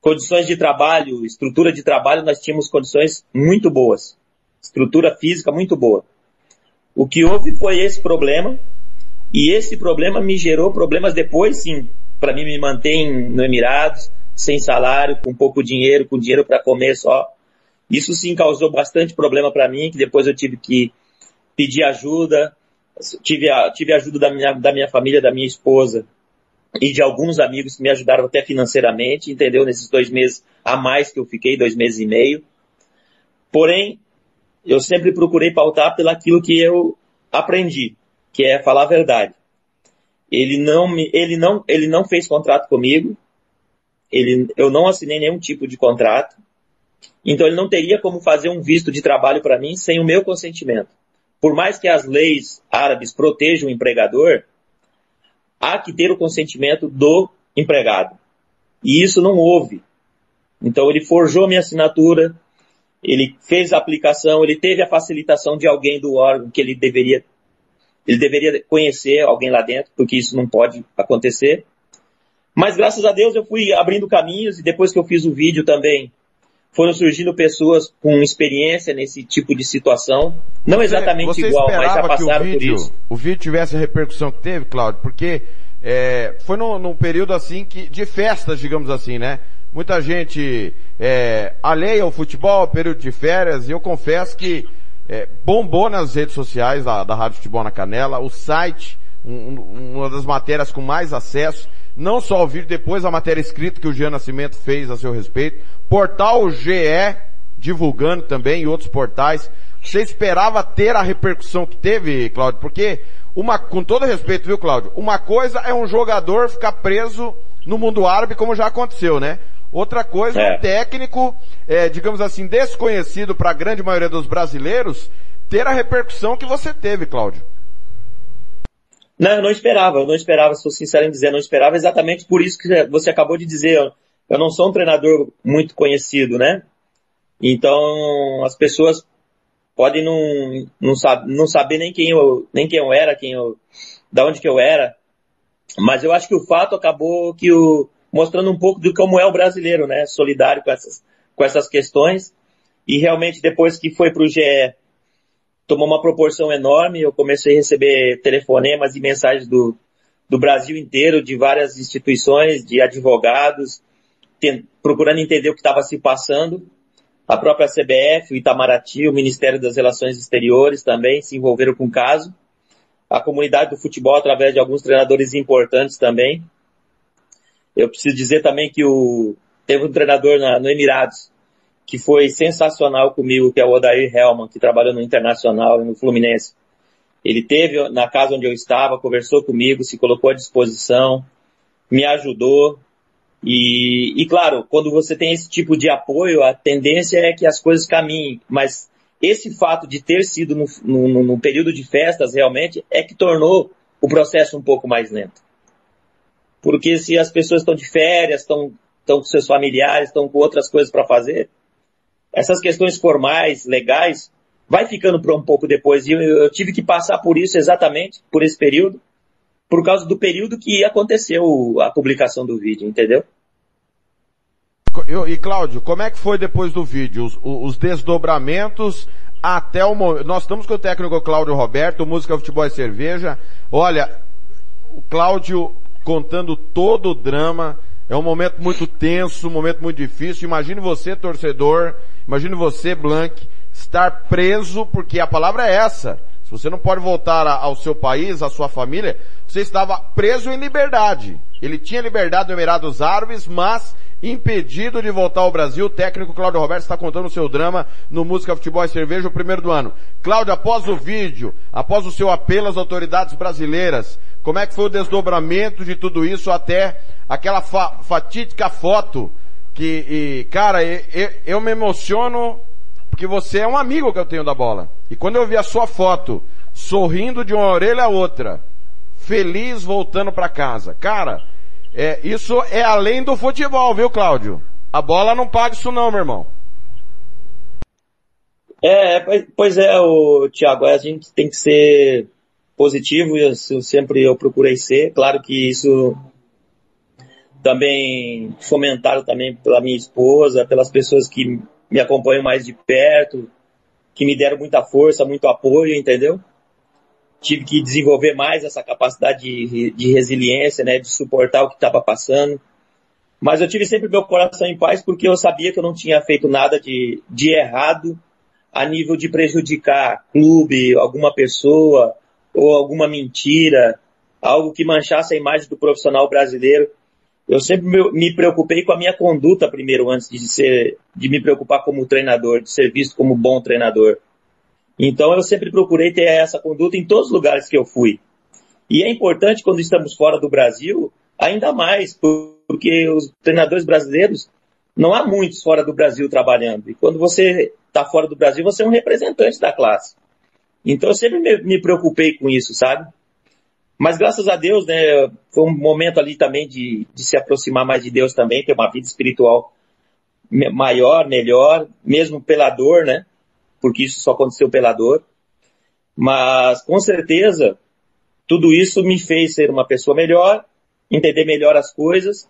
condições de trabalho, estrutura de trabalho, nós tínhamos condições muito boas. Estrutura física muito boa. O que houve foi esse problema, e esse problema me gerou problemas depois, sim, para mim me manter no Emirados, sem salário, com pouco dinheiro, com dinheiro para comer só. Isso sim causou bastante problema para mim, que depois eu tive que pedir ajuda, tive a, tive ajuda da minha, da minha família, da minha esposa e de alguns amigos que me ajudaram até financeiramente, entendeu? Nesses dois meses a mais que eu fiquei, dois meses e meio. Porém, eu sempre procurei pautar pelo aquilo que eu aprendi, que é falar a verdade. Ele não me, ele não, ele não fez contrato comigo. Ele, eu não assinei nenhum tipo de contrato. Então ele não teria como fazer um visto de trabalho para mim sem o meu consentimento. Por mais que as leis árabes protejam o empregador, há que ter o consentimento do empregado. E isso não houve. Então ele forjou minha assinatura, ele fez a aplicação, ele teve a facilitação de alguém do órgão que ele deveria, ele deveria conhecer alguém lá dentro, porque isso não pode acontecer. Mas graças a Deus eu fui abrindo caminhos e depois que eu fiz o vídeo também foram surgindo pessoas com experiência nesse tipo de situação. Não exatamente você igual, mas já passaram vídeo, por isso. O vídeo tivesse a repercussão que teve, Claudio, porque é, foi num, num, período assim que, de festas, digamos assim, né? Muita gente é, alheia ao futebol, período de férias, e eu confesso que é, bombou nas redes sociais da, da Rádio Futebol na Canela, o site, um, uma das matérias com mais acesso, não só o vídeo, depois a matéria escrita que o Jean Nascimento fez a seu respeito. Portal GE, divulgando também em outros portais. Você esperava ter a repercussão que teve, Cláudio? Porque, uma, com todo respeito, viu, Cláudio? Uma coisa é um jogador ficar preso no mundo árabe, como já aconteceu, né? Outra coisa é um técnico, é, digamos assim, desconhecido para a grande maioria dos brasileiros, ter a repercussão que você teve, Cláudio. Não, eu não esperava, eu não esperava, sou sincero em dizer, não esperava exatamente por isso que você acabou de dizer. Eu não sou um treinador muito conhecido, né? Então, as pessoas podem não, não, sab, não saber nem quem eu, nem quem eu era, quem eu, da onde que eu era. Mas eu acho que o fato acabou que o, mostrando um pouco de como é o brasileiro, né? Solidário com essas, com essas questões. E realmente depois que foi para o GE, tomou uma proporção enorme. Eu comecei a receber telefonemas e mensagens do, do Brasil inteiro, de várias instituições, de advogados, procurando entender o que estava se passando. A própria CBF, o Itamaraty, o Ministério das Relações Exteriores também se envolveram com o caso. A comunidade do futebol, através de alguns treinadores importantes também. Eu preciso dizer também que o, teve um treinador na, no Emirados que foi sensacional comigo, que é o Odair Helman, que trabalhou no Internacional e no Fluminense. Ele teve na casa onde eu estava, conversou comigo, se colocou à disposição, me ajudou. E, e claro, quando você tem esse tipo de apoio, a tendência é que as coisas caminhem. Mas esse fato de ter sido no, no, no período de festas realmente é que tornou o processo um pouco mais lento. Porque se as pessoas estão de férias, estão, estão com seus familiares, estão com outras coisas para fazer, essas questões formais, legais, vai ficando para um pouco depois. E eu, eu, tive que passar por isso exatamente, por esse período, por causa do período que aconteceu a publicação do vídeo, entendeu? E Cláudio, como é que foi depois do vídeo? Os, os desdobramentos até o momento. Nós estamos com o técnico Cláudio Roberto, Música, Futebol e Cerveja. Olha, o Cláudio contando todo o drama. É um momento muito tenso, um momento muito difícil. Imagine você, torcedor, imagine você, Blank, estar preso, porque a palavra é essa. Se você não pode voltar ao seu país, à sua família, você estava preso em liberdade. Ele tinha liberdade no Emirados Árabes, mas impedido de voltar ao Brasil. O técnico Cláudio Roberto está contando o seu drama no Música, Futebol e Cerveja, o primeiro do ano. Cláudio, após o vídeo, após o seu apelo às autoridades brasileiras, como é que foi o desdobramento de tudo isso até aquela fa fatídica foto que, e, cara, eu, eu me emociono porque você é um amigo que eu tenho da bola. E quando eu vi a sua foto sorrindo de uma orelha a outra, feliz voltando para casa, cara, é, isso é além do futebol, viu, Cláudio? A bola não paga isso não, meu irmão. É, pois é, o Thiago, a gente tem que ser positivo, eu, sempre eu procurei ser. Claro que isso também fomentado também pela minha esposa, pelas pessoas que me acompanham mais de perto, que me deram muita força, muito apoio, entendeu? Tive que desenvolver mais essa capacidade de, de resiliência, né, de suportar o que estava passando. Mas eu tive sempre meu coração em paz porque eu sabia que eu não tinha feito nada de, de errado a nível de prejudicar clube, alguma pessoa, ou alguma mentira, algo que manchasse a imagem do profissional brasileiro. Eu sempre me preocupei com a minha conduta primeiro, antes de ser, de me preocupar como treinador, de ser visto como bom treinador. Então eu sempre procurei ter essa conduta em todos os lugares que eu fui. E é importante quando estamos fora do Brasil, ainda mais, porque os treinadores brasileiros, não há muitos fora do Brasil trabalhando. E quando você está fora do Brasil, você é um representante da classe. Então eu sempre me, preocupei com isso, sabe? Mas graças a Deus, né, foi um momento ali também de, de se aproximar mais de Deus também, ter uma vida espiritual maior, melhor, mesmo pela dor, né? Porque isso só aconteceu pela dor. Mas com certeza, tudo isso me fez ser uma pessoa melhor, entender melhor as coisas,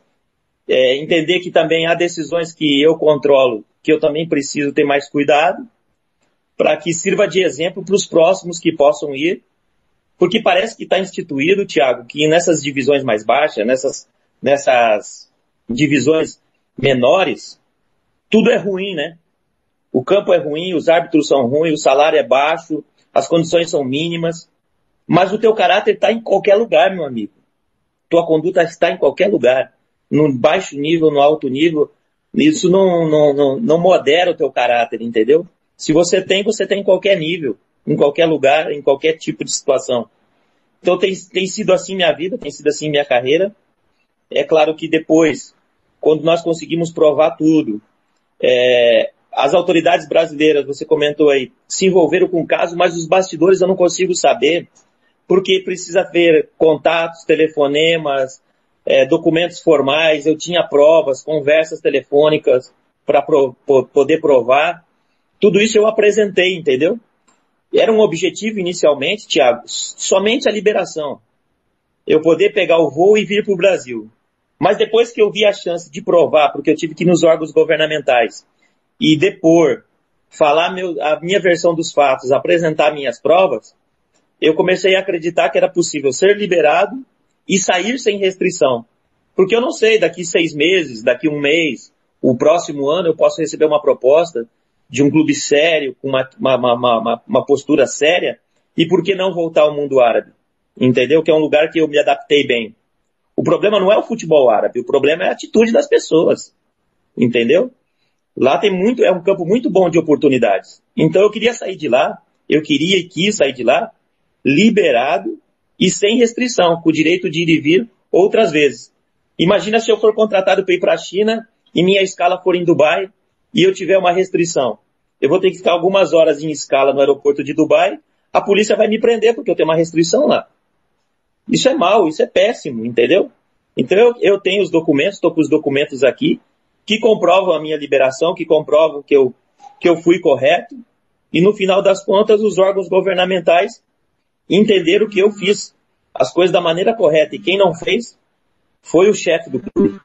é, entender que também há decisões que eu controlo, que eu também preciso ter mais cuidado, para que sirva de exemplo para os próximos que possam ir, porque parece que está instituído, Tiago, que nessas divisões mais baixas, nessas, nessas divisões menores, tudo é ruim, né? O campo é ruim, os árbitros são ruins, o salário é baixo, as condições são mínimas, mas o teu caráter está em qualquer lugar, meu amigo. Tua conduta está em qualquer lugar. No baixo nível, no alto nível, Isso não, não, não, não modera o teu caráter, entendeu? Se você tem, você tem em qualquer nível, em qualquer lugar, em qualquer tipo de situação. Então tem, tem sido assim minha vida, tem sido assim minha carreira. É claro que depois, quando nós conseguimos provar tudo, é, as autoridades brasileiras, você comentou aí, se envolveram com o caso, mas os bastidores eu não consigo saber, porque precisa ver contatos, telefonemas, é, documentos formais, eu tinha provas, conversas telefônicas para pro, poder provar. Tudo isso eu apresentei, entendeu? Era um objetivo inicialmente, Tiago, somente a liberação. Eu poder pegar o voo e vir para o Brasil. Mas depois que eu vi a chance de provar, porque eu tive que ir nos órgãos governamentais e depor, falar meu, a minha versão dos fatos, apresentar minhas provas, eu comecei a acreditar que era possível ser liberado e sair sem restrição. Porque eu não sei, daqui seis meses, daqui um mês, o próximo ano eu posso receber uma proposta de um clube sério, com uma, uma, uma, uma, postura séria, e por que não voltar ao mundo árabe? Entendeu? Que é um lugar que eu me adaptei bem. O problema não é o futebol árabe, o problema é a atitude das pessoas. Entendeu? Lá tem muito, é um campo muito bom de oportunidades. Então eu queria sair de lá, eu queria e quis sair de lá, liberado e sem restrição, com o direito de ir e vir outras vezes. Imagina se eu for contratado para ir para a China e minha escala for em Dubai e eu tiver uma restrição. Eu vou ter que ficar algumas horas em escala no aeroporto de Dubai, a polícia vai me prender porque eu tenho uma restrição lá. Isso é mal, isso é péssimo, entendeu? Então eu, eu tenho os documentos, estou com os documentos aqui, que comprovam a minha liberação, que comprovam que eu, que eu fui correto, e no final das contas os órgãos governamentais entenderam que eu fiz as coisas da maneira correta, e quem não fez foi o chefe do clube.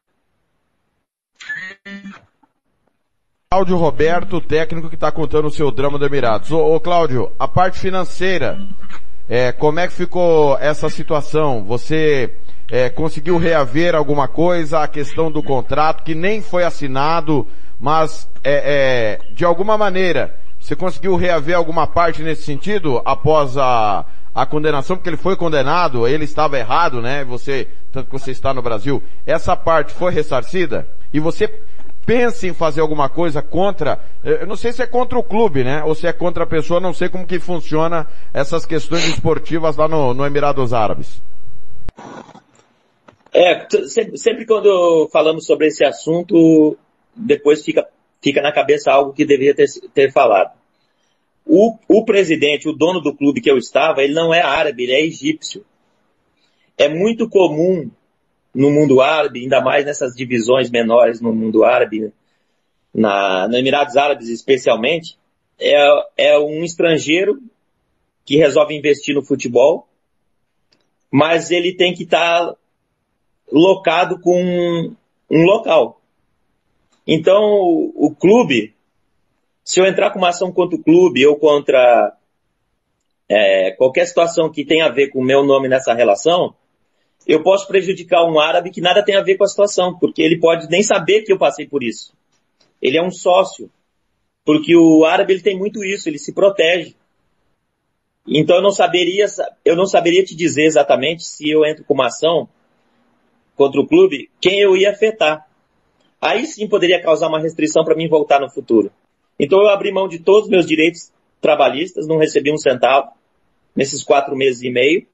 Cláudio Roberto, técnico que está contando o seu drama do Emirados. Ô, ô Cláudio, a parte financeira, é, como é que ficou essa situação? Você é, conseguiu reaver alguma coisa? A questão do contrato que nem foi assinado, mas é, é de alguma maneira você conseguiu reaver alguma parte nesse sentido após a, a condenação, porque ele foi condenado, ele estava errado, né? Você, tanto que você está no Brasil, essa parte foi ressarcida? E você pense em fazer alguma coisa contra, eu não sei se é contra o clube, né? Ou se é contra a pessoa, não sei como que funciona essas questões esportivas lá no, no Emirados Árabes. É, sempre, sempre, quando falamos sobre esse assunto, depois fica, fica na cabeça algo que deveria ter, ter falado. O, o presidente, o dono do clube que eu estava, ele não é árabe, ele é egípcio. É muito comum no mundo árabe, ainda mais nessas divisões menores no mundo árabe, na, no Emirados Árabes especialmente, é, é um estrangeiro que resolve investir no futebol, mas ele tem que estar tá locado com um, um local. Então, o, o, clube, se eu entrar com uma ação contra o clube ou contra é, qualquer situação que tenha a ver com o meu nome nessa relação, eu posso prejudicar um árabe que nada tem a ver com a situação, porque ele pode nem saber que eu passei por isso. Ele é um sócio, porque o árabe ele tem muito isso, ele se protege. Então eu não saberia, eu não saberia te dizer exatamente se eu entro com uma ação contra o clube, quem eu ia afetar. Aí sim poderia causar uma restrição para mim voltar no futuro. Então eu abri mão de todos os meus direitos trabalhistas, não recebi um centavo nesses quatro meses e meio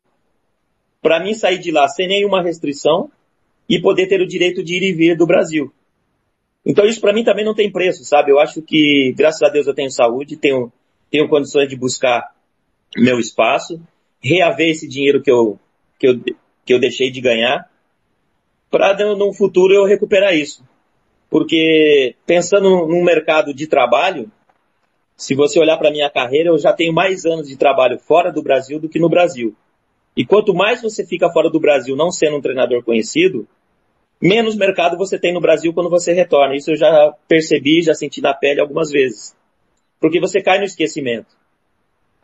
para mim sair de lá sem nenhuma restrição e poder ter o direito de ir e vir do Brasil. Então isso para mim também não tem preço, sabe? Eu acho que, graças a Deus, eu tenho saúde, tenho, tenho condições de buscar meu espaço, reaver esse dinheiro que eu, que eu, que eu deixei de ganhar, para no futuro eu recuperar isso. Porque pensando num mercado de trabalho, se você olhar para minha carreira, eu já tenho mais anos de trabalho fora do Brasil do que no Brasil. E quanto mais você fica fora do Brasil não sendo um treinador conhecido, menos mercado você tem no Brasil quando você retorna. Isso eu já percebi, já senti na pele algumas vezes. Porque você cai no esquecimento.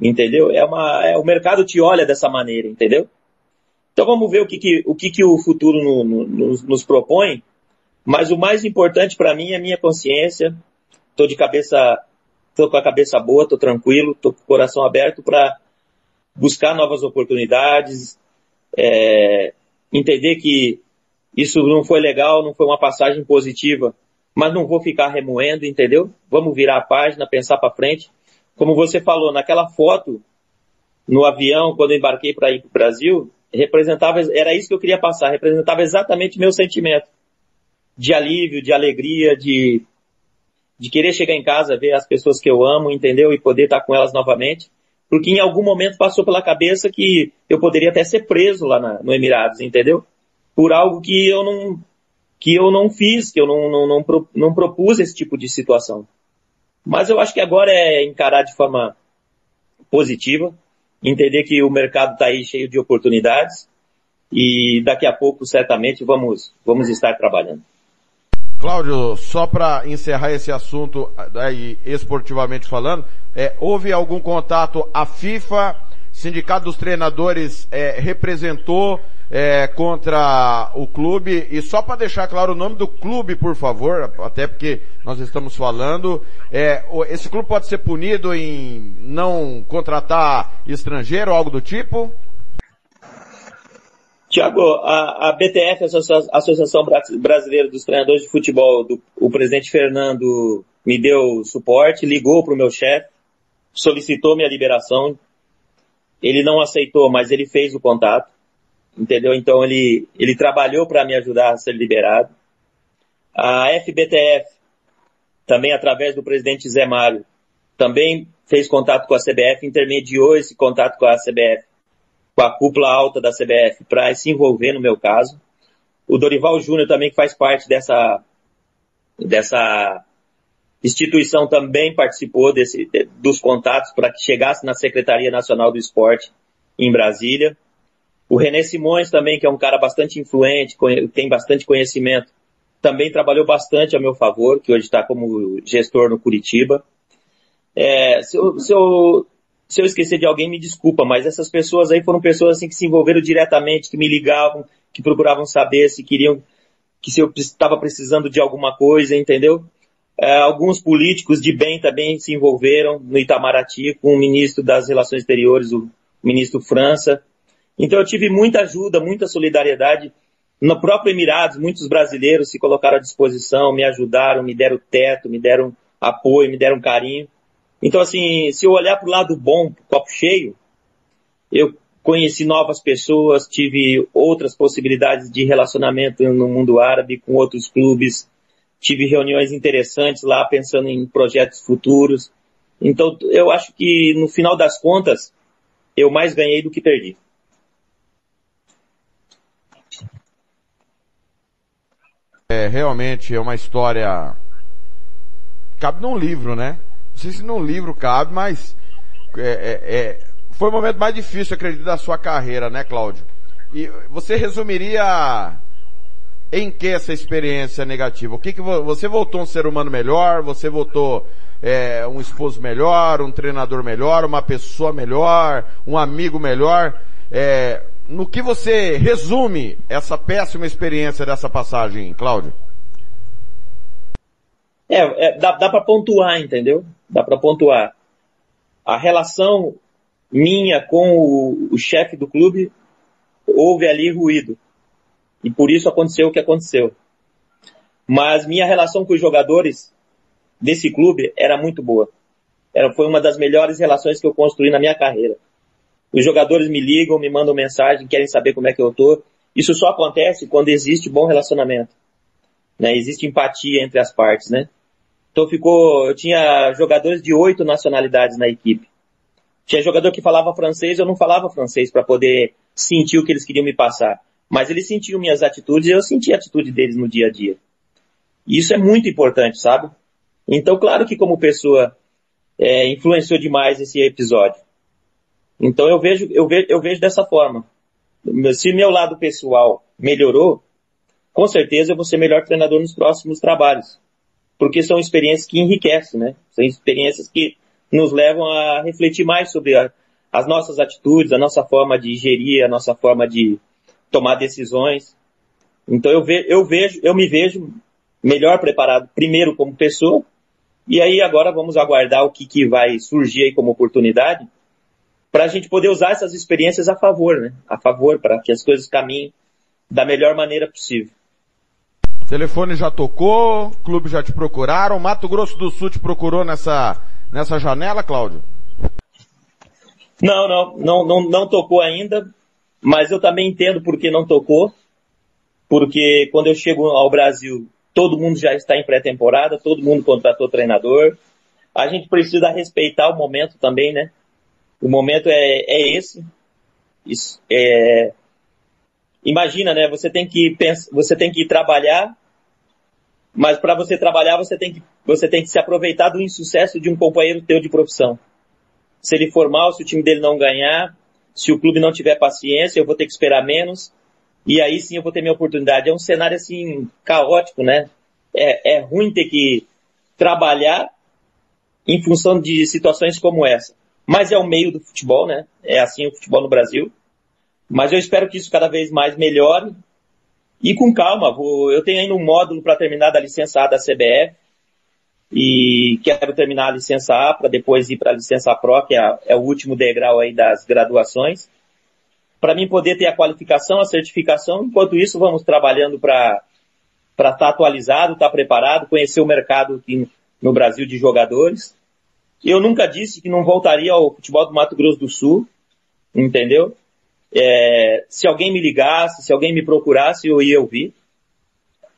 Entendeu? É uma, é, o mercado te olha dessa maneira, entendeu? Então vamos ver o que, que o, que, que o futuro no, no, nos, nos propõe. Mas o mais importante para mim é a minha consciência. Estou de cabeça, estou com a cabeça boa, estou tranquilo, estou com o coração aberto para buscar novas oportunidades, é, entender que isso não foi legal, não foi uma passagem positiva mas não vou ficar remoendo, entendeu? Vamos virar a página, pensar para frente. Como você falou, naquela foto no avião, quando eu embarquei para ir para o Brasil, representava, era isso que eu queria passar, representava exatamente meu sentimento de alívio, de alegria, de, de querer chegar em casa, ver as pessoas que eu amo, entendeu? E poder estar com elas novamente. Porque em algum momento passou pela cabeça que eu poderia até ser preso lá na, no Emirados, entendeu? Por algo que eu não, que eu não fiz, que eu não, não, não, não propus esse tipo de situação. Mas eu acho que agora é encarar de forma positiva, entender que o mercado está aí cheio de oportunidades e daqui a pouco certamente vamos, vamos estar trabalhando. Cláudio, só para encerrar esse assunto aí esportivamente falando, é, houve algum contato a FIFA, Sindicato dos Treinadores é, representou é, contra o clube e só para deixar claro o nome do clube, por favor, até porque nós estamos falando, é, esse clube pode ser punido em não contratar estrangeiro algo do tipo? Tiago, a, a, BTF, a Associação Brasileira dos Treinadores de Futebol, do, o presidente Fernando me deu suporte, ligou para o meu chefe, solicitou minha liberação. Ele não aceitou, mas ele fez o contato entendeu? Então ele, ele trabalhou para me ajudar a ser liberado. A FBTF, também através do presidente Zé Mário, também fez contato com a CBF, intermediou esse contato com a CBF, com a cúpula alta da CBF, para se envolver no meu caso. O Dorival Júnior também que faz parte dessa, dessa instituição também participou desse, dos contatos para que chegasse na Secretaria Nacional do Esporte em Brasília. O René Simões também, que é um cara bastante influente, tem bastante conhecimento, também trabalhou bastante a meu favor, que hoje está como gestor no Curitiba. É, se, eu, se, eu, se eu esquecer de alguém, me desculpa, mas essas pessoas aí foram pessoas assim, que se envolveram diretamente, que me ligavam, que procuravam saber se queriam, que se eu estava precisando de alguma coisa, entendeu? É, alguns políticos de bem também se envolveram no Itamaraty com o ministro das Relações Exteriores, o ministro França. Então eu tive muita ajuda, muita solidariedade. No próprio Emirados, muitos brasileiros se colocaram à disposição, me ajudaram, me deram teto, me deram apoio, me deram carinho. Então, assim, se eu olhar para o lado bom, copo cheio, eu conheci novas pessoas, tive outras possibilidades de relacionamento no mundo árabe com outros clubes, tive reuniões interessantes lá pensando em projetos futuros. Então, eu acho que no final das contas, eu mais ganhei do que perdi. É, realmente é uma história. Cabe num livro, né? Não sei se num livro cabe, mas é, é, é, foi o momento mais difícil, acredito, da sua carreira, né, Cláudio? E você resumiria em que essa experiência negativa? O que que você voltou um ser humano melhor? Você voltou é, um esposo melhor, um treinador melhor, uma pessoa melhor, um amigo melhor? É, no que você resume essa péssima experiência dessa passagem, Cláudio? É, é dá, dá para pontuar, entendeu? Dá para pontuar. A relação minha com o, o chefe do clube, houve ali ruído. E por isso aconteceu o que aconteceu. Mas minha relação com os jogadores desse clube era muito boa. Era, foi uma das melhores relações que eu construí na minha carreira. Os jogadores me ligam, me mandam mensagem, querem saber como é que eu tô. Isso só acontece quando existe bom relacionamento. Né? Existe empatia entre as partes, né? Então ficou, eu tinha jogadores de oito nacionalidades na equipe. Tinha jogador que falava francês, eu não falava francês para poder sentir o que eles queriam me passar. Mas eles sentiam minhas atitudes e eu sentia a atitude deles no dia a dia. Isso é muito importante, sabe? Então, claro que como pessoa, é, influenciou demais esse episódio. Então eu vejo, eu vejo, eu vejo dessa forma. Se meu lado pessoal melhorou, com certeza eu vou ser melhor treinador nos próximos trabalhos. Porque são experiências que enriquecem, né? São experiências que nos levam a refletir mais sobre a, as nossas atitudes, a nossa forma de gerir, a nossa forma de tomar decisões. Então eu, ve, eu vejo, eu me vejo melhor preparado, primeiro como pessoa, e aí agora vamos aguardar o que, que vai surgir aí como oportunidade para a gente poder usar essas experiências a favor, né? A favor, para que as coisas caminhem da melhor maneira possível. Telefone já tocou, clube já te procuraram, Mato Grosso do Sul te procurou nessa, nessa janela, Cláudio? Não, não, não, não, não tocou ainda, mas eu também entendo por que não tocou, porque quando eu chego ao Brasil, todo mundo já está em pré-temporada, todo mundo contratou treinador, a gente precisa respeitar o momento também, né? O momento é, é esse. Isso, é... Imagina, né? Você tem que pensar, você tem que trabalhar, mas para você trabalhar você tem que você tem que se aproveitar do insucesso de um companheiro teu de profissão. Se ele for mal, se o time dele não ganhar, se o clube não tiver paciência, eu vou ter que esperar menos. E aí sim eu vou ter minha oportunidade. É um cenário assim caótico, né? É, é ruim ter que trabalhar em função de situações como essa. Mas é o meio do futebol, né? É assim o futebol no Brasil. Mas eu espero que isso cada vez mais melhore. E com calma, vou, eu tenho ainda um módulo para terminar da licença A da CBF. E quero terminar a licença A para depois ir para a licença Pro, que é, é, o último degrau aí das graduações. Para mim poder ter a qualificação, a certificação. Enquanto isso, vamos trabalhando para estar tá atualizado, estar tá preparado, conhecer o mercado aqui no Brasil de jogadores. Eu nunca disse que não voltaria ao futebol do Mato Grosso do Sul, entendeu? É, se alguém me ligasse, se alguém me procurasse, eu ia ouvir.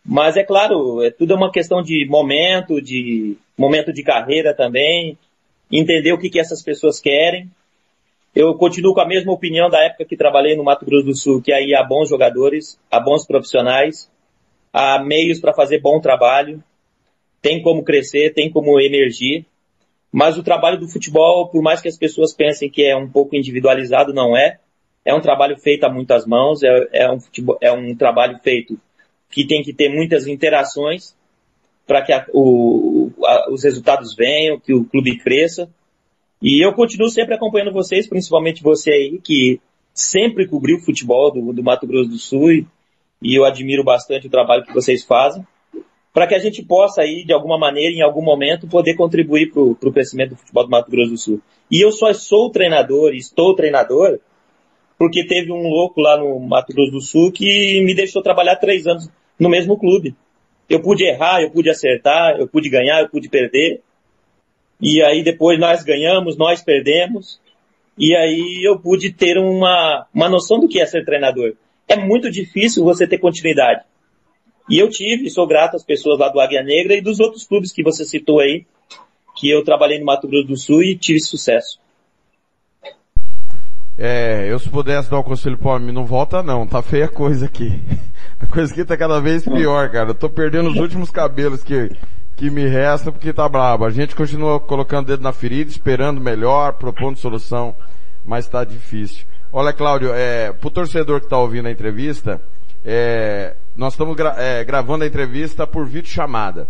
Mas é claro, é, tudo é uma questão de momento, de momento de carreira também, entender o que, que essas pessoas querem. Eu continuo com a mesma opinião da época que trabalhei no Mato Grosso do Sul, que aí há bons jogadores, há bons profissionais, há meios para fazer bom trabalho, tem como crescer, tem como emergir. Mas o trabalho do futebol, por mais que as pessoas pensem que é um pouco individualizado, não é. É um trabalho feito a muitas mãos, é, é um, futebol, é um trabalho feito que tem que ter muitas interações para que a, o, a, os resultados venham, que o clube cresça. E eu continuo sempre acompanhando vocês, principalmente você aí, que sempre cobriu o futebol do, do Mato Grosso do Sul e, e eu admiro bastante o trabalho que vocês fazem para que a gente possa aí, de alguma maneira, em algum momento, poder contribuir para o crescimento do futebol do Mato Grosso do Sul. E eu só sou treinador, estou treinador, porque teve um louco lá no Mato Grosso do Sul que me deixou trabalhar três anos no mesmo clube. Eu pude errar, eu pude acertar, eu pude ganhar, eu pude perder. E aí depois nós ganhamos, nós perdemos. E aí eu pude ter uma, uma noção do que é ser treinador. É muito difícil você ter continuidade. E eu tive, sou grato às pessoas lá do Águia Negra e dos outros clubes que você citou aí, que eu trabalhei no Mato Grosso do Sul e tive sucesso. É, eu se pudesse dar um conselho pro homem, não volta não, tá feia a coisa aqui. A coisa aqui tá cada vez pior, cara. Eu tô perdendo os últimos cabelos que, que me restam porque tá brabo. A gente continua colocando dedo na ferida, esperando melhor, propondo solução, mas tá difícil. Olha, Cláudio, é, pro torcedor que tá ouvindo a entrevista, é, nós estamos gra é, gravando a entrevista por vídeo chamada.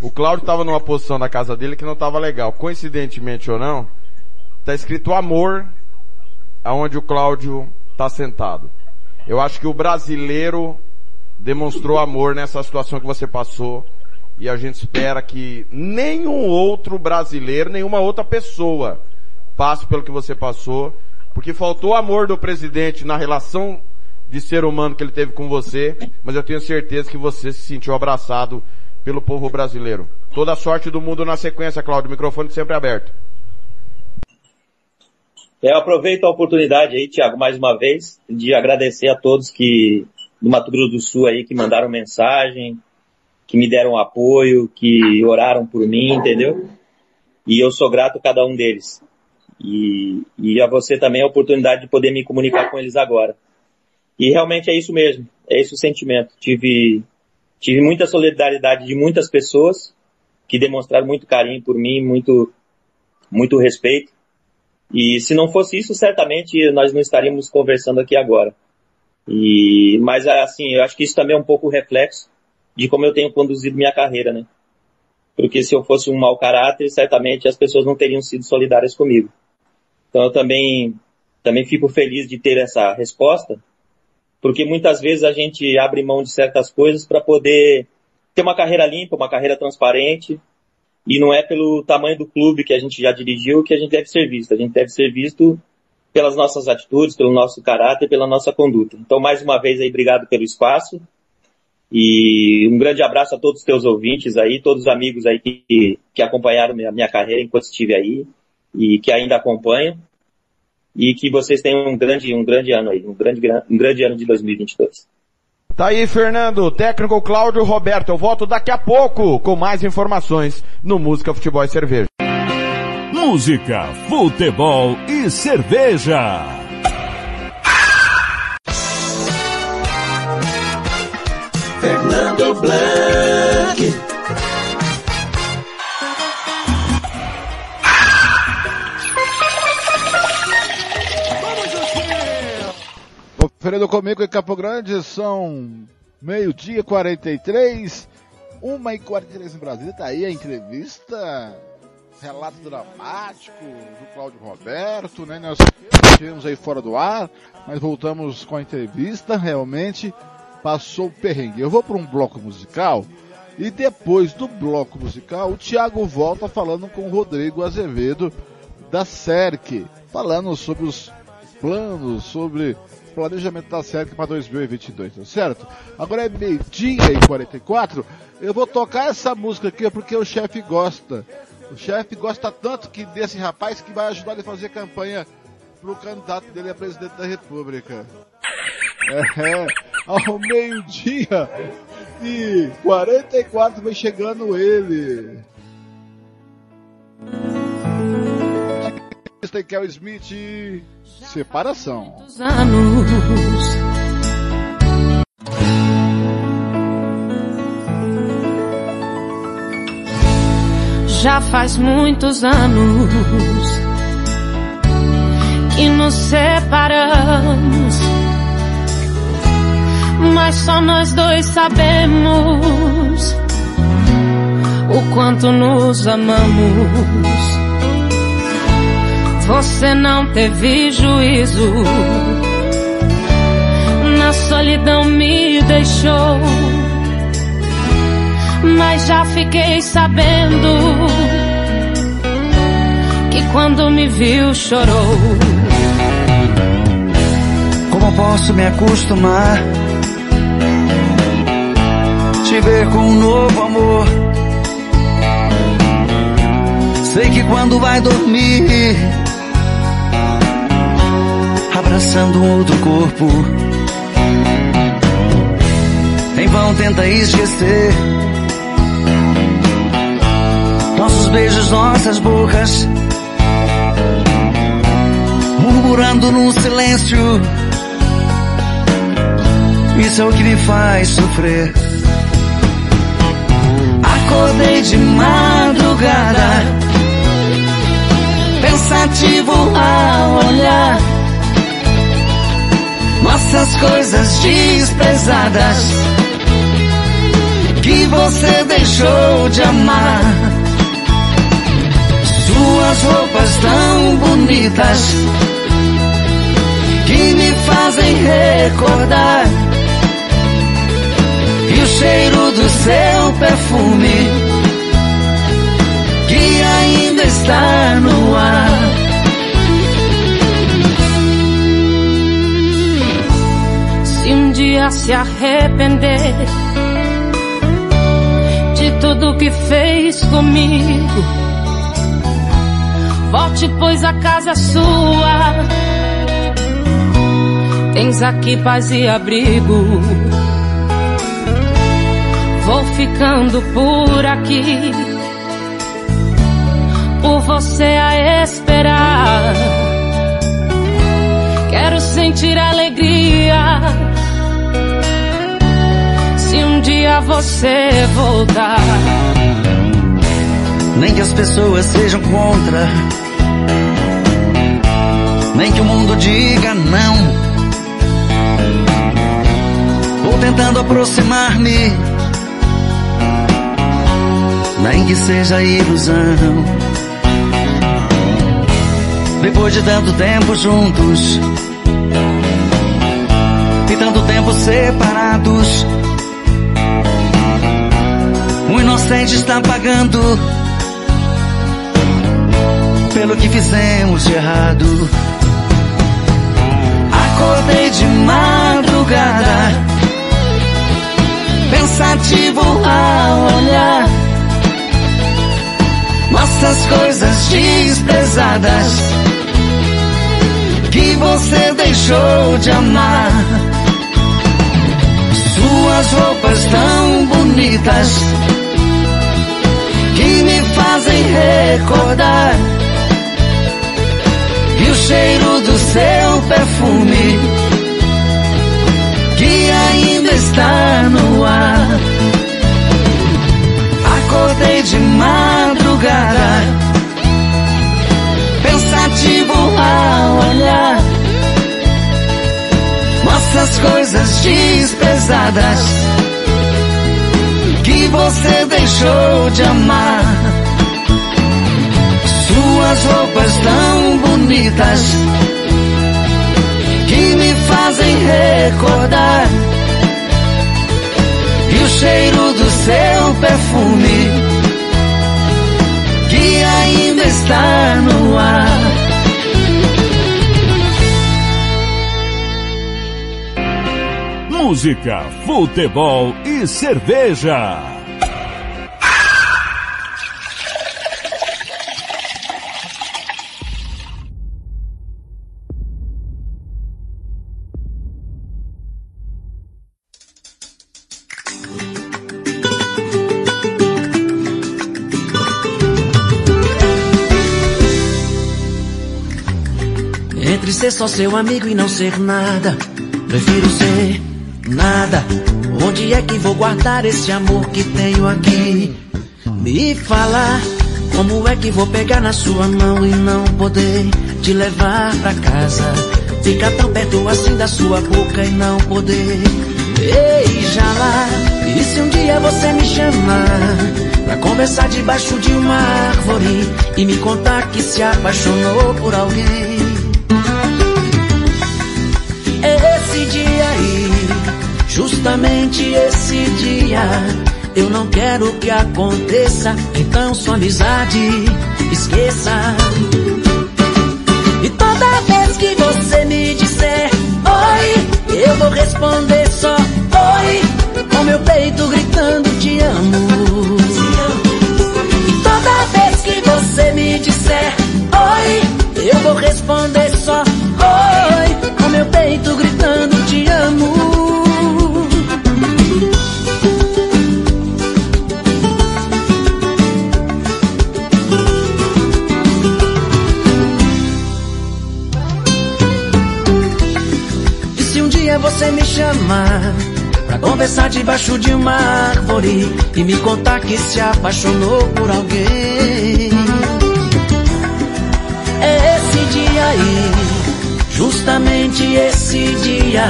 O Cláudio estava numa posição na casa dele que não estava legal. Coincidentemente ou não, está escrito amor aonde o Cláudio está sentado. Eu acho que o brasileiro demonstrou amor nessa situação que você passou e a gente espera que nenhum outro brasileiro, nenhuma outra pessoa passe pelo que você passou, porque faltou amor do presidente na relação de ser humano que ele teve com você, mas eu tenho certeza que você se sentiu abraçado pelo povo brasileiro. Toda a sorte do mundo na sequência, Cláudio. Microfone sempre aberto. Eu aproveito a oportunidade aí, Tiago, mais uma vez, de agradecer a todos que do Mato Grosso do Sul aí que mandaram mensagem, que me deram apoio, que oraram por mim, entendeu? E eu sou grato a cada um deles. E, e a você também a oportunidade de poder me comunicar com eles agora. E realmente é isso mesmo, é esse o sentimento. Tive, tive muita solidariedade de muitas pessoas que demonstraram muito carinho por mim, muito, muito respeito. E se não fosse isso, certamente nós não estaríamos conversando aqui agora. E, mas assim, eu acho que isso também é um pouco reflexo de como eu tenho conduzido minha carreira, né? Porque se eu fosse um mau caráter, certamente as pessoas não teriam sido solidárias comigo. Então eu também, também fico feliz de ter essa resposta, porque muitas vezes a gente abre mão de certas coisas para poder ter uma carreira limpa, uma carreira transparente, e não é pelo tamanho do clube que a gente já dirigiu que a gente deve ser visto. A gente deve ser visto pelas nossas atitudes, pelo nosso caráter, pela nossa conduta. Então, mais uma vez aí, obrigado pelo espaço. E um grande abraço a todos os teus ouvintes aí, todos os amigos aí que, que acompanharam minha, minha carreira enquanto estive aí e que ainda acompanham. E que vocês tenham um grande, um grande ano aí, um grande, um grande ano de 2022. Tá aí, Fernando, técnico Cláudio Roberto. Eu volto daqui a pouco com mais informações no Música, Futebol e Cerveja. Música, futebol e cerveja. Fernando Blanc. Fernando comigo em Campo Grande, são meio-dia 43, 1 e 43 em Brasília, tá aí a entrevista, relato dramático do Cláudio Roberto, né? Nós tivemos aí fora do ar, mas voltamos com a entrevista, realmente passou o perrengue. Eu vou para um bloco musical e depois do bloco musical o Thiago volta falando com o Rodrigo Azevedo da CERC, falando sobre os planos, sobre planejamento da CERC para 2022, tá certo? Agora é meio-dia e 44. Eu vou tocar essa música aqui porque o chefe gosta. O chefe gosta tanto que desse rapaz que vai ajudar ele a fazer campanha pro candidato dele a presidente da República. É, ao meio-dia e 44 vem chegando ele. Tem Kel Smith, separação. Já faz muitos anos que nos separamos, mas só nós dois sabemos o quanto nos amamos. Você não teve juízo, na solidão me deixou. Mas já fiquei sabendo que quando me viu chorou. Como posso me acostumar? Te ver com um novo amor. Sei que quando vai dormir abraçando um outro corpo. Em vão tenta esquecer nossos beijos, nossas bocas, murmurando no silêncio. Isso é o que me faz sofrer. Acordei de madrugada, pensativo ao olhar nossas coisas desprezadas que você deixou de amar. Suas roupas tão bonitas que me fazem recordar. E o cheiro do seu perfume que ainda está no ar. Dia se arrepender de tudo que fez comigo, volte, pois a casa é sua. Tens aqui paz e abrigo. Vou ficando por aqui, por você a esperar. Quero sentir alegria dia você voltar. Nem que as pessoas sejam contra, nem que o mundo diga não. Vou tentando aproximar-me, nem que seja ilusão. Depois de tanto tempo juntos e tanto tempo separados, inocente está pagando pelo que fizemos de errado. Acordei de madrugada, pensativo ao olhar nossas coisas desprezadas que você deixou de amar. Suas roupas tão bonitas fazem recordar. E o cheiro do seu perfume que ainda está no ar. Acordei de madrugada, pensativo ao olhar nossas coisas desprezadas que você deixou de amar. Suas roupas tão bonitas que me fazem recordar. E o cheiro do seu perfume que ainda está no ar. Música, futebol e cerveja. Ser só seu amigo e não ser nada, prefiro ser nada. Onde é que vou guardar esse amor que tenho aqui? Me falar como é que vou pegar na sua mão e não poder te levar pra casa? Ficar tão perto assim da sua boca e não poder beijá-la. E se um dia você me chamar pra conversar debaixo de uma árvore e me contar que se apaixonou por alguém? Aí, justamente esse dia, eu não quero que aconteça, então sua amizade esqueça. E toda vez que você me disser oi, eu vou responder só oi, com meu peito gritando te amo. E toda vez que você me disser oi, eu vou responder chamar pra conversar debaixo de uma árvore e me contar que se apaixonou por alguém? É esse dia aí, justamente esse dia.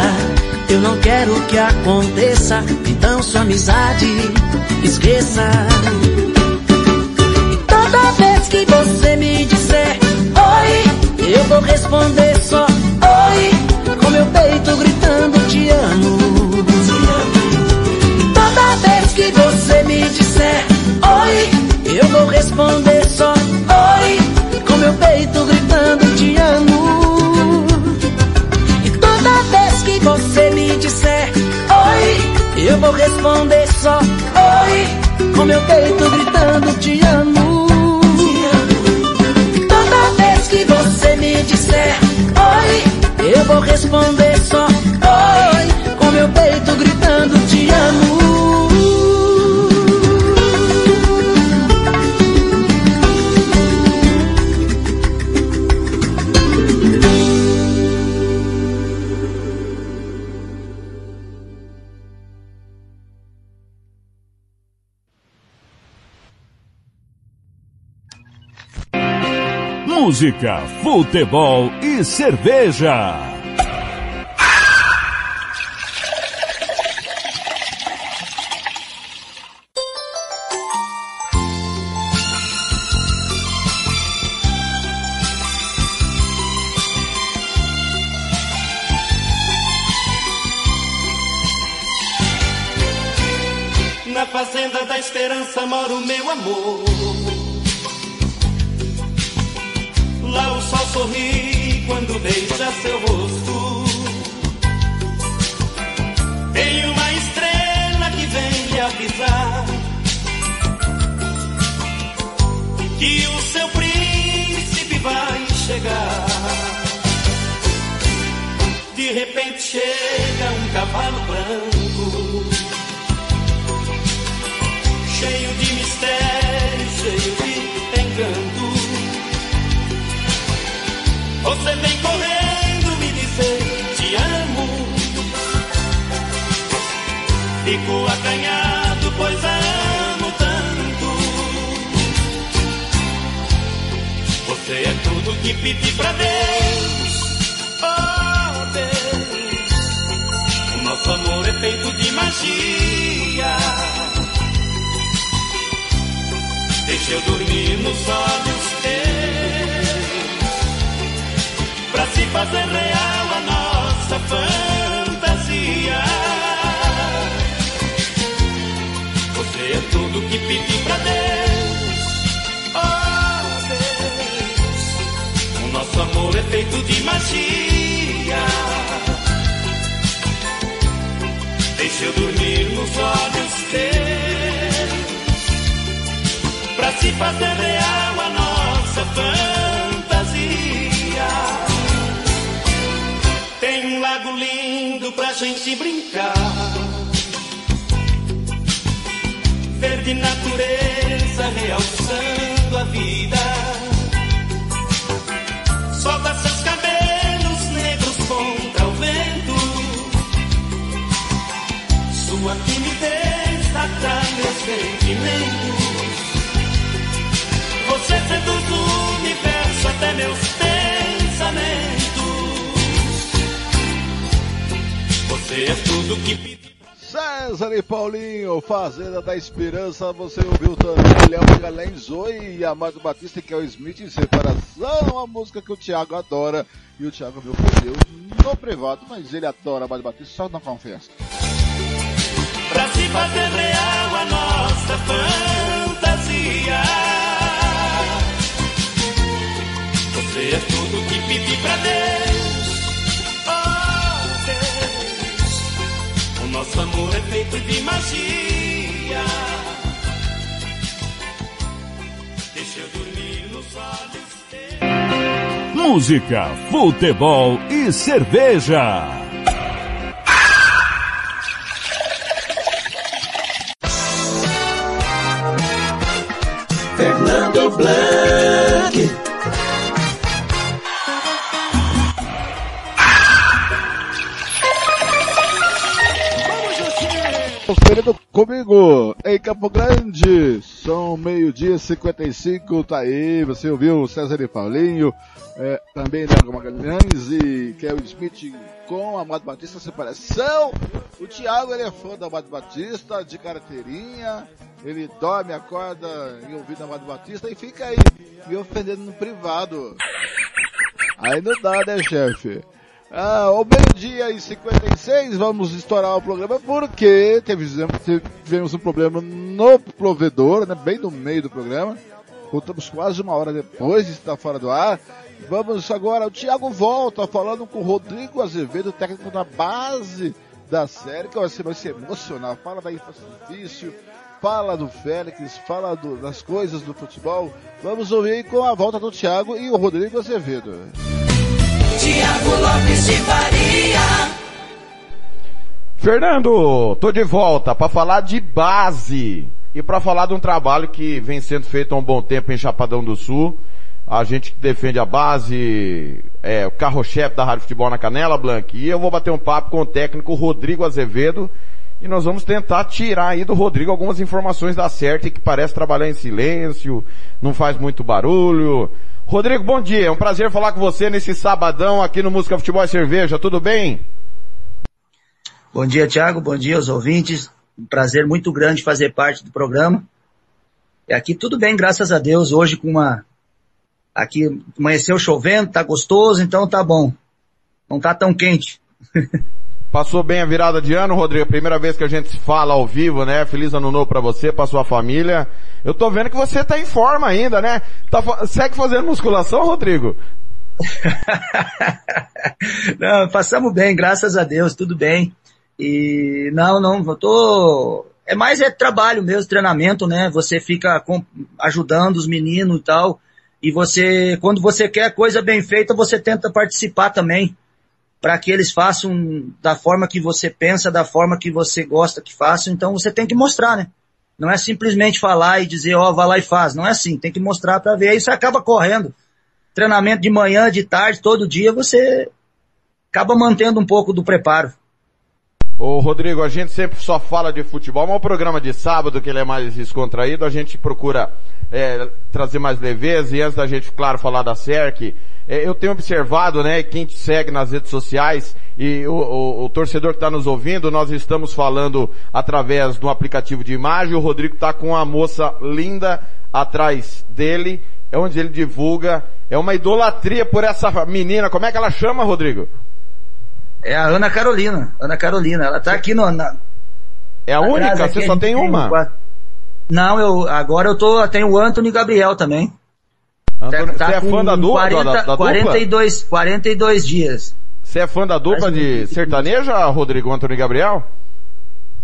Eu não quero que aconteça, então sua amizade esqueça. E toda vez que você me disser oi, eu vou responder que você me disser. Oi, eu vou responder só. Oi, com meu peito gritando te amo. E toda vez que você me disser. Oi, eu vou responder só. Oi, com meu peito gritando te amo. E toda vez que você me disser. Oi, eu vou responder só Música, futebol e cerveja. Na fazenda da esperança mora o meu amor. Você é tudo que pedi pra Deus. Oh Deus, o nosso amor é feito de magia. Deixa eu dormir nos olhos teus, pra se fazer real a nossa fantasia. Você é tudo que pedi pra Deus. Nosso amor é feito de magia. Deixa eu dormir nos olhos teus, pra se fazer real a nossa fantasia. Tem um lago lindo pra gente brincar verde natureza realçando a vida. Cabelos negros contra o vento. Sua timidez atrai meus sentimentos. Você seduz o universo até meus pensamentos. Você é tudo que. César e Paulinho, Fazenda da Esperança, você ouviu também Léo Magalhães Oi e Amado Batista, que é o Smith em separação, uma música que o Thiago adora, e o Thiago me ofendeu no privado, mas ele adora Amado Batista, só não confessa. Pra se fazer real a nossa fantasia. Você é tudo que pedi pra Deus. Nosso amor é feito de magia. Deixa eu dormir nos olhos. Música, futebol e cerveja. Fernando Blanc. Conferindo comigo em Campo Grande, são meio-dia e 55, tá aí, você ouviu César e Paulinho, é, também Léo Magalhães e Kel Smith com Amado Batista separação. O Thiago ele é fã do Amado Batista, de carteirinha, ele dorme, acorda e ouvindo Amado Batista e fica aí me ofendendo no privado. Aí não dá, né, chefe? Ah, ao meio-dia e 56 vamos estourar o programa porque tivemos, tivemos um problema no provedor, né, bem no meio do programa. Voltamos quase uma hora depois de estar fora do ar. Vamos agora, o Thiago volta falando com o Rodrigo Azevedo, técnico da base da série, que vai ser, emocional. Fala da difícil, fala do Félix, fala do, das coisas do futebol. Vamos ouvir com a volta do Thiago e o Rodrigo Azevedo. Tiago Lopes de Faria. Fernando, tô de volta para falar de base e para falar de um trabalho que vem sendo feito há um bom tempo em Chapadão do Sul. A gente que defende a base, é o carro-chefe da Rádio Futebol na Canela, Blank. E eu vou bater um papo com o técnico Rodrigo Azevedo e nós vamos tentar tirar aí do Rodrigo algumas informações da certa que parece trabalhar em silêncio, não faz muito barulho. Rodrigo, bom dia. É um prazer falar com você nesse sabadão aqui no Música Futebol e Cerveja. Tudo bem? Bom dia, Thiago. Bom dia aos ouvintes. Um prazer muito grande fazer parte do programa. E aqui tudo bem, graças a Deus. Hoje com uma... Aqui amanheceu chovendo, tá gostoso, então tá bom. Não tá tão quente. Passou bem a virada de ano, Rodrigo? Primeira vez que a gente se fala ao vivo, né? Feliz ano novo pra você, pra sua família. Eu tô vendo que você tá em forma ainda, né? Tá, segue fazendo musculação, Rodrigo? não, passamos bem, graças a Deus, tudo bem. E não, não, eu tô é mais é trabalho mesmo, treinamento, né? Você fica com, ajudando os meninos e tal. E você, quando você quer coisa bem feita, você tenta participar também. Para que eles façam da forma que você pensa, da forma que você gosta que façam. Então você tem que mostrar, né? Não é simplesmente falar e dizer, ó, oh, vai lá e faz. Não é assim. Tem que mostrar para ver. Aí você acaba correndo. Treinamento de manhã, de tarde, todo dia, você acaba mantendo um pouco do preparo. Ô Rodrigo, a gente sempre só fala de futebol, mas o programa de sábado, que ele é mais descontraído, a gente procura é, trazer mais leveza. E antes da gente, claro, falar da SERC, é, eu tenho observado, né, quem te segue nas redes sociais e o, o, o torcedor que está nos ouvindo, nós estamos falando através do aplicativo de imagem, o Rodrigo está com uma moça linda atrás dele, é onde ele divulga, é uma idolatria por essa menina, como é que ela chama, Rodrigo? É a Ana Carolina. Ana Carolina. Ela tá aqui no. Na, é a única? Você só tem uma? Tem não, eu, agora eu tô, tenho o Anthony Gabriel também. Antônio, tá, tá você é fã da dupla? 40, da, da 42, 42 dias. Você é fã da dupla de sertaneja, Rodrigo Antônio Gabriel?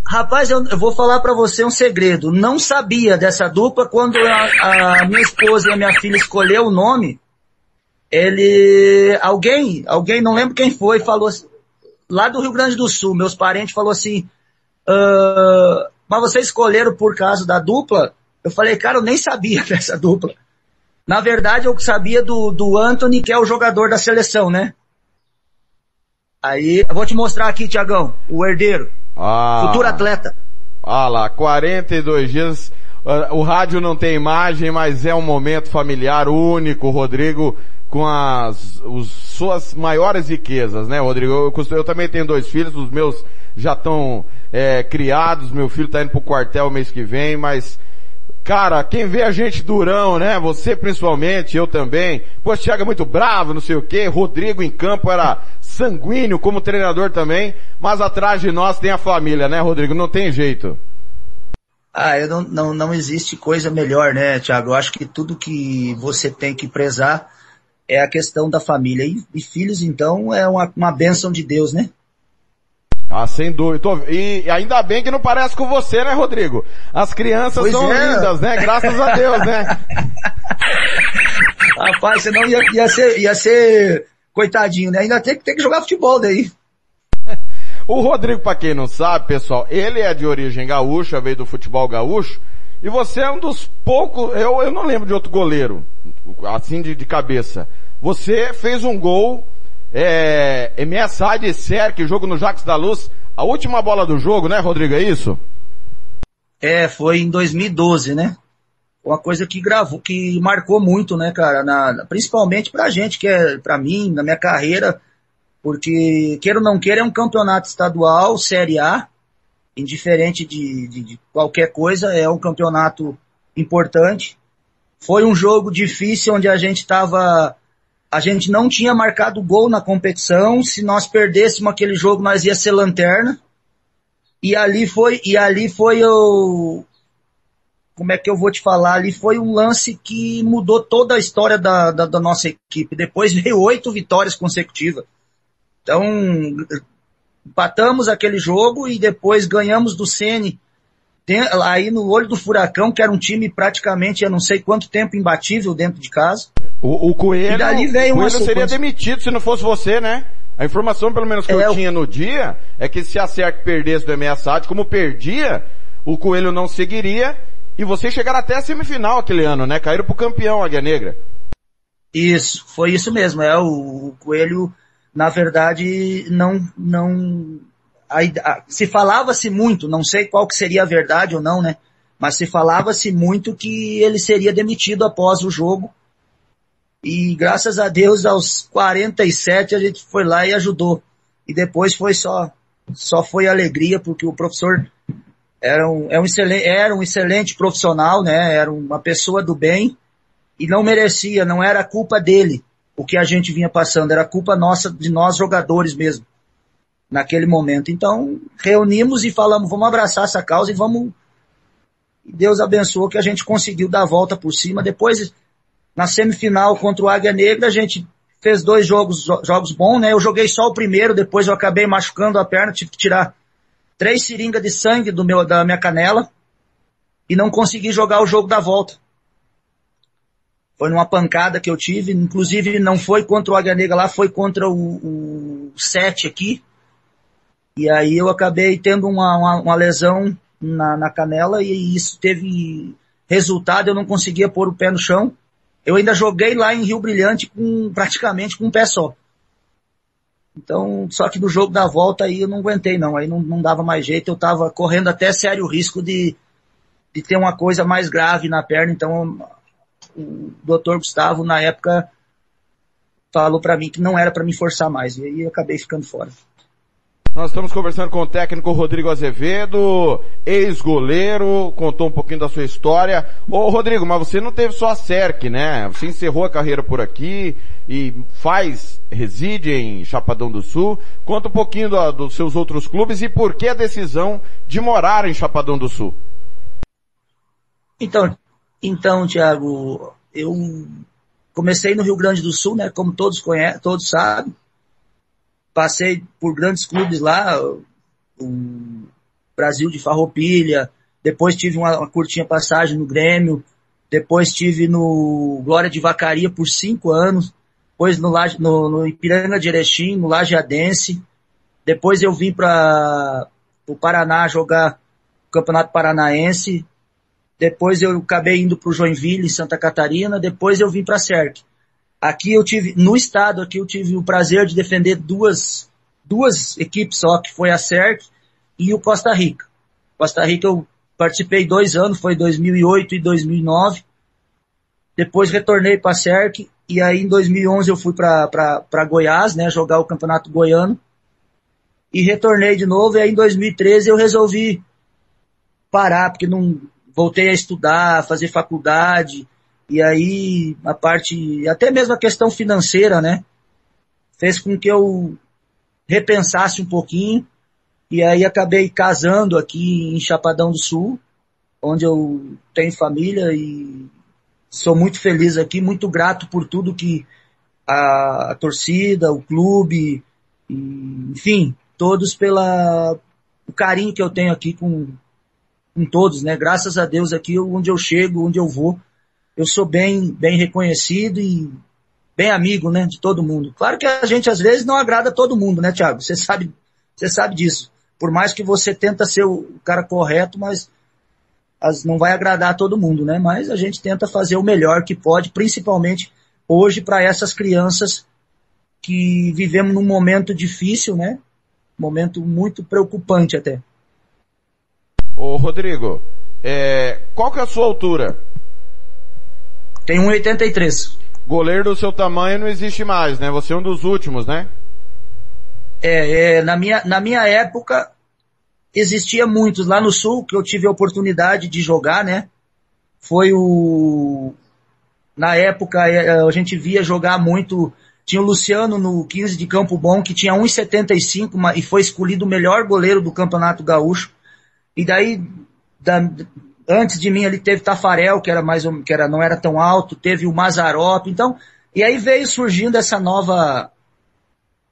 Rapaz, eu, eu vou falar para você um segredo. Não sabia dessa dupla quando a, a minha esposa e a minha filha escolheu o nome. Ele, alguém, alguém, não lembro quem foi, falou assim, lá do Rio Grande do Sul, meus parentes falou assim, uh, mas vocês escolheram por causa da dupla? Eu falei, cara, eu nem sabia dessa dupla. Na verdade, eu sabia do, do Anthony, que é o jogador da seleção, né? Aí, eu vou te mostrar aqui, Tiagão, o herdeiro. Ah. Futuro atleta. Ah lá, 42 dias. Ah, o rádio não tem imagem, mas é um momento familiar único. Rodrigo com as os, suas maiores riquezas, né, Rodrigo? Eu, eu, eu também tenho dois filhos, os meus já estão é, criados, meu filho está indo pro quartel mês que vem, mas Cara, quem vê a gente durão, né? Você principalmente, eu também. Pô, Thiago é muito bravo, não sei o quê. Rodrigo em campo era sanguíneo como treinador também. Mas atrás de nós tem a família, né, Rodrigo? Não tem jeito. Ah, eu não, não, não existe coisa melhor, né, Thiago? Eu acho que tudo que você tem que prezar é a questão da família. E, e filhos, então, é uma, uma bênção de Deus, né? Ah, sem dúvida. E ainda bem que não parece com você, né, Rodrigo? As crianças pois são é. lindas, né? Graças a Deus, né? Rapaz, senão ia, ia, ser, ia ser coitadinho, né? Ainda tem, tem que jogar futebol daí. O Rodrigo, para quem não sabe, pessoal, ele é de origem gaúcha, veio do futebol gaúcho, e você é um dos poucos, eu, eu não lembro de outro goleiro, assim de, de cabeça. Você fez um gol, é, MSA de Cerque, jogo no Jacques da Luz, a última bola do jogo, né, Rodrigo, é isso? É, foi em 2012, né? Uma coisa que gravou, que marcou muito, né, cara, na, principalmente pra gente, que é, pra mim, na minha carreira, porque, queira ou não queira, é um campeonato estadual, Série A, indiferente de, de, de qualquer coisa, é um campeonato importante. Foi um jogo difícil onde a gente estava, a gente não tinha marcado gol na competição. Se nós perdêssemos aquele jogo, nós ia ser lanterna. E ali foi, e ali foi o, como é que eu vou te falar? Ali foi um lance que mudou toda a história da, da, da nossa equipe. Depois veio oito vitórias consecutivas. Então, empatamos aquele jogo e depois ganhamos do Ceni aí no olho do furacão, que era um time praticamente, eu não sei quanto tempo imbatível dentro de casa. O, o Coelho, e dali veio o Coelho seria demitido se não fosse você, né? A informação, pelo menos que é, eu tinha no dia, é que se a SERC perdesse do Ameaçado, como perdia, o Coelho não seguiria, e vocês chegaram até a semifinal aquele ano, né? Caíram pro campeão Águia Negra. Isso, foi isso mesmo. É, o, o Coelho na verdade, não, não, a, a, se falava-se muito, não sei qual que seria a verdade ou não, né? Mas se falava-se muito que ele seria demitido após o jogo. E graças a Deus, aos 47, a gente foi lá e ajudou. E depois foi só, só foi alegria, porque o professor era um, é um excelente, era um excelente profissional, né? Era uma pessoa do bem e não merecia, não era culpa dele o que a gente vinha passando, era culpa nossa, de nós jogadores mesmo, naquele momento. Então, reunimos e falamos, vamos abraçar essa causa e vamos. Deus abençoou que a gente conseguiu dar a volta por cima. Depois, na semifinal contra o Águia Negra, a gente fez dois jogos, jogos bons, né? Eu joguei só o primeiro, depois eu acabei machucando a perna, tive que tirar três seringas de sangue do meu, da minha canela e não consegui jogar o jogo da volta. Foi numa pancada que eu tive, inclusive não foi contra o Águia Negra lá, foi contra o, o 7 aqui. E aí eu acabei tendo uma, uma, uma lesão na, na canela e isso teve resultado, eu não conseguia pôr o pé no chão. Eu ainda joguei lá em Rio Brilhante com praticamente com um pé só. Então, só que no jogo da volta aí eu não aguentei não, aí não, não dava mais jeito, eu tava correndo até sério risco de, de ter uma coisa mais grave na perna, então o doutor Gustavo na época falou para mim que não era para me forçar mais, e aí eu acabei ficando fora. Nós estamos conversando com o técnico Rodrigo Azevedo, ex-goleiro, contou um pouquinho da sua história. Ô Rodrigo, mas você não teve só a CERC, né? Você encerrou a carreira por aqui e faz, reside em Chapadão do Sul. Conta um pouquinho do, dos seus outros clubes e por que a decisão de morar em Chapadão do Sul. Então, então, Tiago, eu comecei no Rio Grande do Sul, né? Como todos conhecem, todos sabem passei por grandes clubes lá, o Brasil de Farroupilha, depois tive uma, uma curtinha passagem no Grêmio, depois tive no Glória de Vacaria por cinco anos, depois no, no, no Ipiranga de Erechim, no Lajeadense, depois eu vim para o Paraná jogar o Campeonato Paranaense, depois eu acabei indo para o Joinville, em Santa Catarina, depois eu vim para a CERC. Aqui eu tive, no estado aqui eu tive o prazer de defender duas, duas equipes só, que foi a CERC e o Costa Rica. Costa Rica eu participei dois anos, foi 2008 e 2009. Depois retornei para a CERC e aí em 2011 eu fui para Goiás, né, jogar o Campeonato Goiano. E retornei de novo e aí em 2013 eu resolvi parar, porque não voltei a estudar, fazer faculdade, e aí a parte, até mesmo a questão financeira, né? Fez com que eu repensasse um pouquinho. E aí acabei casando aqui em Chapadão do Sul, onde eu tenho família e sou muito feliz aqui, muito grato por tudo que a, a torcida, o clube, e, enfim, todos pela o carinho que eu tenho aqui com, com todos, né? Graças a Deus aqui onde eu chego, onde eu vou, eu sou bem, bem reconhecido e bem amigo, né, de todo mundo. Claro que a gente às vezes não agrada todo mundo, né, Thiago? Você sabe, você sabe disso. Por mais que você tenta ser o cara correto, mas as, não vai agradar todo mundo, né? Mas a gente tenta fazer o melhor que pode, principalmente hoje para essas crianças que vivemos num momento difícil, né? Momento muito preocupante até. Ô Rodrigo, é, qual que é a sua altura? Tem 1,83. Goleiro do seu tamanho não existe mais, né? Você é um dos últimos, né? É, é na, minha, na minha época existia muitos. Lá no Sul, que eu tive a oportunidade de jogar, né? Foi o... Na época é, a gente via jogar muito... Tinha o Luciano no 15 de Campo Bom, que tinha 1,75 e foi escolhido o melhor goleiro do Campeonato Gaúcho. E daí, da, Antes de mim ali teve Tafarel, que era mais que era não era tão alto, teve o Mazarop, então, e aí veio surgindo essa nova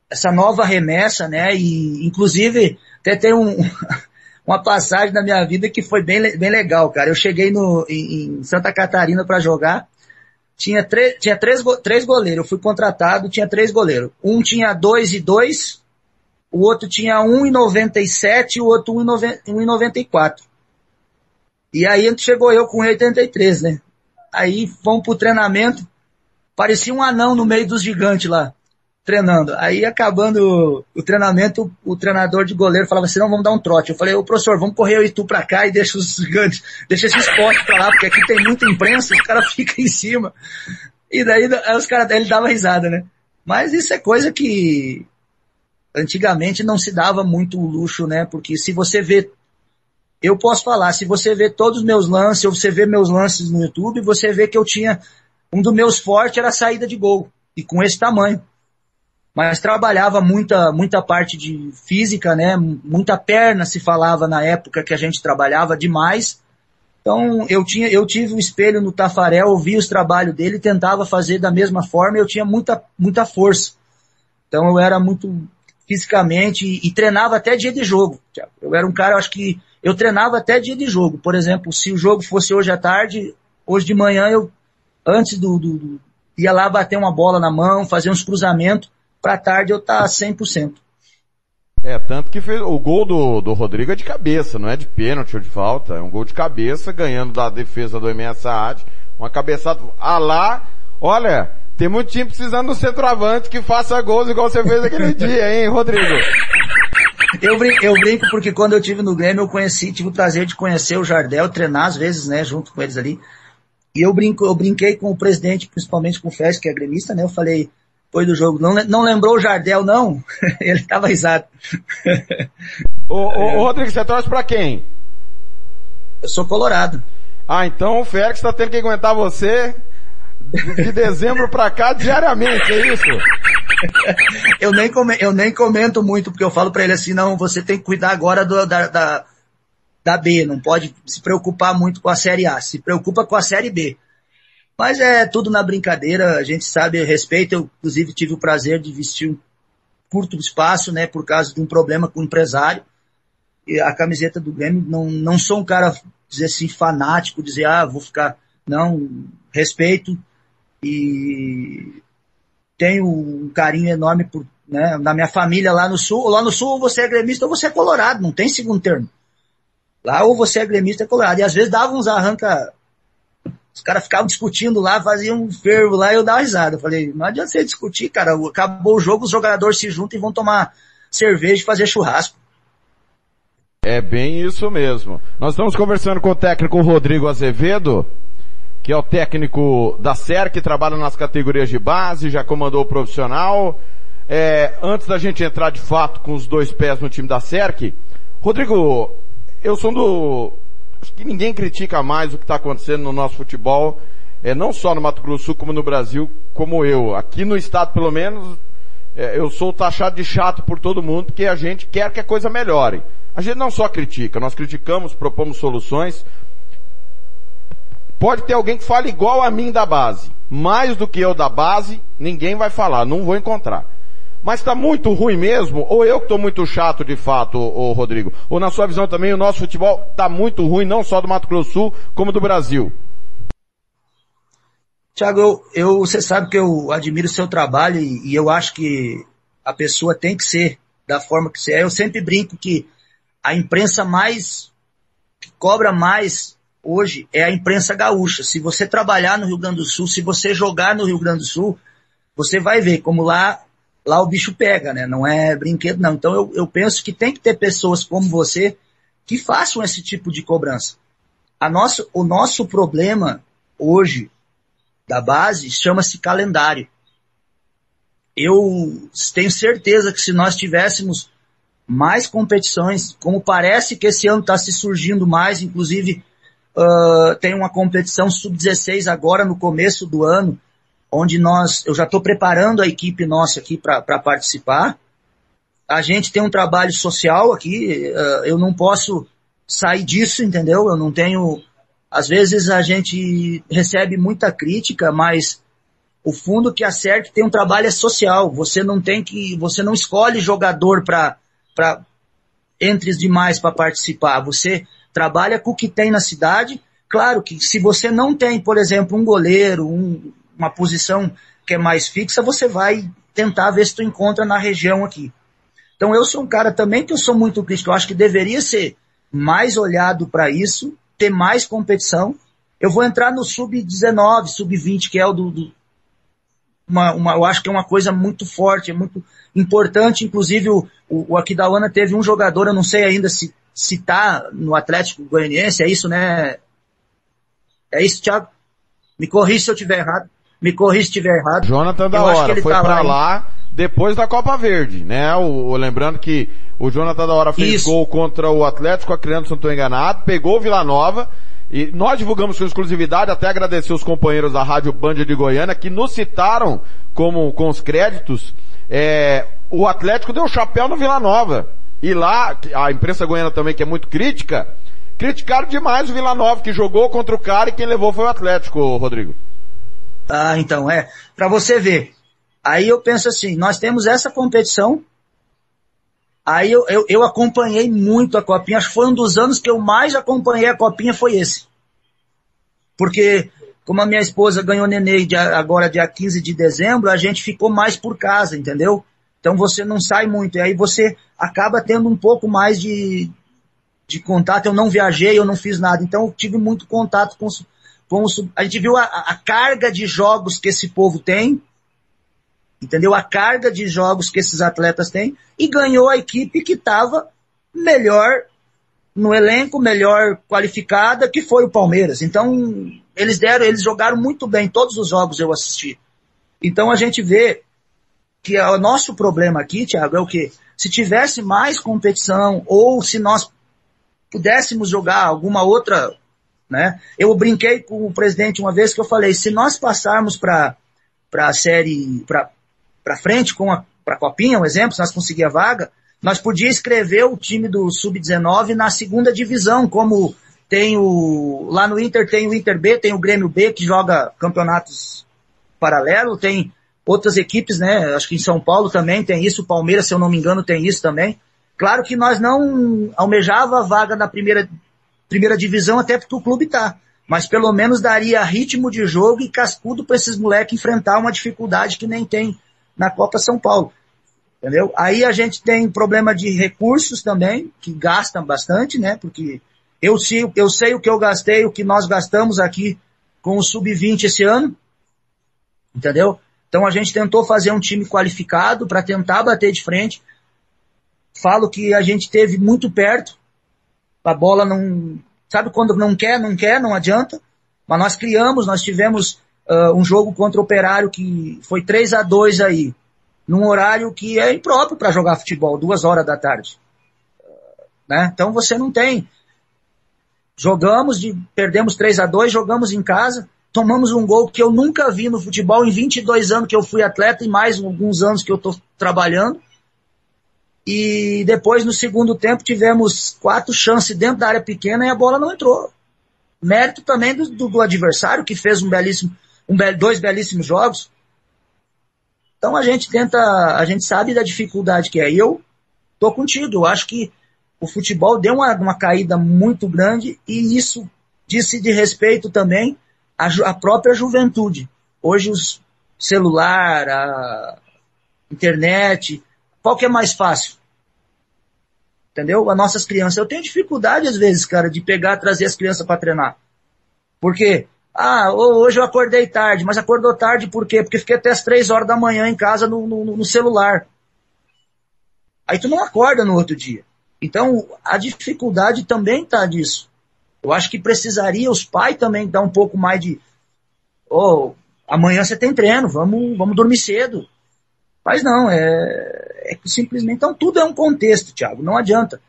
essa nova remessa, né? E inclusive até tem um uma passagem na minha vida que foi bem, bem legal, cara. Eu cheguei no, em, em Santa Catarina para jogar, tinha, tinha três, três goleiros, eu fui contratado, tinha três goleiros. Um tinha dois e dois, o outro tinha 1,97 e o outro 1,94. E aí chegou eu com 83, né? Aí fomos pro treinamento, parecia um anão no meio dos gigantes lá, treinando. Aí acabando o, treinamento, o, treinador de goleiro falava assim, não, vamos dar um trote. Eu falei, ô professor, vamos correr eu e tu pra cá e deixa os gigantes, deixa esse esporte pra lá, porque aqui tem muita imprensa, o cara fica em cima. E daí os caras, ele dava risada, né? Mas isso é coisa que antigamente não se dava muito luxo, né? Porque se você vê eu posso falar, se você vê todos os meus lances, ou você vê meus lances no YouTube, você vê que eu tinha, um dos meus fortes era a saída de gol, e com esse tamanho. Mas trabalhava muita, muita parte de física, né, muita perna se falava na época que a gente trabalhava demais. Então eu tinha, eu tive um espelho no Tafarel, ouvi os trabalhos dele, tentava fazer da mesma forma, eu tinha muita, muita força. Então eu era muito fisicamente e, e, treinava até dia de jogo. Eu era um cara, acho que eu treinava até dia de jogo. Por exemplo, se o jogo fosse hoje à tarde, hoje de manhã eu, antes do, do, do ia lá bater uma bola na mão, fazer uns cruzamentos, para tarde eu tá 100%. É, tanto que fez, o gol do, do Rodrigo é de cabeça, não é de pênalti ou de falta, é um gol de cabeça, ganhando da defesa do MS Saad, uma cabeçada, ah lá, olha, tem muito time precisando do centroavante que faça gols igual você fez aquele dia, hein, Rodrigo? Eu brinco, eu brinco porque quando eu tive no Grêmio eu conheci, tive o prazer de conhecer o Jardel, treinar às vezes, né, junto com eles ali. E eu brinco, eu brinquei com o presidente, principalmente com o Fes, que é gremista, né, eu falei, depois do jogo, não, não lembrou o Jardel não? Ele tava risado. ô, ô, ô, Rodrigo, você torce pra quem? Eu sou colorado. Ah, então o Félix tá tendo que aguentar você de dezembro pra cá diariamente, é isso? eu, nem comento, eu nem comento muito, porque eu falo para ele assim, não, você tem que cuidar agora do, da, da, da B, não pode se preocupar muito com a Série A, se preocupa com a Série B. Mas é tudo na brincadeira, a gente sabe, respeito, eu inclusive tive o prazer de vestir um curto espaço, né, por causa de um problema com o empresário, e a camiseta do Grêmio, não, não sou um cara, dizer assim, fanático, dizer, ah, vou ficar, não, respeito, e tenho um carinho enorme por, né, na minha família lá no sul. Lá no sul ou você é gremista ou você é colorado, não tem segundo termo. Lá ou você é gremista ou é colorado. E às vezes dava uns arranca. Os caras ficavam discutindo lá, faziam um fervo lá e eu dava risada. Eu falei, não adianta você discutir, cara. Acabou o jogo, os jogadores se juntam e vão tomar cerveja e fazer churrasco. É bem isso mesmo. Nós estamos conversando com o técnico Rodrigo Azevedo que é o técnico da SER, que trabalha nas categorias de base, já comandou o profissional. É, antes da gente entrar de fato com os dois pés no time da SERC, Rodrigo, eu sou do. Acho que ninguém critica mais o que está acontecendo no nosso futebol, é, não só no Mato Grosso do Sul, como no Brasil, como eu. Aqui no estado, pelo menos, é, eu sou taxado de chato por todo mundo, porque a gente quer que a coisa melhore. A gente não só critica, nós criticamos, propomos soluções, Pode ter alguém que fale igual a mim da base. Mais do que eu da base, ninguém vai falar, não vou encontrar. Mas está muito ruim mesmo, ou eu que estou muito chato de fato, ô, Rodrigo? Ou na sua visão também o nosso futebol está muito ruim, não só do Mato Grosso do Sul, como do Brasil? Tiago, eu, eu, você sabe que eu admiro o seu trabalho e, e, eu acho que a pessoa tem que ser da forma que você é. Eu sempre brinco que a imprensa mais, que cobra mais hoje é a imprensa gaúcha. Se você trabalhar no Rio Grande do Sul, se você jogar no Rio Grande do Sul, você vai ver como lá, lá o bicho pega, né? Não é brinquedo, não. Então eu, eu penso que tem que ter pessoas como você que façam esse tipo de cobrança. A nosso, o nosso problema hoje da base chama-se calendário. Eu tenho certeza que se nós tivéssemos mais competições, como parece que esse ano está se surgindo mais, inclusive Uh, tem uma competição sub-16 agora no começo do ano, onde nós, eu já estou preparando a equipe nossa aqui para participar. A gente tem um trabalho social aqui, uh, eu não posso sair disso, entendeu? Eu não tenho. Às vezes a gente recebe muita crítica, mas o fundo que acerta tem um trabalho é social. Você não tem que, você não escolhe jogador para entre os demais para participar. Você trabalha com o que tem na cidade. Claro que se você não tem, por exemplo, um goleiro, um, uma posição que é mais fixa, você vai tentar ver se tu encontra na região aqui. Então eu sou um cara também que eu sou muito crítico. Eu acho que deveria ser mais olhado para isso, ter mais competição. Eu vou entrar no sub-19, sub-20, que é o do, do uma, uma, eu acho que é uma coisa muito forte, é muito importante. Inclusive o, o, o Aquidauana teve um jogador, eu não sei ainda se se tá no Atlético Goianiense, é isso, né? É isso, Thiago? Me corrija se eu tiver errado. Me corrija se tiver errado. Jonathan da hora foi tá para lá, lá depois da Copa Verde, né? O, o, lembrando que o Jonathan da hora fez isso. gol contra o Atlético Acreano, se não estou enganado, pegou o Vila Nova, e nós divulgamos com exclusividade, até agradecer os companheiros da Rádio Band de Goiânia, que nos citaram como, com os créditos, é, o Atlético deu chapéu no Vila Nova. E lá, a imprensa goiana também, que é muito crítica, criticaram demais o Vila Nova, que jogou contra o cara e quem levou foi o Atlético, Rodrigo. Ah, então, é. Para você ver. Aí eu penso assim, nós temos essa competição, Aí eu, eu, eu acompanhei muito a Copinha, acho que foi um dos anos que eu mais acompanhei a Copinha foi esse. Porque, como a minha esposa ganhou dia, agora dia 15 de dezembro, a gente ficou mais por casa, entendeu? Então você não sai muito, e aí você acaba tendo um pouco mais de, de contato. Eu não viajei, eu não fiz nada, então eu tive muito contato com, com o, a gente viu a, a carga de jogos que esse povo tem, entendeu? A carga de jogos que esses atletas têm e ganhou a equipe que estava melhor no elenco, melhor qualificada, que foi o Palmeiras. Então, eles deram, eles jogaram muito bem, todos os jogos eu assisti. Então a gente vê que o nosso problema aqui, Thiago, é o que? Se tivesse mais competição, ou se nós pudéssemos jogar alguma outra, né? Eu brinquei com o presidente uma vez que eu falei, se nós passarmos para para a série, para para frente com a pra Copinha, um exemplo, se nós conseguir a vaga, nós podíamos escrever o time do Sub-19 na segunda divisão, como tem o, lá no Inter tem o Inter B, tem o Grêmio B que joga campeonatos paralelo, tem outras equipes, né, acho que em São Paulo também tem isso, Palmeiras, se eu não me engano, tem isso também. Claro que nós não almejava a vaga na primeira, primeira divisão, até porque o clube tá. Mas pelo menos daria ritmo de jogo e cascudo para esses moleques enfrentar uma dificuldade que nem tem na Copa São Paulo. Entendeu? Aí a gente tem problema de recursos também, que gastam bastante, né? Porque eu sei, eu sei o que eu gastei, o que nós gastamos aqui com o Sub-20 esse ano. Entendeu? Então a gente tentou fazer um time qualificado para tentar bater de frente. Falo que a gente teve muito perto. A bola não. Sabe quando não quer, não quer, não adianta. Mas nós criamos, nós tivemos uh, um jogo contra o Operário que foi 3 a 2 aí, num horário que é impróprio para jogar futebol, duas horas da tarde. Uh, né? Então você não tem. Jogamos, de, perdemos 3 a 2 jogamos em casa, tomamos um gol que eu nunca vi no futebol em 22 anos que eu fui atleta e mais alguns anos que eu estou trabalhando. E depois, no segundo tempo, tivemos quatro chances dentro da área pequena e a bola não entrou. Mérito também do, do, do adversário, que fez um belíssimo um dois belíssimos jogos. Então a gente tenta, a gente sabe da dificuldade que é. Eu tô contigo, eu acho que o futebol deu uma, uma caída muito grande e isso disse de respeito também à, à própria juventude. Hoje os celular, a internet, qual que é mais fácil? Entendeu? As nossas crianças. Eu tenho dificuldade às vezes, cara, de pegar, trazer as crianças para treinar. Porque ah, hoje eu acordei tarde, mas acordou tarde por quê? Porque fiquei até as três horas da manhã em casa no, no, no celular. Aí tu não acorda no outro dia. Então, a dificuldade também está disso. Eu acho que precisaria os pais também dar um pouco mais de. Oh, amanhã você tem treino, vamos, vamos dormir cedo. Mas não, é, é simplesmente. Então, tudo é um contexto, Thiago, não adianta.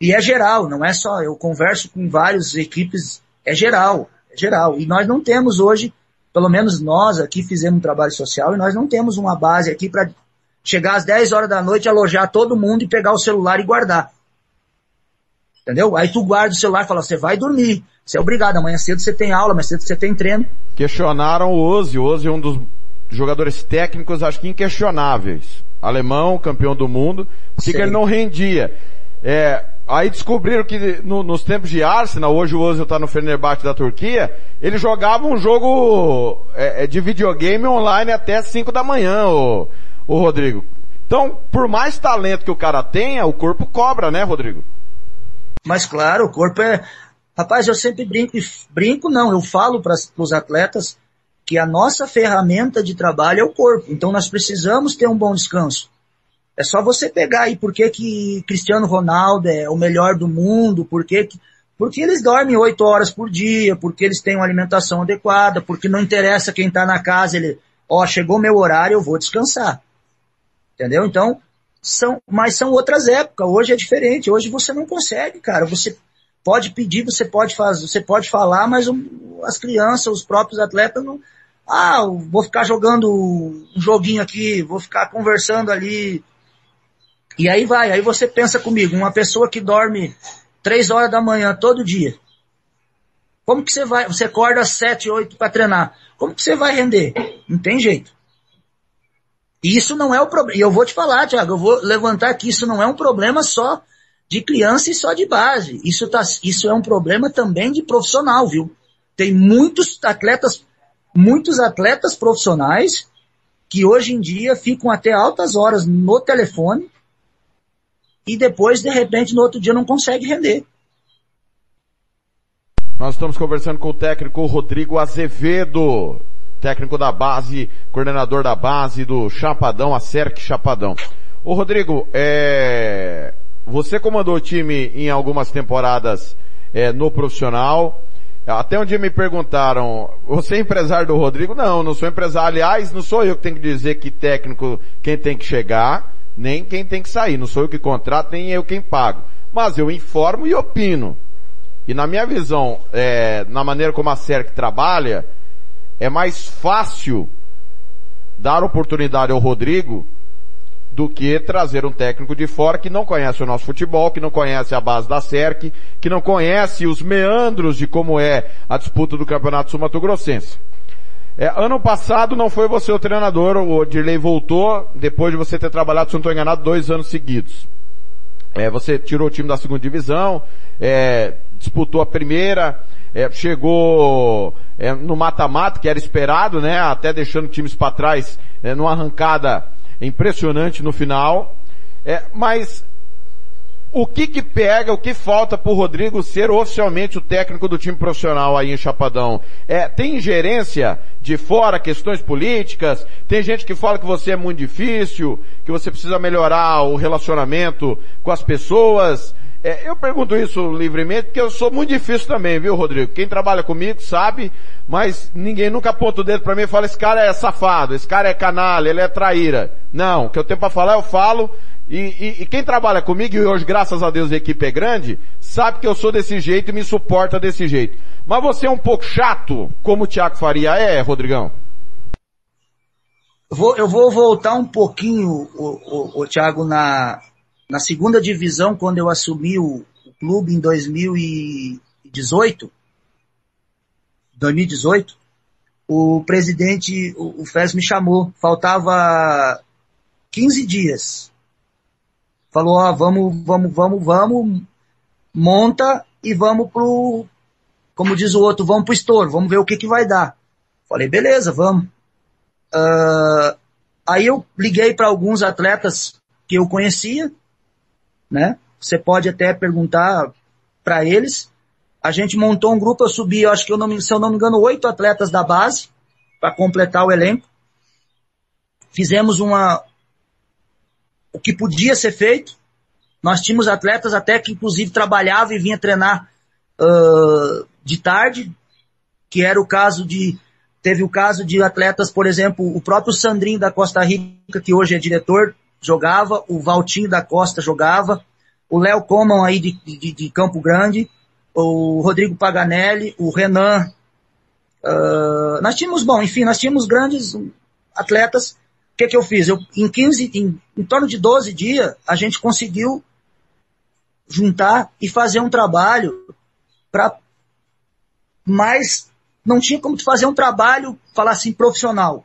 E é geral, não é só. Eu converso com várias equipes, é geral geral. E nós não temos hoje, pelo menos nós aqui fizemos um trabalho social e nós não temos uma base aqui para chegar às 10 horas da noite, alojar todo mundo e pegar o celular e guardar. Entendeu? Aí tu guarda o celular e fala, você vai dormir. Você é obrigado, amanhã cedo você tem aula, amanhã cedo você tem treino. Questionaram o Ozzy. O Ozzy é um dos jogadores técnicos, acho que inquestionáveis. Alemão, campeão do mundo. Por que ele não rendia? É, Aí descobriram que no, nos tempos de Arsenal, hoje o Ozil está no Fenerbahçe da Turquia, ele jogava um jogo é, é de videogame online até 5 da manhã, o, o Rodrigo. Então, por mais talento que o cara tenha, o corpo cobra, né, Rodrigo? Mas claro, o corpo é... Rapaz, eu sempre brinco, brinco não, eu falo para os atletas que a nossa ferramenta de trabalho é o corpo. Então nós precisamos ter um bom descanso. É só você pegar aí por que, que Cristiano Ronaldo é o melhor do mundo, por que, que porque eles dormem oito horas por dia, porque eles têm uma alimentação adequada, porque não interessa quem está na casa, ele, ó, chegou meu horário, eu vou descansar. Entendeu? Então, são, mas são outras épocas. Hoje é diferente. Hoje você não consegue, cara. Você pode pedir, você pode fazer, você pode falar, mas as crianças, os próprios atletas não. Ah, vou ficar jogando um joguinho aqui, vou ficar conversando ali, e aí vai, aí você pensa comigo, uma pessoa que dorme três horas da manhã todo dia. Como que você vai, você acorda às sete, oito para treinar. Como que você vai render? Não tem jeito. Isso não é o problema. E eu vou te falar, Tiago, eu vou levantar aqui, isso não é um problema só de criança e só de base. Isso, tá, isso é um problema também de profissional, viu? Tem muitos atletas, muitos atletas profissionais que hoje em dia ficam até altas horas no telefone e depois, de repente, no outro dia não consegue render. Nós estamos conversando com o técnico Rodrigo Azevedo, técnico da base, coordenador da base do Chapadão, a Cerc Chapadão. Ô Rodrigo, é... você comandou o time em algumas temporadas é, no profissional. Até um dia me perguntaram, você é empresário do Rodrigo? Não, não sou empresário. Aliás, não sou eu que tenho que dizer que técnico quem tem que chegar, nem quem tem que sair. Não sou eu que contrato, nem eu quem pago. Mas eu informo e opino. E na minha visão, é, na maneira como a CERC trabalha, é mais fácil dar oportunidade ao Rodrigo do que trazer um técnico de fora que não conhece o nosso futebol, que não conhece a base da CERC, que não conhece os meandros de como é a disputa do Campeonato Sul-Mato-Grossense. É, ano passado não foi você o treinador, o Dirley voltou depois de você ter trabalhado, se não estou enganado, dois anos seguidos. É, você tirou o time da segunda divisão, é, disputou a primeira, é, chegou é, no mata-mata, que era esperado, né? Até deixando times para trás é, numa arrancada impressionante no final. É, mas o que que pega, o que falta para o Rodrigo ser oficialmente o técnico do time profissional aí em Chapadão? É, tem ingerência de fora, questões políticas? Tem gente que fala que você é muito difícil, que você precisa melhorar o relacionamento com as pessoas. É, eu pergunto isso livremente porque eu sou muito difícil também, viu, Rodrigo? Quem trabalha comigo sabe, mas ninguém nunca aponta o dedo para mim e fala, esse cara é safado, esse cara é canalha, ele é traíra. Não, o que eu tenho para falar eu falo, e, e, e, quem trabalha comigo, e hoje graças a Deus a equipe é grande, sabe que eu sou desse jeito e me suporta desse jeito. Mas você é um pouco chato, como o Thiago Faria é, Rodrigão? Vou, eu vou voltar um pouquinho, o, o, o Thiago, na, na segunda divisão, quando eu assumi o, o clube em 2018, 2018, o presidente, o, o FES me chamou, faltava 15 dias. Falou, ó, vamos, vamos, vamos, vamos, monta e vamos pro, como diz o outro, vamos pro estouro, vamos ver o que que vai dar. Falei, beleza, vamos. Uh, aí eu liguei para alguns atletas que eu conhecia, né? Você pode até perguntar para eles. A gente montou um grupo, eu subi, eu acho que eu não, se eu não me engano, oito atletas da base para completar o elenco. Fizemos uma o que podia ser feito. Nós tínhamos atletas até que inclusive trabalhavam e vinha treinar uh, de tarde, que era o caso de teve o caso de atletas, por exemplo, o próprio Sandrinho da Costa Rica, que hoje é diretor jogava, o Valtinho da Costa jogava, o Léo Coman aí de, de, de, Campo Grande, o Rodrigo Paganelli, o Renan. Uh, nós tínhamos, bom, enfim, nós tínhamos grandes atletas. O que, que eu fiz? Eu, em 15, em, em torno de 12 dias, a gente conseguiu juntar e fazer um trabalho para mais não tinha como tu fazer um trabalho, falar assim, profissional.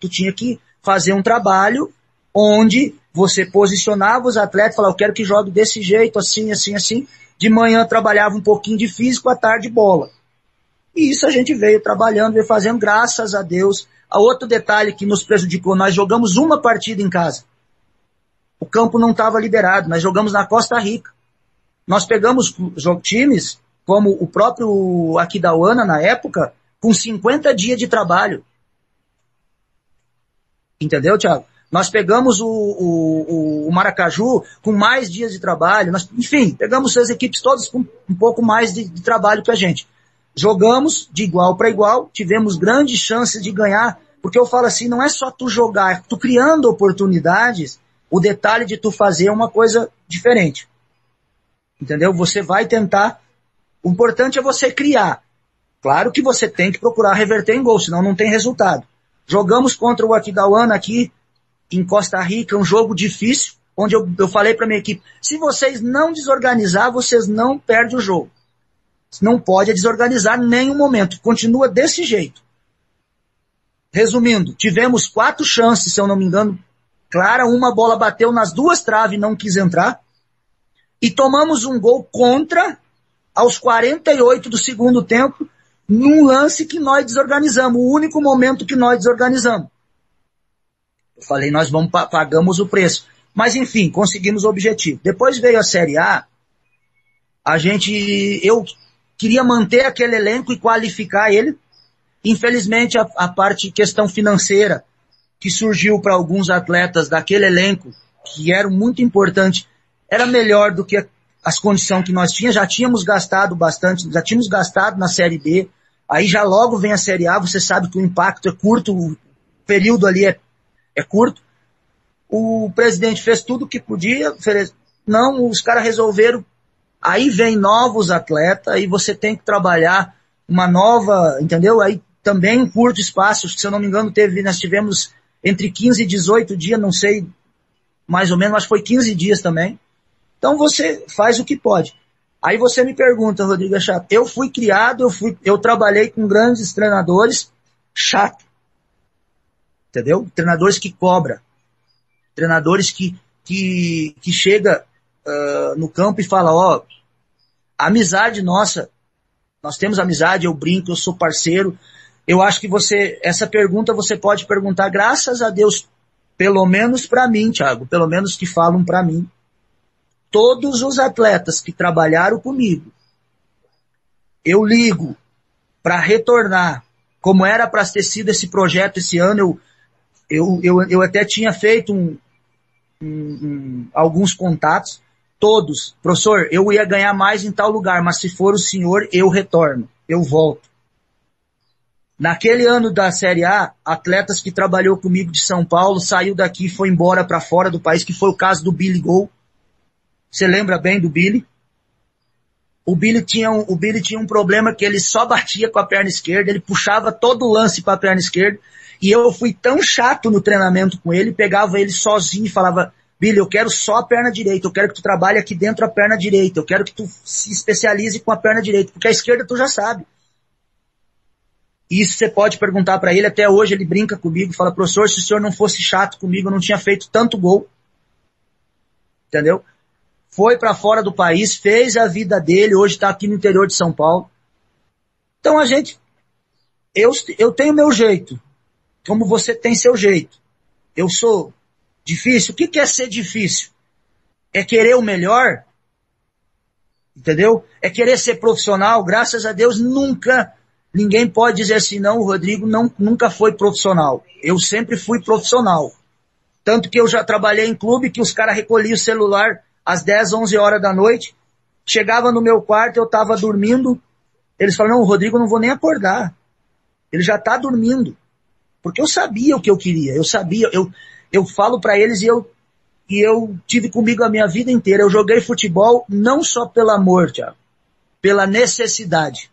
Tu tinha que fazer um trabalho onde você posicionava os atletas, falava, eu quero que jogue desse jeito, assim, assim, assim. De manhã trabalhava um pouquinho de físico, à tarde bola. E isso a gente veio trabalhando, veio fazendo, graças a Deus. A outro detalhe que nos prejudicou, nós jogamos uma partida em casa. O campo não estava liberado, nós jogamos na Costa Rica. Nós pegamos times, como o próprio Aquidauana na época, com 50 dias de trabalho. Entendeu, Thiago? Nós pegamos o, o, o, Maracaju com mais dias de trabalho, nós, enfim, pegamos as equipes todas com um pouco mais de, de trabalho que a gente. Jogamos de igual para igual, tivemos grandes chances de ganhar, porque eu falo assim, não é só tu jogar, é tu criando oportunidades, o detalhe de tu fazer é uma coisa diferente. Entendeu? Você vai tentar, o importante é você criar. Claro que você tem que procurar reverter em gol, senão não tem resultado. Jogamos contra o Aquidauana aqui, em Costa Rica, um jogo difícil, onde eu, eu falei para minha equipe, se vocês não desorganizar, vocês não perdem o jogo. Não pode desorganizar nenhum momento. Continua desse jeito. Resumindo, tivemos quatro chances, se eu não me engano, clara, uma bola bateu nas duas traves e não quis entrar. E tomamos um gol contra aos 48 do segundo tempo, num lance que nós desorganizamos, o único momento que nós desorganizamos. Eu falei, nós vamos pagamos o preço. Mas enfim, conseguimos o objetivo. Depois veio a Série A, a gente, eu queria manter aquele elenco e qualificar ele. Infelizmente, a, a parte questão financeira que surgiu para alguns atletas daquele elenco, que era muito importante, era melhor do que as condições que nós tínhamos. Já tínhamos gastado bastante, já tínhamos gastado na Série B. Aí já logo vem a Série A, você sabe que o impacto é curto, o período ali é, é curto. O presidente fez tudo o que podia, não, os caras resolveram Aí vem novos atletas, aí você tem que trabalhar uma nova, entendeu? Aí também um curto espaço, se eu não me engano, teve, nós tivemos entre 15 e 18 dias, não sei, mais ou menos, que foi 15 dias também. Então você faz o que pode. Aí você me pergunta, Rodrigo Chato, eu fui criado, eu fui, eu trabalhei com grandes treinadores, chato. Entendeu? Treinadores que cobra. Treinadores que, que, que chega uh, no campo e fala, ó, oh, amizade nossa, nós temos amizade, eu brinco, eu sou parceiro. Eu acho que você, essa pergunta você pode perguntar, graças a Deus, pelo menos para mim, Thiago, pelo menos que falam para mim. Todos os atletas que trabalharam comigo, eu ligo para retornar, como era para ter sido esse projeto esse ano, eu, eu, eu, eu até tinha feito um, um, um, alguns contatos, Todos. Professor, eu ia ganhar mais em tal lugar, mas se for o senhor, eu retorno. Eu volto. Naquele ano da Série A, atletas que trabalhou comigo de São Paulo saiu daqui e foi embora para fora do país, que foi o caso do Billy Gol. Você lembra bem do Billy? O Billy tinha um, o Billy tinha um problema que ele só batia com a perna esquerda, ele puxava todo o lance para a perna esquerda, e eu fui tão chato no treinamento com ele, pegava ele sozinho e falava, Billy, eu quero só a perna direita, eu quero que tu trabalhe aqui dentro a perna direita, eu quero que tu se especialize com a perna direita, porque a esquerda tu já sabe. Isso você pode perguntar para ele, até hoje ele brinca comigo, fala, professor, se o senhor não fosse chato comigo, eu não tinha feito tanto gol. Entendeu? Foi para fora do país, fez a vida dele, hoje está aqui no interior de São Paulo. Então a gente, eu, eu tenho meu jeito, como você tem seu jeito. Eu sou Difícil? O que é ser difícil? É querer o melhor? Entendeu? É querer ser profissional? Graças a Deus nunca, ninguém pode dizer assim, não, o Rodrigo não, nunca foi profissional. Eu sempre fui profissional. Tanto que eu já trabalhei em clube que os caras recolhiam o celular às 10, 11 horas da noite. Chegava no meu quarto, eu estava dormindo. Eles falaram, não, o Rodrigo não vou nem acordar. Ele já está dormindo. Porque eu sabia o que eu queria. Eu sabia, eu, eu falo para eles e eu, e eu tive comigo a minha vida inteira. Eu joguei futebol não só pelo amor, Thiago, pela necessidade.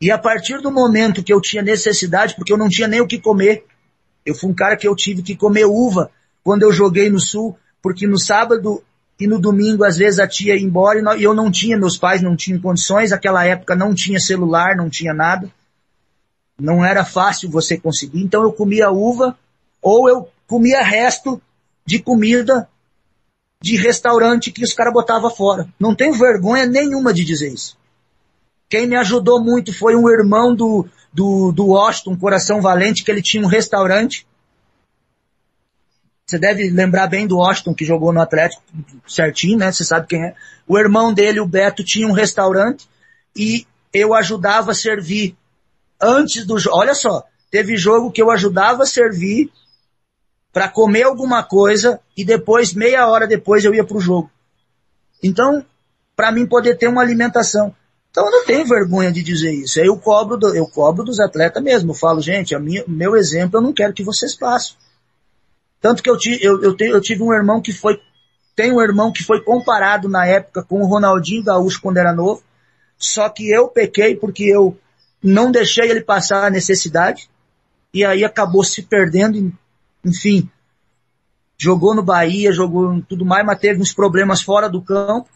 E a partir do momento que eu tinha necessidade, porque eu não tinha nem o que comer, eu fui um cara que eu tive que comer uva quando eu joguei no sul, porque no sábado e no domingo às vezes a tia ia embora e eu não tinha, meus pais não tinham condições, aquela época não tinha celular, não tinha nada. Não era fácil você conseguir, então eu comia uva ou eu comia resto de comida de restaurante que os caras botavam fora. Não tenho vergonha nenhuma de dizer isso. Quem me ajudou muito foi um irmão do, do, do Washington, Coração Valente, que ele tinha um restaurante. Você deve lembrar bem do Washington, que jogou no Atlético certinho, né? Você sabe quem é. O irmão dele, o Beto, tinha um restaurante e eu ajudava a servir antes do jogo. Olha só, teve jogo que eu ajudava a servir para comer alguma coisa e depois, meia hora depois, eu ia para o jogo. Então, para mim poder ter uma alimentação. Então eu não tenho vergonha de dizer isso. Eu cobro, do, eu cobro dos atletas mesmo. Eu falo, gente, a minha, meu exemplo eu não quero que vocês façam. Tanto que eu, eu, eu, eu tive um irmão que foi, tem um irmão que foi comparado na época com o Ronaldinho Gaúcho quando era novo. Só que eu pequei porque eu não deixei ele passar a necessidade. E aí acabou se perdendo enfim, jogou no Bahia, jogou tudo mais, mas teve uns problemas fora do campo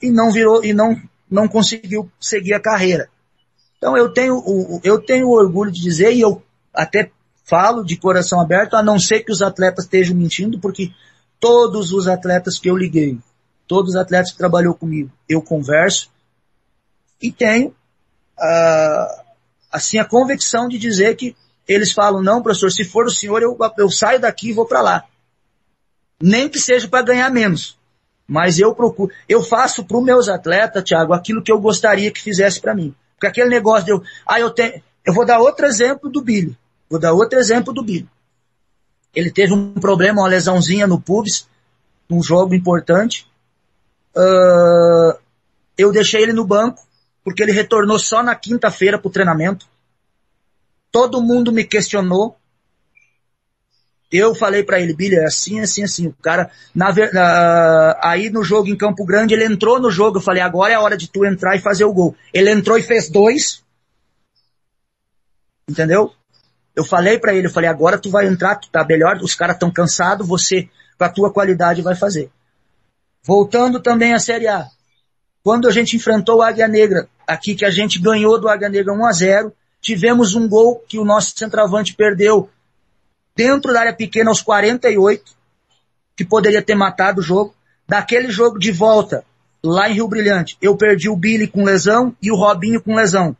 e não virou e não não conseguiu seguir a carreira. Então eu tenho eu tenho orgulho de dizer e eu até falo de coração aberto, a não ser que os atletas estejam mentindo, porque todos os atletas que eu liguei, todos os atletas que trabalhou comigo, eu converso e tenho uh, assim a convicção de dizer que eles falam, não, professor, se for o senhor, eu, eu saio daqui e vou para lá. Nem que seja para ganhar menos. Mas eu procuro, eu faço para os meus atletas, Thiago, aquilo que eu gostaria que fizesse para mim. Porque aquele negócio de eu, ah, eu tenho, eu vou dar outro exemplo do Billy. Vou dar outro exemplo do Billy. Ele teve um problema, uma lesãozinha no pubis, num jogo importante. Uh, eu deixei ele no banco, porque ele retornou só na quinta-feira para o treinamento. Todo mundo me questionou. Eu falei para ele, Billy, é assim, assim, assim. O cara, na, uh, aí no jogo em Campo Grande, ele entrou no jogo. Eu falei, agora é a hora de tu entrar e fazer o gol. Ele entrou e fez dois. Entendeu? Eu falei para ele, eu falei, agora tu vai entrar, tu tá melhor, os caras estão cansados, você, com a tua qualidade, vai fazer. Voltando também à Série A. Quando a gente enfrentou o Águia Negra, aqui que a gente ganhou do Águia Negra 1 a 0 Tivemos um gol que o nosso centroavante perdeu dentro da área pequena aos 48, que poderia ter matado o jogo. Daquele jogo de volta, lá em Rio Brilhante, eu perdi o Billy com lesão e o Robinho com lesão.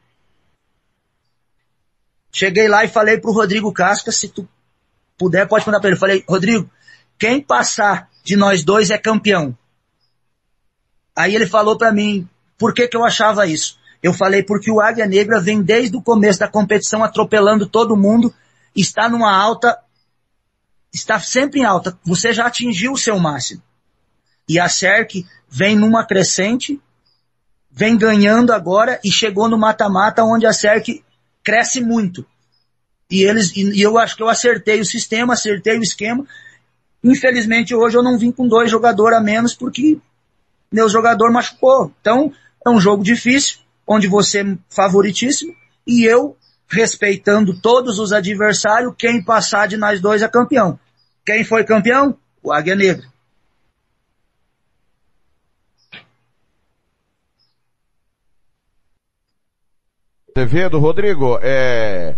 Cheguei lá e falei pro Rodrigo Casca, se tu puder, pode mandar para ele. Falei, Rodrigo, quem passar de nós dois é campeão. Aí ele falou para mim, por que que eu achava isso? Eu falei porque o Águia Negra vem desde o começo da competição atropelando todo mundo, está numa alta, está sempre em alta. Você já atingiu o seu máximo. E a SERC vem numa crescente, vem ganhando agora e chegou no mata-mata onde a SERC cresce muito. E eles, e eu acho que eu acertei o sistema, acertei o esquema. Infelizmente hoje eu não vim com dois jogadores a menos porque meu jogador machucou. Então é um jogo difícil onde você é favoritíssimo e eu, respeitando todos os adversários, quem passar de nós dois é campeão. Quem foi campeão? O Águia Negra. Azevedo, Rodrigo, é...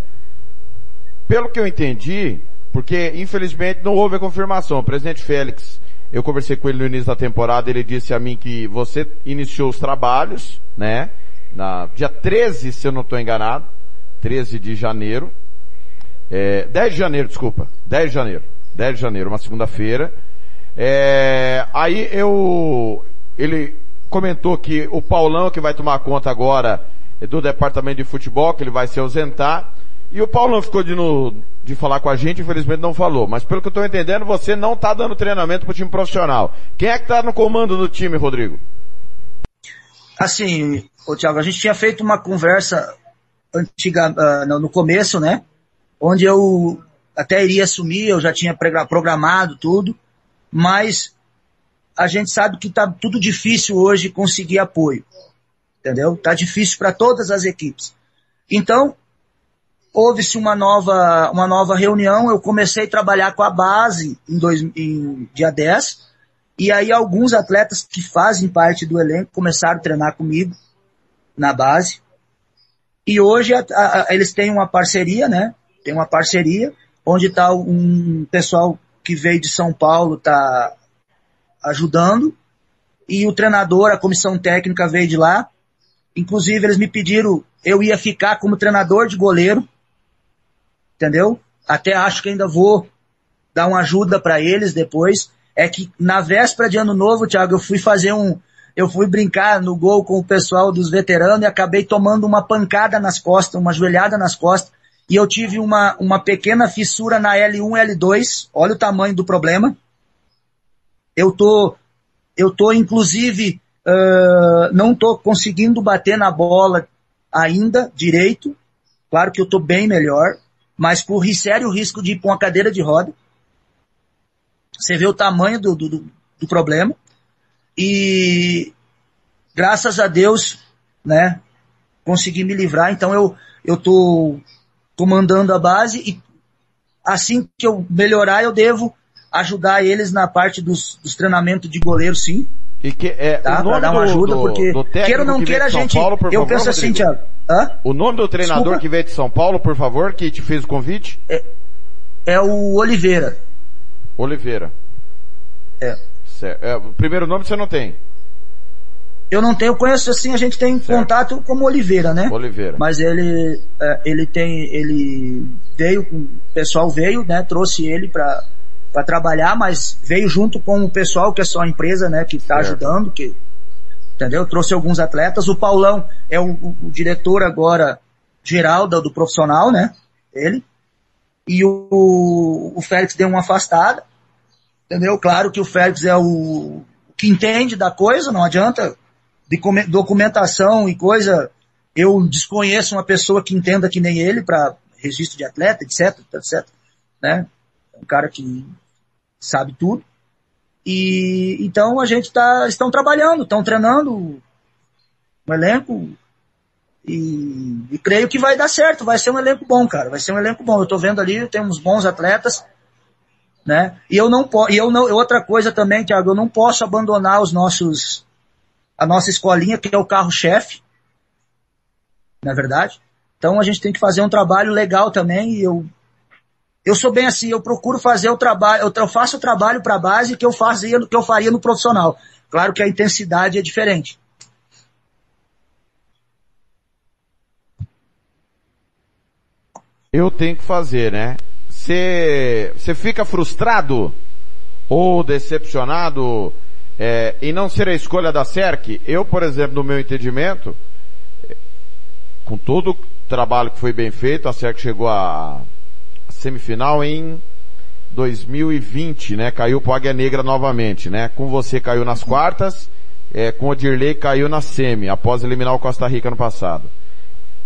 pelo que eu entendi, porque infelizmente não houve a confirmação, o presidente Félix, eu conversei com ele no início da temporada, ele disse a mim que você iniciou os trabalhos, né? na dia 13, se eu não estou enganado, 13 de janeiro, é, 10 de janeiro, desculpa, 10 de janeiro, 10 de janeiro, uma segunda-feira. É, aí eu, ele comentou que o Paulão que vai tomar conta agora do departamento de futebol, que ele vai se ausentar, e o Paulão ficou de, no, de falar com a gente, infelizmente não falou, mas pelo que eu estou entendendo, você não está dando treinamento para o time profissional. Quem é que está no comando do time, Rodrigo? Assim, ô Thiago, a gente tinha feito uma conversa antiga, uh, no começo, né? Onde eu até iria assumir, eu já tinha programado tudo, mas a gente sabe que tá tudo difícil hoje conseguir apoio. Entendeu? Tá difícil para todas as equipes. Então, houve-se uma nova, uma nova reunião, eu comecei a trabalhar com a base em, dois, em dia 10, e aí alguns atletas que fazem parte do elenco começaram a treinar comigo, na base. E hoje a, a, eles têm uma parceria, né? Tem uma parceria onde está um pessoal que veio de São Paulo tá ajudando e o treinador, a comissão técnica veio de lá. Inclusive eles me pediram, eu ia ficar como treinador de goleiro, entendeu? Até acho que ainda vou dar uma ajuda para eles depois. É que na véspera de ano novo, Thiago, eu fui fazer um, eu fui brincar no gol com o pessoal dos veteranos e acabei tomando uma pancada nas costas, uma joelhada nas costas, e eu tive uma, uma pequena fissura na L1 L2, olha o tamanho do problema. Eu tô, eu tô inclusive, uh, não tô conseguindo bater na bola ainda direito, claro que eu tô bem melhor, mas corri sério risco de ir para uma cadeira de roda. Você vê o tamanho do, do, do problema. E graças a Deus, né, consegui me livrar. Então eu eu tô comandando a base e assim que eu melhorar eu devo ajudar eles na parte dos, dos treinamentos de goleiro, sim. E que é tá? o nome dar uma ajuda, do, porque do queira ou não que queira a gente. Paulo, eu favor, penso assim. Thiago. Hã? O nome do treinador Desculpa. que veio de São Paulo, por favor, que te fez o convite? É, é o Oliveira. Oliveira. É. Certo. É, o primeiro nome você não tem? Eu não tenho, eu conheço assim, a gente tem certo. contato como Oliveira, né? Oliveira. Mas ele, é, ele tem, ele veio, o pessoal veio, né? Trouxe ele para para trabalhar, mas veio junto com o pessoal que é só a empresa, né? Que está ajudando, que entendeu? Trouxe alguns atletas. O Paulão é o, o, o diretor agora geral do, do, profissional, né? Ele. E o, o Félix deu uma afastada, entendeu? Claro que o Félix é o que entende da coisa, não adianta de documentação e coisa. Eu desconheço uma pessoa que entenda que nem ele para registro de atleta, etc, etc, né? É um cara que sabe tudo. E então a gente tá, estão trabalhando, estão treinando um elenco e, e, creio que vai dar certo, vai ser um elenco bom, cara, vai ser um elenco bom. Eu tô vendo ali, tem uns bons atletas, né? E eu não posso, e eu não, outra coisa também, Thiago, eu não posso abandonar os nossos, a nossa escolinha, que é o carro-chefe, na é verdade. Então a gente tem que fazer um trabalho legal também e eu eu sou bem assim, eu procuro fazer o trabalho, eu faço o trabalho para a base que eu fazia, que eu faria no profissional. Claro que a intensidade é diferente. Eu tenho que fazer, né? Você fica frustrado ou decepcionado é, em não ser a escolha da SERC? Eu, por exemplo, no meu entendimento, com todo o trabalho que foi bem feito, a SERC chegou a semifinal em 2020, né? Caiu pro Águia Negra novamente, né? Com você caiu nas quartas, é, com o Dirley caiu na semi, após eliminar o Costa Rica no passado.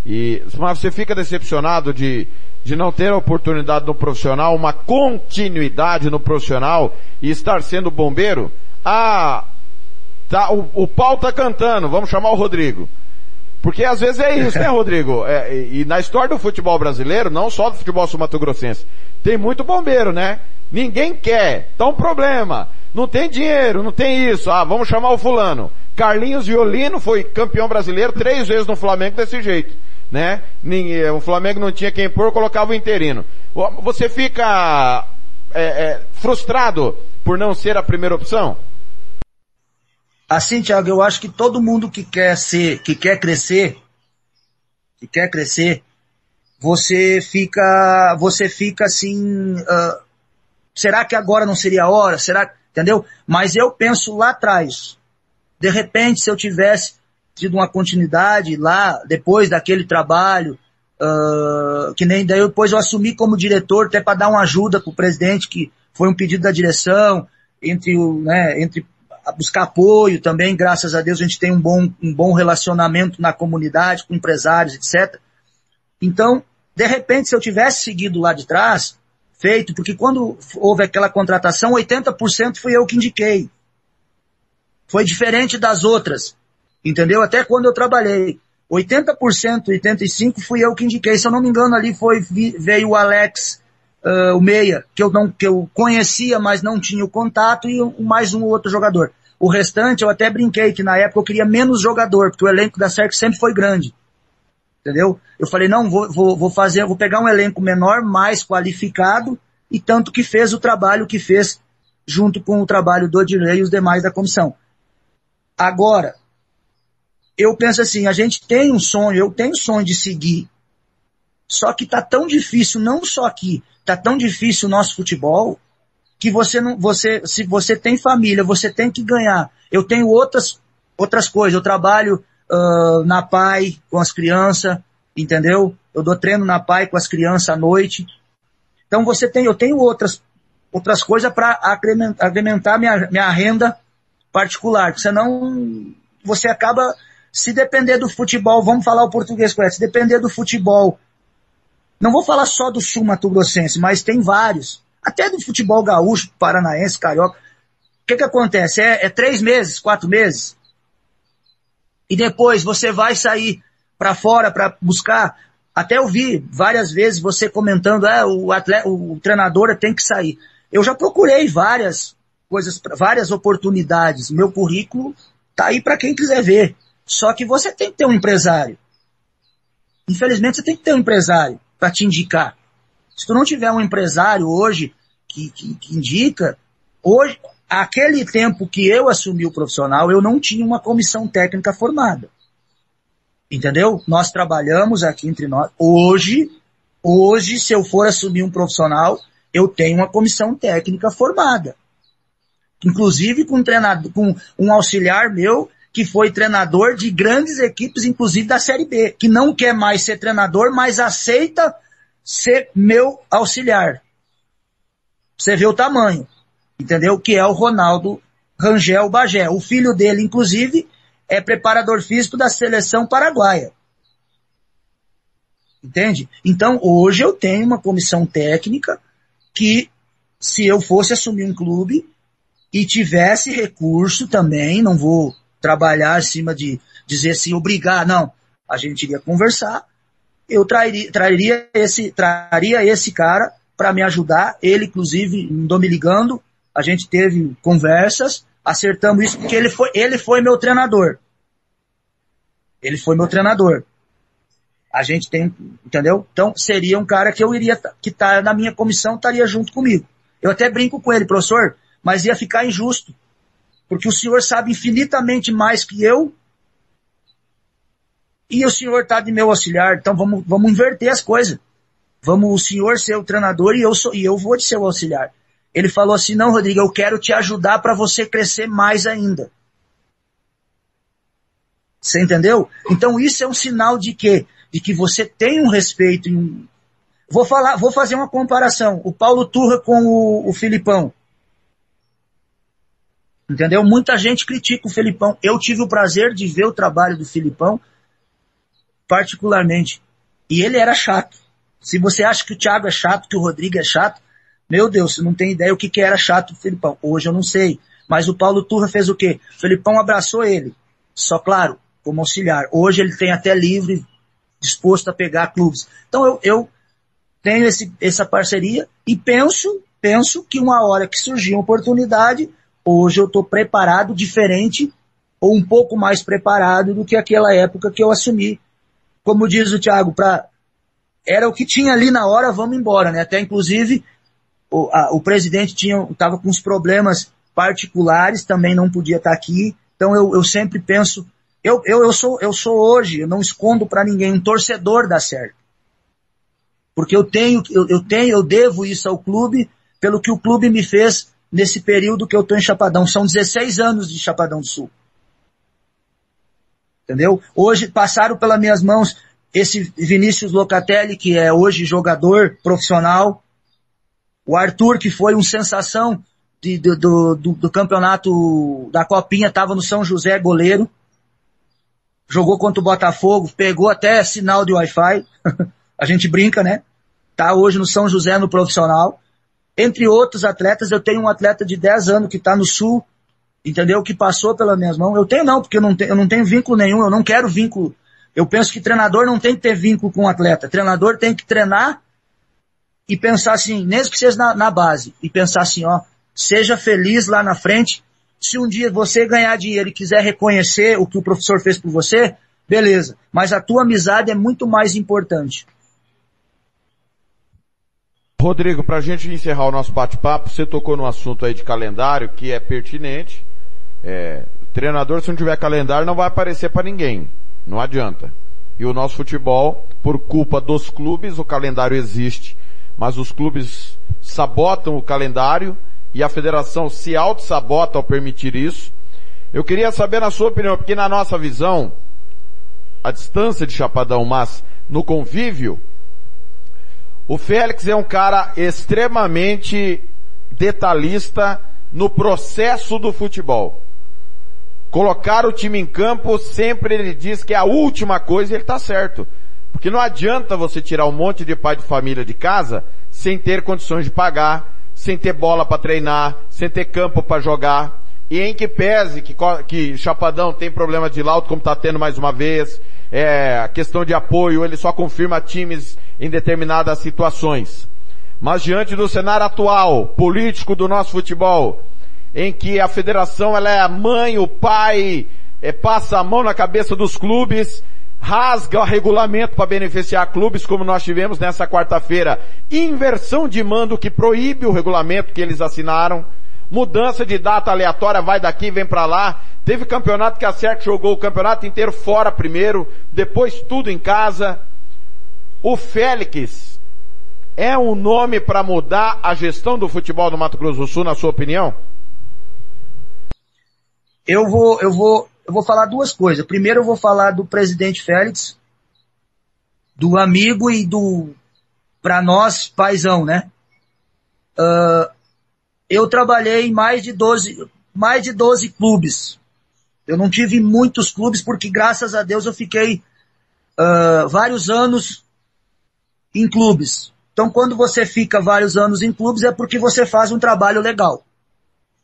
E, mas você fica decepcionado de, de não ter a oportunidade no profissional, uma continuidade no profissional e estar sendo bombeiro? Ah, tá, o, o pau tá cantando, vamos chamar o Rodrigo. Porque às vezes é isso, né, Rodrigo? É, e, e, na história do futebol brasileiro, não só do futebol sul-mato-grossense, tem muito bombeiro, né? Ninguém quer. Então problema. Não tem dinheiro, não tem isso. Ah, vamos chamar o fulano. Carlinhos Violino foi campeão brasileiro três vezes no Flamengo desse jeito, né? O Flamengo não tinha quem pôr, colocava o interino. Você fica é, é, frustrado por não ser a primeira opção? Assim, Thiago, eu acho que todo mundo que quer ser, que quer crescer, que quer crescer, você fica, você fica assim, uh, será que agora não seria a hora? Será, entendeu? Mas eu penso lá atrás. De repente, se eu tivesse tido uma continuidade lá, depois daquele trabalho, uh, que nem daí depois eu assumi como diretor, até para dar uma ajuda para o presidente, que foi um pedido da direção, entre, o, né, entre buscar apoio também, graças a Deus a gente tem um bom, um bom relacionamento na comunidade, com empresários, etc. Então, de repente, se eu tivesse seguido lá de trás, feito, porque quando houve aquela contratação, 80% fui eu que indiquei. Foi diferente das outras, entendeu? Até quando eu trabalhei. 80%, 85% fui eu que indiquei. Se eu não me engano, ali foi, veio o Alex, uh, o Meia, que eu, não, que eu conhecia, mas não tinha o contato, e mais um outro jogador. O restante, eu até brinquei que na época eu queria menos jogador, porque o elenco da SERC sempre foi grande. Entendeu? Eu falei, não, vou, vou, vou fazer, vou pegar um elenco menor, mais qualificado, e tanto que fez o trabalho que fez junto com o trabalho do Odilei e os demais da comissão. Agora, eu penso assim, a gente tem um sonho, eu tenho um sonho de seguir. Só que tá tão difícil, não só aqui, tá tão difícil o nosso futebol, que você não, você, se você tem família, você tem que ganhar. Eu tenho outras, outras coisas. Eu trabalho uh, na PAI com as crianças, entendeu? Eu dou treino na PAI com as crianças à noite. Então você tem, eu tenho outras, outras coisas para agrementar minha, minha renda particular. Senão você acaba, se depender do futebol, vamos falar o português correto, se depender do futebol, não vou falar só do sul Mato Grossense, mas tem vários até do futebol gaúcho, paranaense, carioca. O que que acontece? É, é três meses, quatro meses. E depois você vai sair para fora para buscar. Até eu vi várias vezes você comentando, é, o, atleta, o treinador tem que sair. Eu já procurei várias coisas, várias oportunidades. Meu currículo tá aí para quem quiser ver. Só que você tem que ter um empresário. Infelizmente você tem que ter um empresário para te indicar. Se tu não tiver um empresário hoje que, que, que indica, hoje, aquele tempo que eu assumi o profissional, eu não tinha uma comissão técnica formada. Entendeu? Nós trabalhamos aqui entre nós. Hoje, hoje, se eu for assumir um profissional, eu tenho uma comissão técnica formada. Inclusive com um treinador, com um auxiliar meu que foi treinador de grandes equipes, inclusive da Série B, que não quer mais ser treinador, mas aceita ser meu auxiliar. Você vê o tamanho, entendeu? Que é o Ronaldo Rangel Bagé. O filho dele, inclusive, é preparador físico da seleção paraguaia. Entende? Então, hoje eu tenho uma comissão técnica que, se eu fosse assumir um clube e tivesse recurso também, não vou trabalhar acima de dizer assim, obrigar, não. A gente iria conversar, eu trairia, trairia esse, traria esse cara para me ajudar, ele inclusive andou me ligando, a gente teve conversas, acertamos isso, porque ele foi, ele foi meu treinador. Ele foi meu treinador. A gente tem, entendeu? Então seria um cara que eu iria, que tá na minha comissão, estaria junto comigo. Eu até brinco com ele, professor, mas ia ficar injusto. Porque o senhor sabe infinitamente mais que eu. E o senhor está de meu auxiliar, então vamos, vamos inverter as coisas. Vamos o senhor ser o treinador e eu sou e eu vou de ser o auxiliar. Ele falou assim: "Não, Rodrigo, eu quero te ajudar para você crescer mais ainda". Você entendeu? Então isso é um sinal de quê? De que você tem um respeito. Vou falar, vou fazer uma comparação. O Paulo Turra com o, o Filipão. Entendeu? Muita gente critica o Filipão. Eu tive o prazer de ver o trabalho do Filipão, particularmente. E ele era chato. Se você acha que o Thiago é chato, que o Rodrigo é chato, meu Deus, você não tem ideia o que, que era chato o Filipão. Hoje eu não sei. Mas o Paulo Turra fez o quê? O Filipão abraçou ele. Só claro, como auxiliar. Hoje ele tem até livre, disposto a pegar clubes. Então eu, eu tenho esse, essa parceria e penso, penso que uma hora que surgir uma oportunidade, Hoje eu estou preparado diferente ou um pouco mais preparado do que aquela época que eu assumi. Como diz o Thiago, pra, era o que tinha ali na hora, vamos embora, né? Até inclusive o, a, o presidente estava com uns problemas particulares, também não podia estar tá aqui. Então eu, eu sempre penso, eu, eu, eu sou eu sou hoje, eu não escondo para ninguém, um torcedor da certo. Porque eu tenho, eu, eu tenho, eu devo isso ao clube pelo que o clube me fez nesse período que eu estou em Chapadão. São 16 anos de Chapadão do Sul. Entendeu? Hoje passaram pelas minhas mãos esse Vinícius Locatelli, que é hoje jogador profissional. O Arthur, que foi um sensação de, do, do, do, campeonato da Copinha, estava no São José, goleiro. Jogou contra o Botafogo, pegou até sinal de Wi-Fi. A gente brinca, né? Tá hoje no São José no profissional. Entre outros atletas, eu tenho um atleta de 10 anos que está no sul, entendeu? Que passou pelas minhas mãos. Eu tenho não, porque eu não, tenho, eu não tenho vínculo nenhum, eu não quero vínculo. Eu penso que treinador não tem que ter vínculo com o atleta. Treinador tem que treinar e pensar assim, mesmo que seja na, na base, e pensar assim, ó, seja feliz lá na frente. Se um dia você ganhar dinheiro e quiser reconhecer o que o professor fez por você, beleza. Mas a tua amizade é muito mais importante. Rodrigo, para a gente encerrar o nosso bate-papo, você tocou no assunto aí de calendário que é pertinente. É, treinador, se não tiver calendário, não vai aparecer para ninguém. Não adianta. E o nosso futebol, por culpa dos clubes, o calendário existe, mas os clubes sabotam o calendário e a federação se auto-sabota ao permitir isso. Eu queria saber na sua opinião, porque na nossa visão, a distância de Chapadão, mas no convívio, o Félix é um cara extremamente detalhista no processo do futebol. Colocar o time em campo, sempre ele diz que é a última coisa e ele está certo. Porque não adianta você tirar um monte de pai de família de casa sem ter condições de pagar, sem ter bola para treinar, sem ter campo para jogar. E em que pese que, que Chapadão tem problema de laudo, como está tendo mais uma vez, é, a questão de apoio, ele só confirma times em determinadas situações. Mas diante do cenário atual, político do nosso futebol, em que a federação ela é a mãe, o pai, é, passa a mão na cabeça dos clubes, rasga o regulamento para beneficiar clubes, como nós tivemos nessa quarta-feira. Inversão de mando que proíbe o regulamento que eles assinaram. Mudança de data aleatória, vai daqui, vem para lá. Teve campeonato que a CERC jogou o campeonato inteiro fora primeiro, depois tudo em casa. O Félix é um nome para mudar a gestão do futebol do Mato Grosso do Sul, na sua opinião? Eu vou, eu vou, eu vou falar duas coisas. Primeiro eu vou falar do presidente Félix, do amigo e do, para nós, paizão, né? Uh, eu trabalhei em mais de 12, mais de 12 clubes. Eu não tive muitos clubes porque graças a Deus eu fiquei uh, vários anos em clubes. Então quando você fica vários anos em clubes é porque você faz um trabalho legal.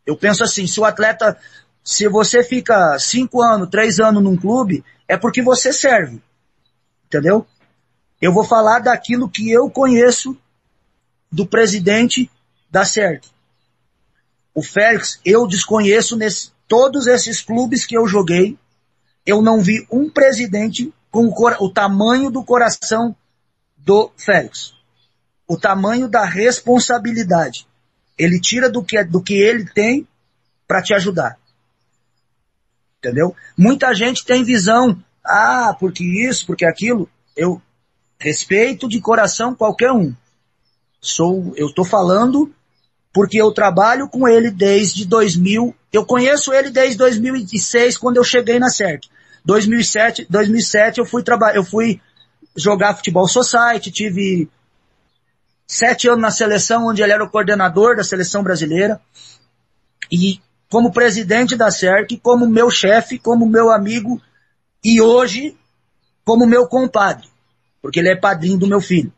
Eu penso assim, se o atleta, se você fica cinco anos, três anos num clube, é porque você serve. Entendeu? Eu vou falar daquilo que eu conheço do presidente da CERC. O Félix, eu desconheço nesse, todos esses clubes que eu joguei, eu não vi um presidente com o, o tamanho do coração do Félix. O tamanho da responsabilidade. Ele tira do que, do que ele tem para te ajudar. Entendeu? Muita gente tem visão, ah, porque isso, porque aquilo. Eu respeito de coração qualquer um. Sou, eu estou falando porque eu trabalho com ele desde 2000, eu conheço ele desde 2006 quando eu cheguei na CERC. 2007, 2007 eu fui trabalhar, eu fui jogar futebol society, tive sete anos na seleção onde ele era o coordenador da seleção brasileira e como presidente da CERC, como meu chefe, como meu amigo e hoje como meu compadre, porque ele é padrinho do meu filho.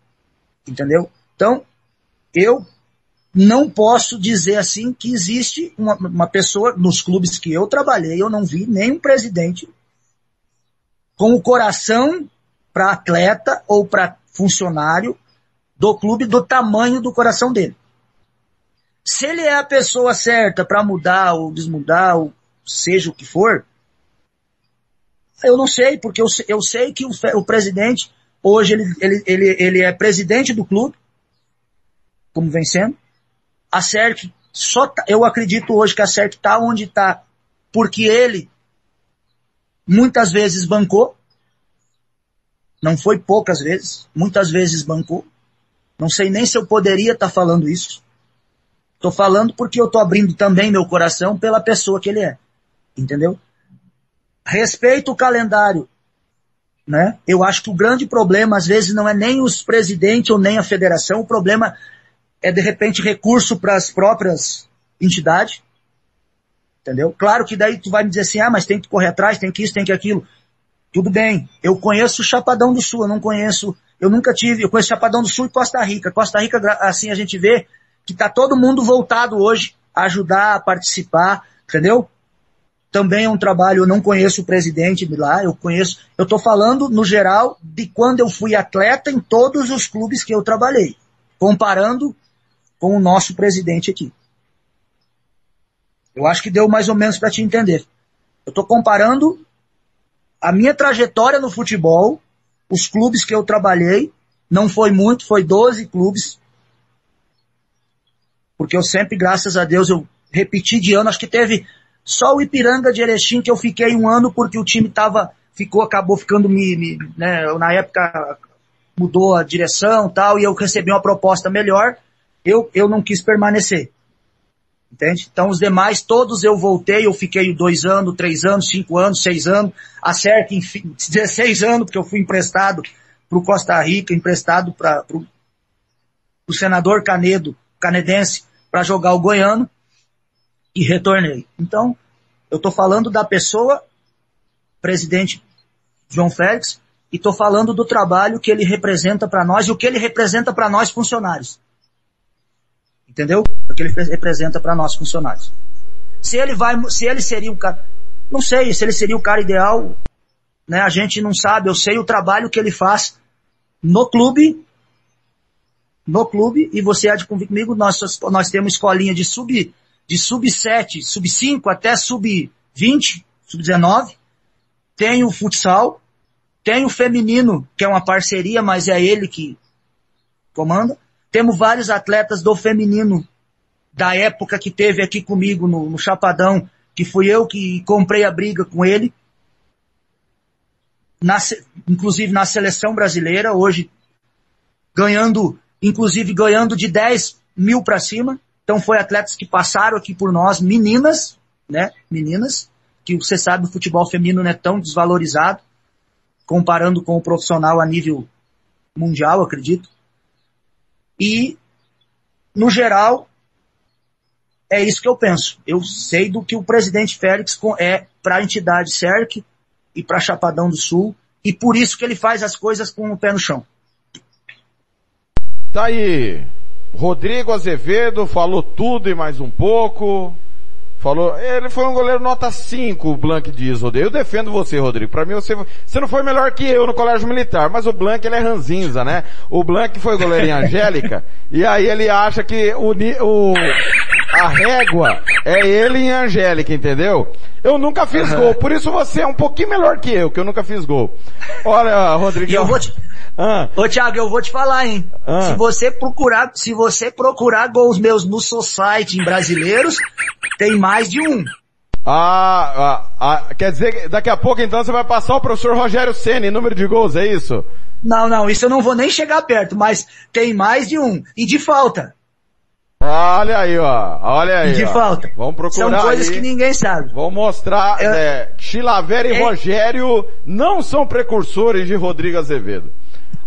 Entendeu? Então, eu não posso dizer assim que existe uma, uma pessoa nos clubes que eu trabalhei, eu não vi nenhum presidente com o coração para atleta ou para funcionário do clube do tamanho do coração dele. Se ele é a pessoa certa para mudar ou desmudar, ou seja o que for, eu não sei, porque eu, eu sei que o, o presidente, hoje ele, ele, ele, ele é presidente do clube, como vem sendo, a CERC só tá, eu acredito hoje que a CERC está onde está porque ele muitas vezes bancou, não foi poucas vezes, muitas vezes bancou. Não sei nem se eu poderia estar tá falando isso. Estou falando porque eu estou abrindo também meu coração pela pessoa que ele é. Entendeu? Respeito o calendário. Né? Eu acho que o grande problema, às vezes, não é nem os presidentes ou nem a federação, o problema é de repente recurso para as próprias entidades. Entendeu? Claro que daí tu vai me dizer assim, ah, mas tem que correr atrás, tem que isso, tem que aquilo. Tudo bem. Eu conheço o Chapadão do Sul, eu não conheço, eu nunca tive, eu conheço Chapadão do Sul e Costa Rica. Costa Rica, assim, a gente vê que tá todo mundo voltado hoje a ajudar, a participar, entendeu? Também é um trabalho, eu não conheço o presidente de lá, eu conheço, eu tô falando no geral de quando eu fui atleta em todos os clubes que eu trabalhei. Comparando com o nosso presidente aqui. Eu acho que deu mais ou menos para te entender. Eu estou comparando a minha trajetória no futebol, os clubes que eu trabalhei, não foi muito, foi 12 clubes. Porque eu sempre, graças a Deus, eu repeti de ano, acho que teve só o Ipiranga de Erechim que eu fiquei um ano porque o time tava, ficou, acabou ficando me, me né, na época mudou a direção tal, e eu recebi uma proposta melhor eu, eu não quis permanecer. Entende? Então os demais, todos eu voltei, eu fiquei dois anos, três anos, cinco anos, seis anos, a CERC, enfim, 16 anos, porque eu fui emprestado para o Costa Rica, emprestado para o senador Canedo, canedense, para jogar o goiano, e retornei. Então, eu estou falando da pessoa, presidente João Félix, e estou falando do trabalho que ele representa para nós e o que ele representa para nós funcionários. Entendeu? Porque ele representa para nós funcionários. Se ele vai, se ele seria o cara, não sei se ele seria o cara ideal, né? A gente não sabe. Eu sei o trabalho que ele faz no clube, no clube, e você há de comigo, nós, nós temos escolinha de sub, de sub 7, sub 5 até sub 20, sub 19. Tem o futsal, Tem o feminino, que é uma parceria, mas é ele que comanda. Temos vários atletas do feminino da época que teve aqui comigo no, no Chapadão, que fui eu que comprei a briga com ele. Na, inclusive na seleção brasileira, hoje ganhando, inclusive ganhando de 10 mil para cima. Então foi atletas que passaram aqui por nós, meninas, né? Meninas, que você sabe o futebol feminino não é tão desvalorizado, comparando com o profissional a nível mundial, acredito. E, no geral, é isso que eu penso. Eu sei do que o presidente Félix é para a entidade CERC e para Chapadão do Sul, e por isso que ele faz as coisas com o pé no chão. Tá aí. Rodrigo Azevedo falou tudo e mais um pouco. Falou, ele foi um goleiro nota 5, o Blank diz, Rodrigo. Eu defendo você, Rodrigo. Para mim, você, você não foi melhor que eu no colégio militar, mas o Blank, ele é ranzinza, né? O Blank foi goleiro em Angélica, e aí ele acha que o, o, a régua é ele em Angélica, entendeu? Eu nunca fiz uhum. gol, por isso você é um pouquinho melhor que eu, que eu nunca fiz gol. Olha, Rodrigo. eu vou te... Ah. Ô Thiago, eu vou te falar, hein? Ah. Se você procurar, se você procurar gols meus no Society em brasileiros, tem mais de um. Ah, ah, ah, quer dizer que daqui a pouco então você vai passar o professor Rogério Senna em número de gols, é isso? Não, não, isso eu não vou nem chegar perto, mas tem mais de um. E de falta. Olha aí, ó. Olha aí. De ó. falta. Vamos procurar São coisas aí. que ninguém sabe. Vamos mostrar, eu... é, Chilavera e é... Rogério não são precursores de Rodrigo Azevedo.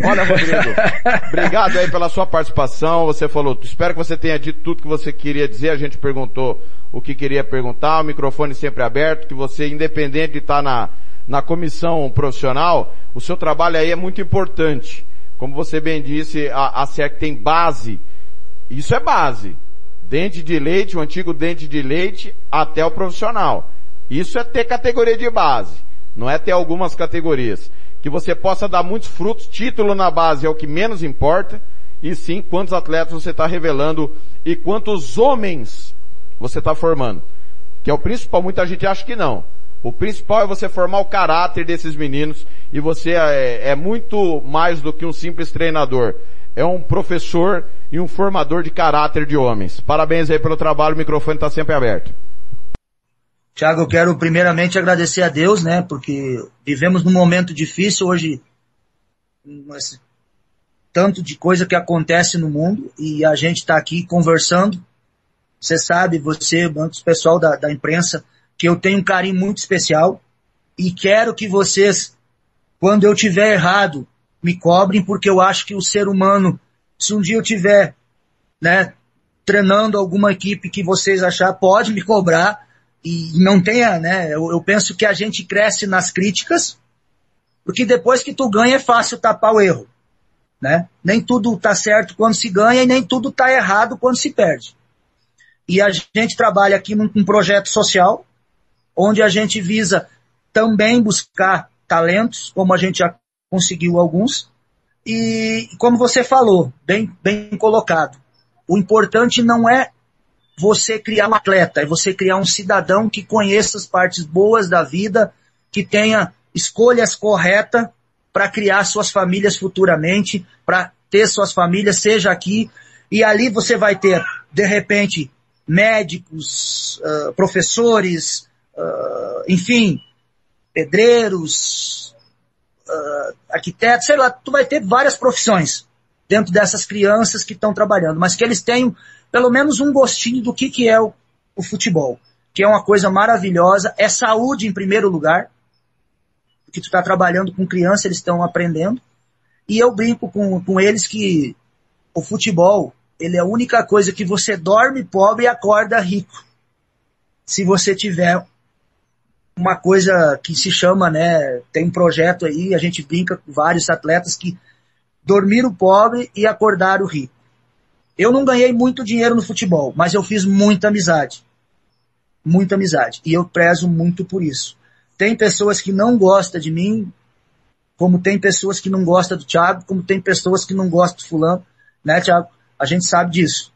Olha, Rodrigo, obrigado aí pela sua participação. Você falou, espero que você tenha dito tudo que você queria dizer. A gente perguntou o que queria perguntar, o microfone sempre aberto, que você, independente de estar na, na comissão profissional, o seu trabalho aí é muito importante. Como você bem disse, a, a tem base. Isso é base. Dente de leite, o antigo dente de leite, até o profissional. Isso é ter categoria de base. Não é ter algumas categorias que você possa dar muitos frutos. Título na base é o que menos importa, e sim quantos atletas você está revelando e quantos homens você está formando. Que é o principal, muita gente acha que não. O principal é você formar o caráter desses meninos e você é, é muito mais do que um simples treinador. É um professor e um formador de caráter de homens. Parabéns aí pelo trabalho, o microfone está sempre aberto. Tiago, eu quero primeiramente agradecer a Deus, né, porque vivemos num momento difícil hoje, tanto de coisa que acontece no mundo, e a gente está aqui conversando. Você sabe, você, o pessoal da, da imprensa, que eu tenho um carinho muito especial, e quero que vocês, quando eu tiver errado, me cobrem, porque eu acho que o ser humano, se um dia eu tiver, né, treinando alguma equipe que vocês achar, pode me cobrar, e não tenha, né? Eu, eu, penso que a gente cresce nas críticas, porque depois que tu ganha é fácil tapar o erro, né? Nem tudo tá certo quando se ganha e nem tudo tá errado quando se perde. E a gente trabalha aqui num, num projeto social, onde a gente visa também buscar talentos, como a gente já conseguiu alguns, e como você falou, bem, bem colocado, o importante não é você criar um atleta, é você criar um cidadão que conheça as partes boas da vida, que tenha escolhas corretas para criar suas famílias futuramente, para ter suas famílias, seja aqui, e ali você vai ter, de repente, médicos, uh, professores, uh, enfim, pedreiros, uh, arquitetos, sei lá, tu vai ter várias profissões dentro dessas crianças que estão trabalhando, mas que eles tenham pelo menos um gostinho do que, que é o, o futebol, que é uma coisa maravilhosa, é saúde em primeiro lugar, porque tu está trabalhando com criança, eles estão aprendendo, e eu brinco com, com eles que o futebol, ele é a única coisa que você dorme pobre e acorda rico. Se você tiver uma coisa que se chama, né, tem um projeto aí, a gente brinca com vários atletas que dormiram pobre e acordaram rico. Eu não ganhei muito dinheiro no futebol, mas eu fiz muita amizade. Muita amizade. E eu prezo muito por isso. Tem pessoas que não gostam de mim, como tem pessoas que não gostam do Thiago, como tem pessoas que não gostam do fulano, né, Thiago? A gente sabe disso.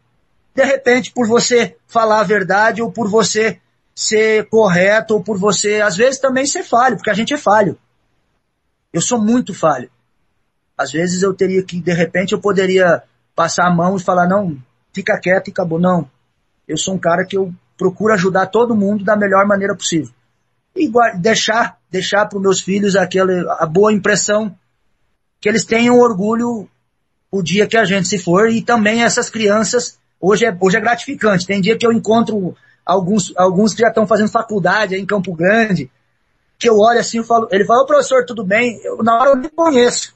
De repente, por você falar a verdade, ou por você ser correto, ou por você, às vezes também ser falho, porque a gente é falho. Eu sou muito falho. Às vezes eu teria que, de repente, eu poderia passar a mão e falar, não, fica quieto e acabou. Não. Eu sou um cara que eu procuro ajudar todo mundo da melhor maneira possível. E deixar, deixar para os meus filhos aquela, a boa impressão que eles tenham orgulho o dia que a gente se for e também essas crianças, hoje é, hoje é gratificante. Tem dia que eu encontro alguns, alguns que já estão fazendo faculdade aí em Campo Grande, que eu olho assim e falo, ele fala, professor, tudo bem? Eu, na hora eu nem conheço.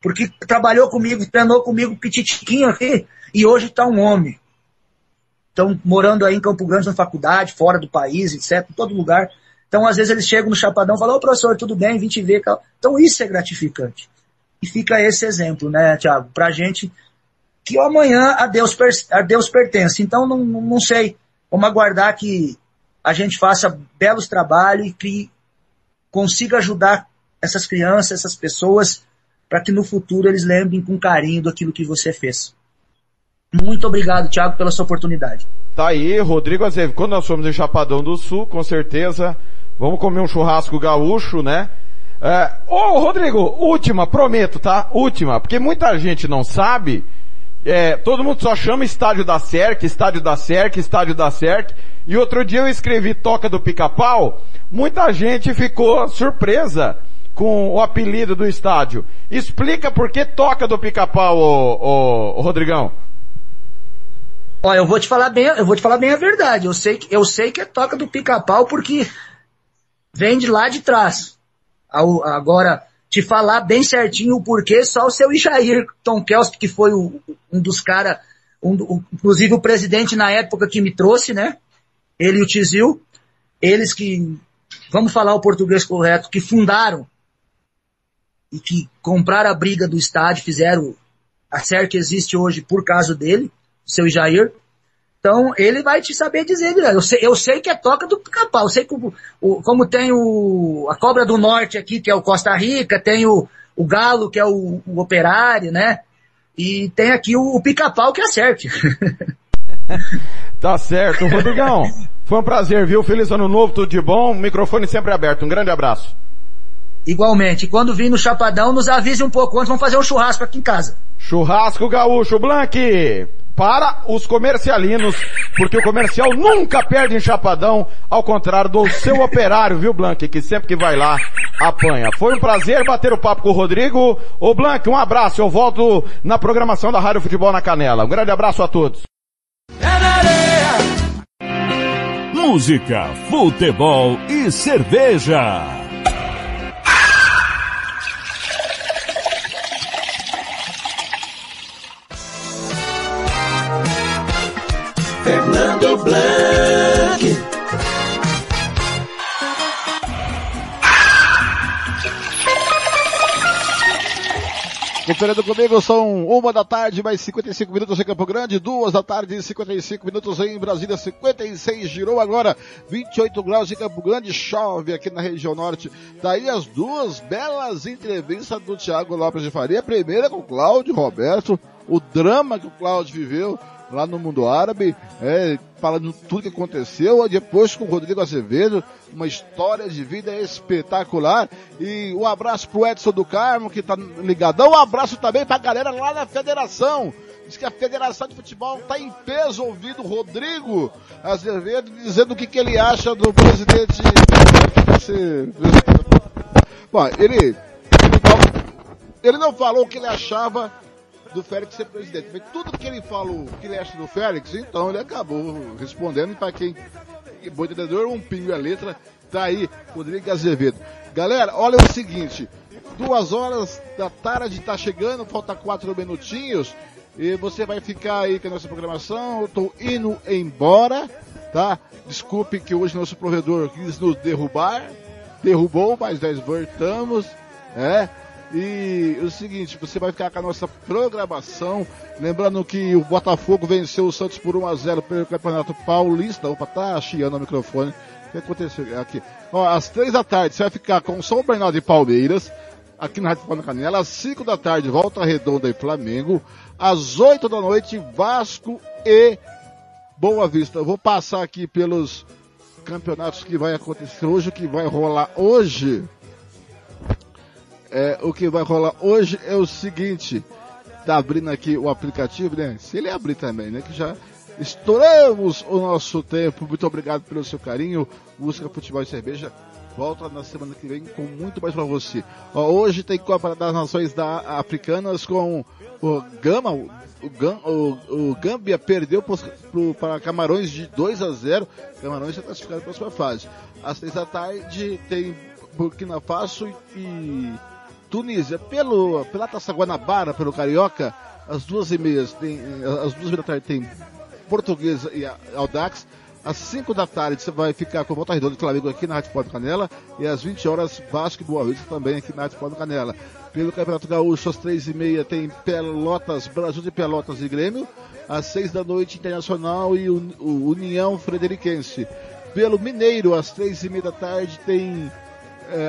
Porque trabalhou comigo, treinou comigo pititiquinho aqui, e hoje está um homem. Estão morando aí em Campo Grande na faculdade, fora do país, etc., em todo lugar. Então, às vezes, eles chegam no Chapadão e falam, ô professor, tudo bem, vim te ver. Então, isso é gratificante. E fica esse exemplo, né, Tiago, pra gente que amanhã a Deus, a Deus pertence. Então, não, não sei. Vamos aguardar que a gente faça belos trabalhos e que consiga ajudar essas crianças, essas pessoas, para que no futuro eles lembrem com carinho daquilo que você fez. Muito obrigado, Thiago, pela sua oportunidade. Tá aí, Rodrigo Azevedo. Quando nós formos em Chapadão do Sul, com certeza, vamos comer um churrasco gaúcho, né? É, ô, Rodrigo, última, prometo, tá? Última, porque muita gente não sabe, é, todo mundo só chama estádio da CERC, estádio da CERC, estádio da CERC, e outro dia eu escrevi Toca do Pica-Pau, muita gente ficou surpresa com o apelido do estádio. Explica por que Toca do Pica-Pau, ô, ô, ô, Rodrigão. Olha, eu vou te falar bem, eu vou te falar bem a verdade. Eu sei que, eu sei que é Toca do Pica-Pau porque vem de lá de trás. Agora, te falar bem certinho o porquê, só o seu Jair Tonkelski, que foi o, um dos caras, um, inclusive o presidente na época que me trouxe, né? Ele e o Tizil, eles que, vamos falar o português correto, que fundaram e que compraram a briga do estádio, fizeram a série que existe hoje por causa dele, seu Jair. Então, ele vai te saber dizer, eu sei, eu sei que é toca do pica-pau, eu sei que o, o, como tem o, a Cobra do Norte aqui, que é o Costa Rica, tem o, o Galo, que é o, o Operário, né? E tem aqui o, o pica-pau que acerte. Tá certo. Rodrigão, foi um prazer, viu? Feliz ano novo, tudo de bom. Microfone sempre aberto. Um grande abraço. Igualmente. Quando vir no Chapadão, nos avise um pouco antes, vamos fazer um churrasco aqui em casa. Churrasco gaúcho, Blanque! Para os comercialinos, porque o comercial nunca perde em Chapadão, ao contrário do seu operário, viu, Blanque? Que sempre que vai lá, apanha. Foi um prazer bater o papo com o Rodrigo. Ô, Blanque, um abraço. Eu volto na programação da Rádio Futebol na Canela. Um grande abraço a todos. Música, futebol e cerveja. Fernando Blanc. Conferindo comigo, são uma da tarde, mais 55 minutos em Campo Grande, duas da tarde e 55 minutos em Brasília, 56, girou agora 28 graus em Campo Grande, chove aqui na região norte. Daí as duas belas entrevistas do Thiago Lopes de Faria, a primeira com o Cláudio Roberto, o drama que o Cláudio viveu lá no mundo árabe, é, falando tudo que aconteceu, depois com o Rodrigo Azevedo, uma história de vida espetacular. E um abraço pro Edson do Carmo, que tá ligadão, um abraço também pra galera lá na federação. Diz que a Federação de Futebol está em peso ouvindo o Rodrigo Azevedo dizendo o que, que ele acha do presidente. Bom, ele, ele não falou o que ele achava do Félix ser presidente. Mas tudo que ele falou, que ele acha do Félix, então ele acabou respondendo para quem bom entendedor, um pingo a letra, tá aí, Rodrigo Azevedo. Galera, olha o seguinte, duas horas da tarde tá chegando, falta quatro minutinhos, e você vai ficar aí com a nossa programação, eu tô indo embora, tá? Desculpe que hoje nosso provedor quis nos derrubar, derrubou, mas nós voltamos, é, e o seguinte, você vai ficar com a nossa programação. Lembrando que o Botafogo venceu o Santos por 1 a 0 pelo Campeonato Paulista. Opa, tá chiando o microfone. O que aconteceu aqui? Ó, às três da tarde você vai ficar com São Bernardo e Palmeiras. Aqui na Rádio Palma Canela. Às 5 da tarde, Volta Redonda e Flamengo. Às 8 da noite, Vasco e Boa Vista. Eu vou passar aqui pelos campeonatos que vai acontecer hoje, o que vai rolar hoje É, o que vai rolar hoje é o seguinte, tá abrindo aqui o aplicativo, né? Se ele abrir também, né? Que já estouramos o nosso tempo. Muito obrigado pelo seu carinho. Música, futebol e cerveja. Volta na semana que vem com muito mais para você. Ó, hoje tem Copa das Nações da Africanas com o Gama, o, Gam, o, o Gâmbia perdeu pro, pro, para Camarões de 2 a 0. Camarões está classificado para a próxima fase. Às 6 da tarde tem Burkina Faso e Tunísia. Pelo, pela Taça Guanabara, pelo Carioca, às duas e meias tem, às duas da tarde tem Portuguesa e Audax. Às 5 da tarde você vai ficar com o Volta Redonda do Flamengo aqui na Rádio Porto Canela. E às 20 horas Vasco e Boa Vista também aqui na Rádio Porto Canela. Pelo Campeonato Gaúcho, às 3 e meia tem Pelotas, Brasil de Pelotas e Grêmio. Às 6 da noite, Internacional e União Frederiquense. Pelo Mineiro, às 3 e meia da tarde, tem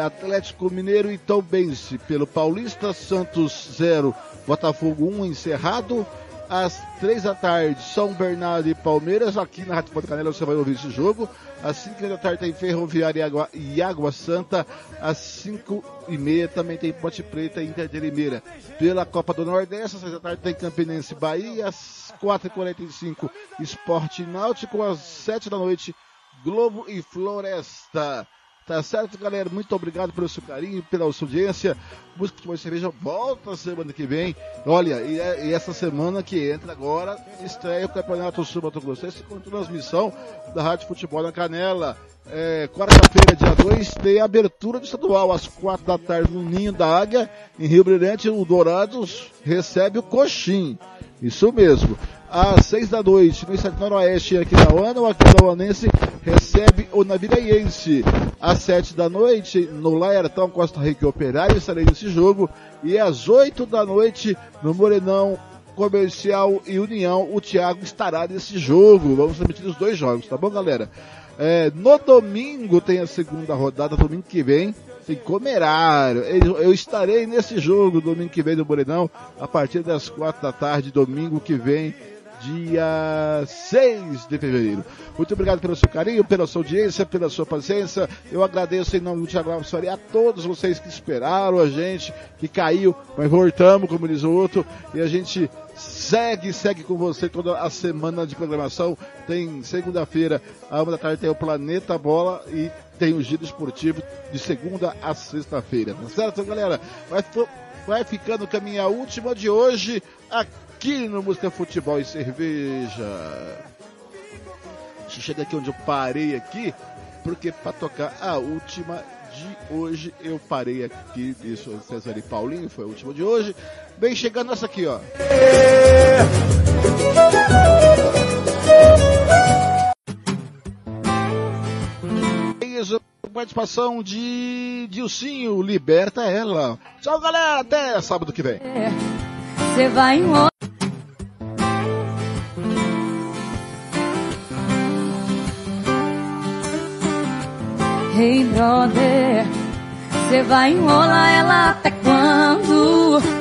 Atlético Mineiro e Tombense. Pelo Paulista, Santos 0, Botafogo 1, encerrado. Às 3 da tarde, São Bernardo e Palmeiras. Aqui na Rádio Ponta Canela você vai ouvir esse jogo. Às 5 da tarde tem Ferroviária e Água, e Água Santa. Às 5 e meia também tem Ponte Preta e Inter de Limeira. Pela Copa do Nordeste, às 6 da tarde tem Campinense Bahia. Às 4h45, Esporte Náutico. Às 7 da noite, Globo e Floresta. Tá certo, galera? Muito obrigado pelo seu carinho, pela sua audiência. Música Futebol e Cerveja volta semana que vem. Olha, e, é, e, essa semana que entra agora, estreia o Campeonato Sul Mato Grossense com transmissão da Rádio Futebol na Canela. É, Quarta-feira, dia 2, tem abertura do estadual às quatro da tarde no Ninho da Águia, em Rio Brilhante, o Dourados recebe o Coxim. Isso mesmo às seis da noite, no Estado Noroeste, aqui na ONU, o Aquidauanense recebe o Naviraiense. Às sete da noite, no Laertão Costa Rica Operário, estarei nesse jogo. E às oito da noite, no Morenão Comercial e União, o Thiago estará nesse jogo. Vamos transmitir os dois jogos, tá bom, galera? É, no domingo tem a segunda rodada, domingo que vem tem Comerário. Eu estarei nesse jogo domingo que vem no Morenão, a partir das quatro da tarde, domingo que vem, dia 6 de fevereiro. Muito obrigado pelo seu carinho, pela sua audiência, pela sua paciência. Eu agradeço em nome do Thiago Alves Faria a todos vocês que esperaram a gente, que caiu, mas voltamos, como diz o outro, e a gente segue, segue com você toda a semana de programação. Tem segunda-feira, a uma da tarde tem o Planeta Bola e tem o Giro Esportivo de segunda a sexta-feira. Tá certo, galera? Vai, vai ficando com a minha última de hoje aqui no Música Futebol e Cerveja. Deixa eu chegar aqui onde eu parei aqui, porque para tocar a última de hoje eu parei aqui, isso César e Paulinho, foi a última de hoje. Bem, chegando essa aqui, ó. participação de Dilcinho, liberta ela. Tchau, galera, até sábado que vem. Você vai em Hey brother, você vai enrolar ela até quando?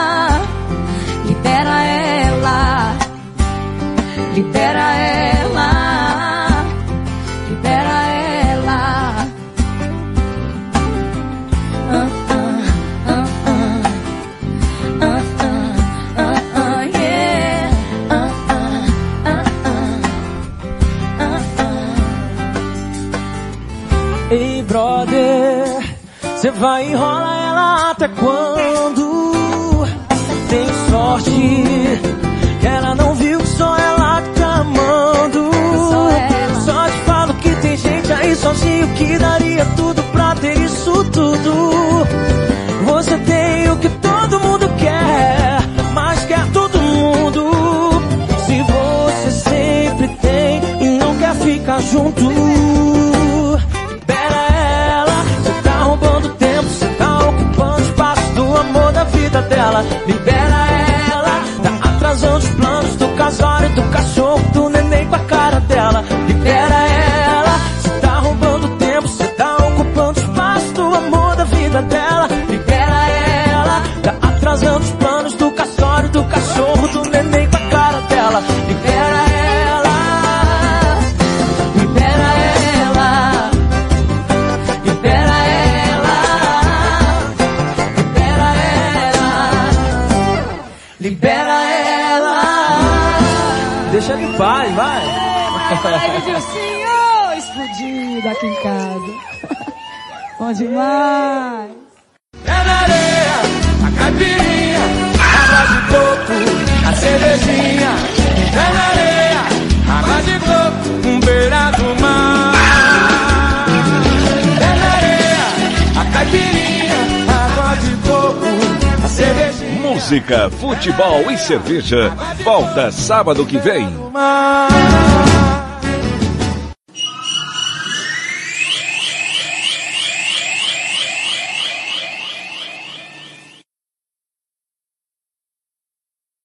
Libera ela, libera ela. Ei, brother, você vai enrolar ela até quando? Tem sorte que ela não sozinho que daria tudo pra ter isso tudo. Você tem o que todo mundo quer, mas quer todo mundo. Se você sempre tem e não quer ficar junto. Libera ela, você tá roubando tempo, você tá ocupando espaço do amor da vida dela. Libera ela, tá atrasando os planos do casório, do cachorro, aqui em casa. Bom demais. Pé na areia, a caipirinha, água de coco, a cervejinha. Pé na areia, água de coco, um beira do mar. Pé na areia, a caipirinha, água de coco, a cervejinha. Música, futebol e cerveja. Volta sábado que vem. Mar.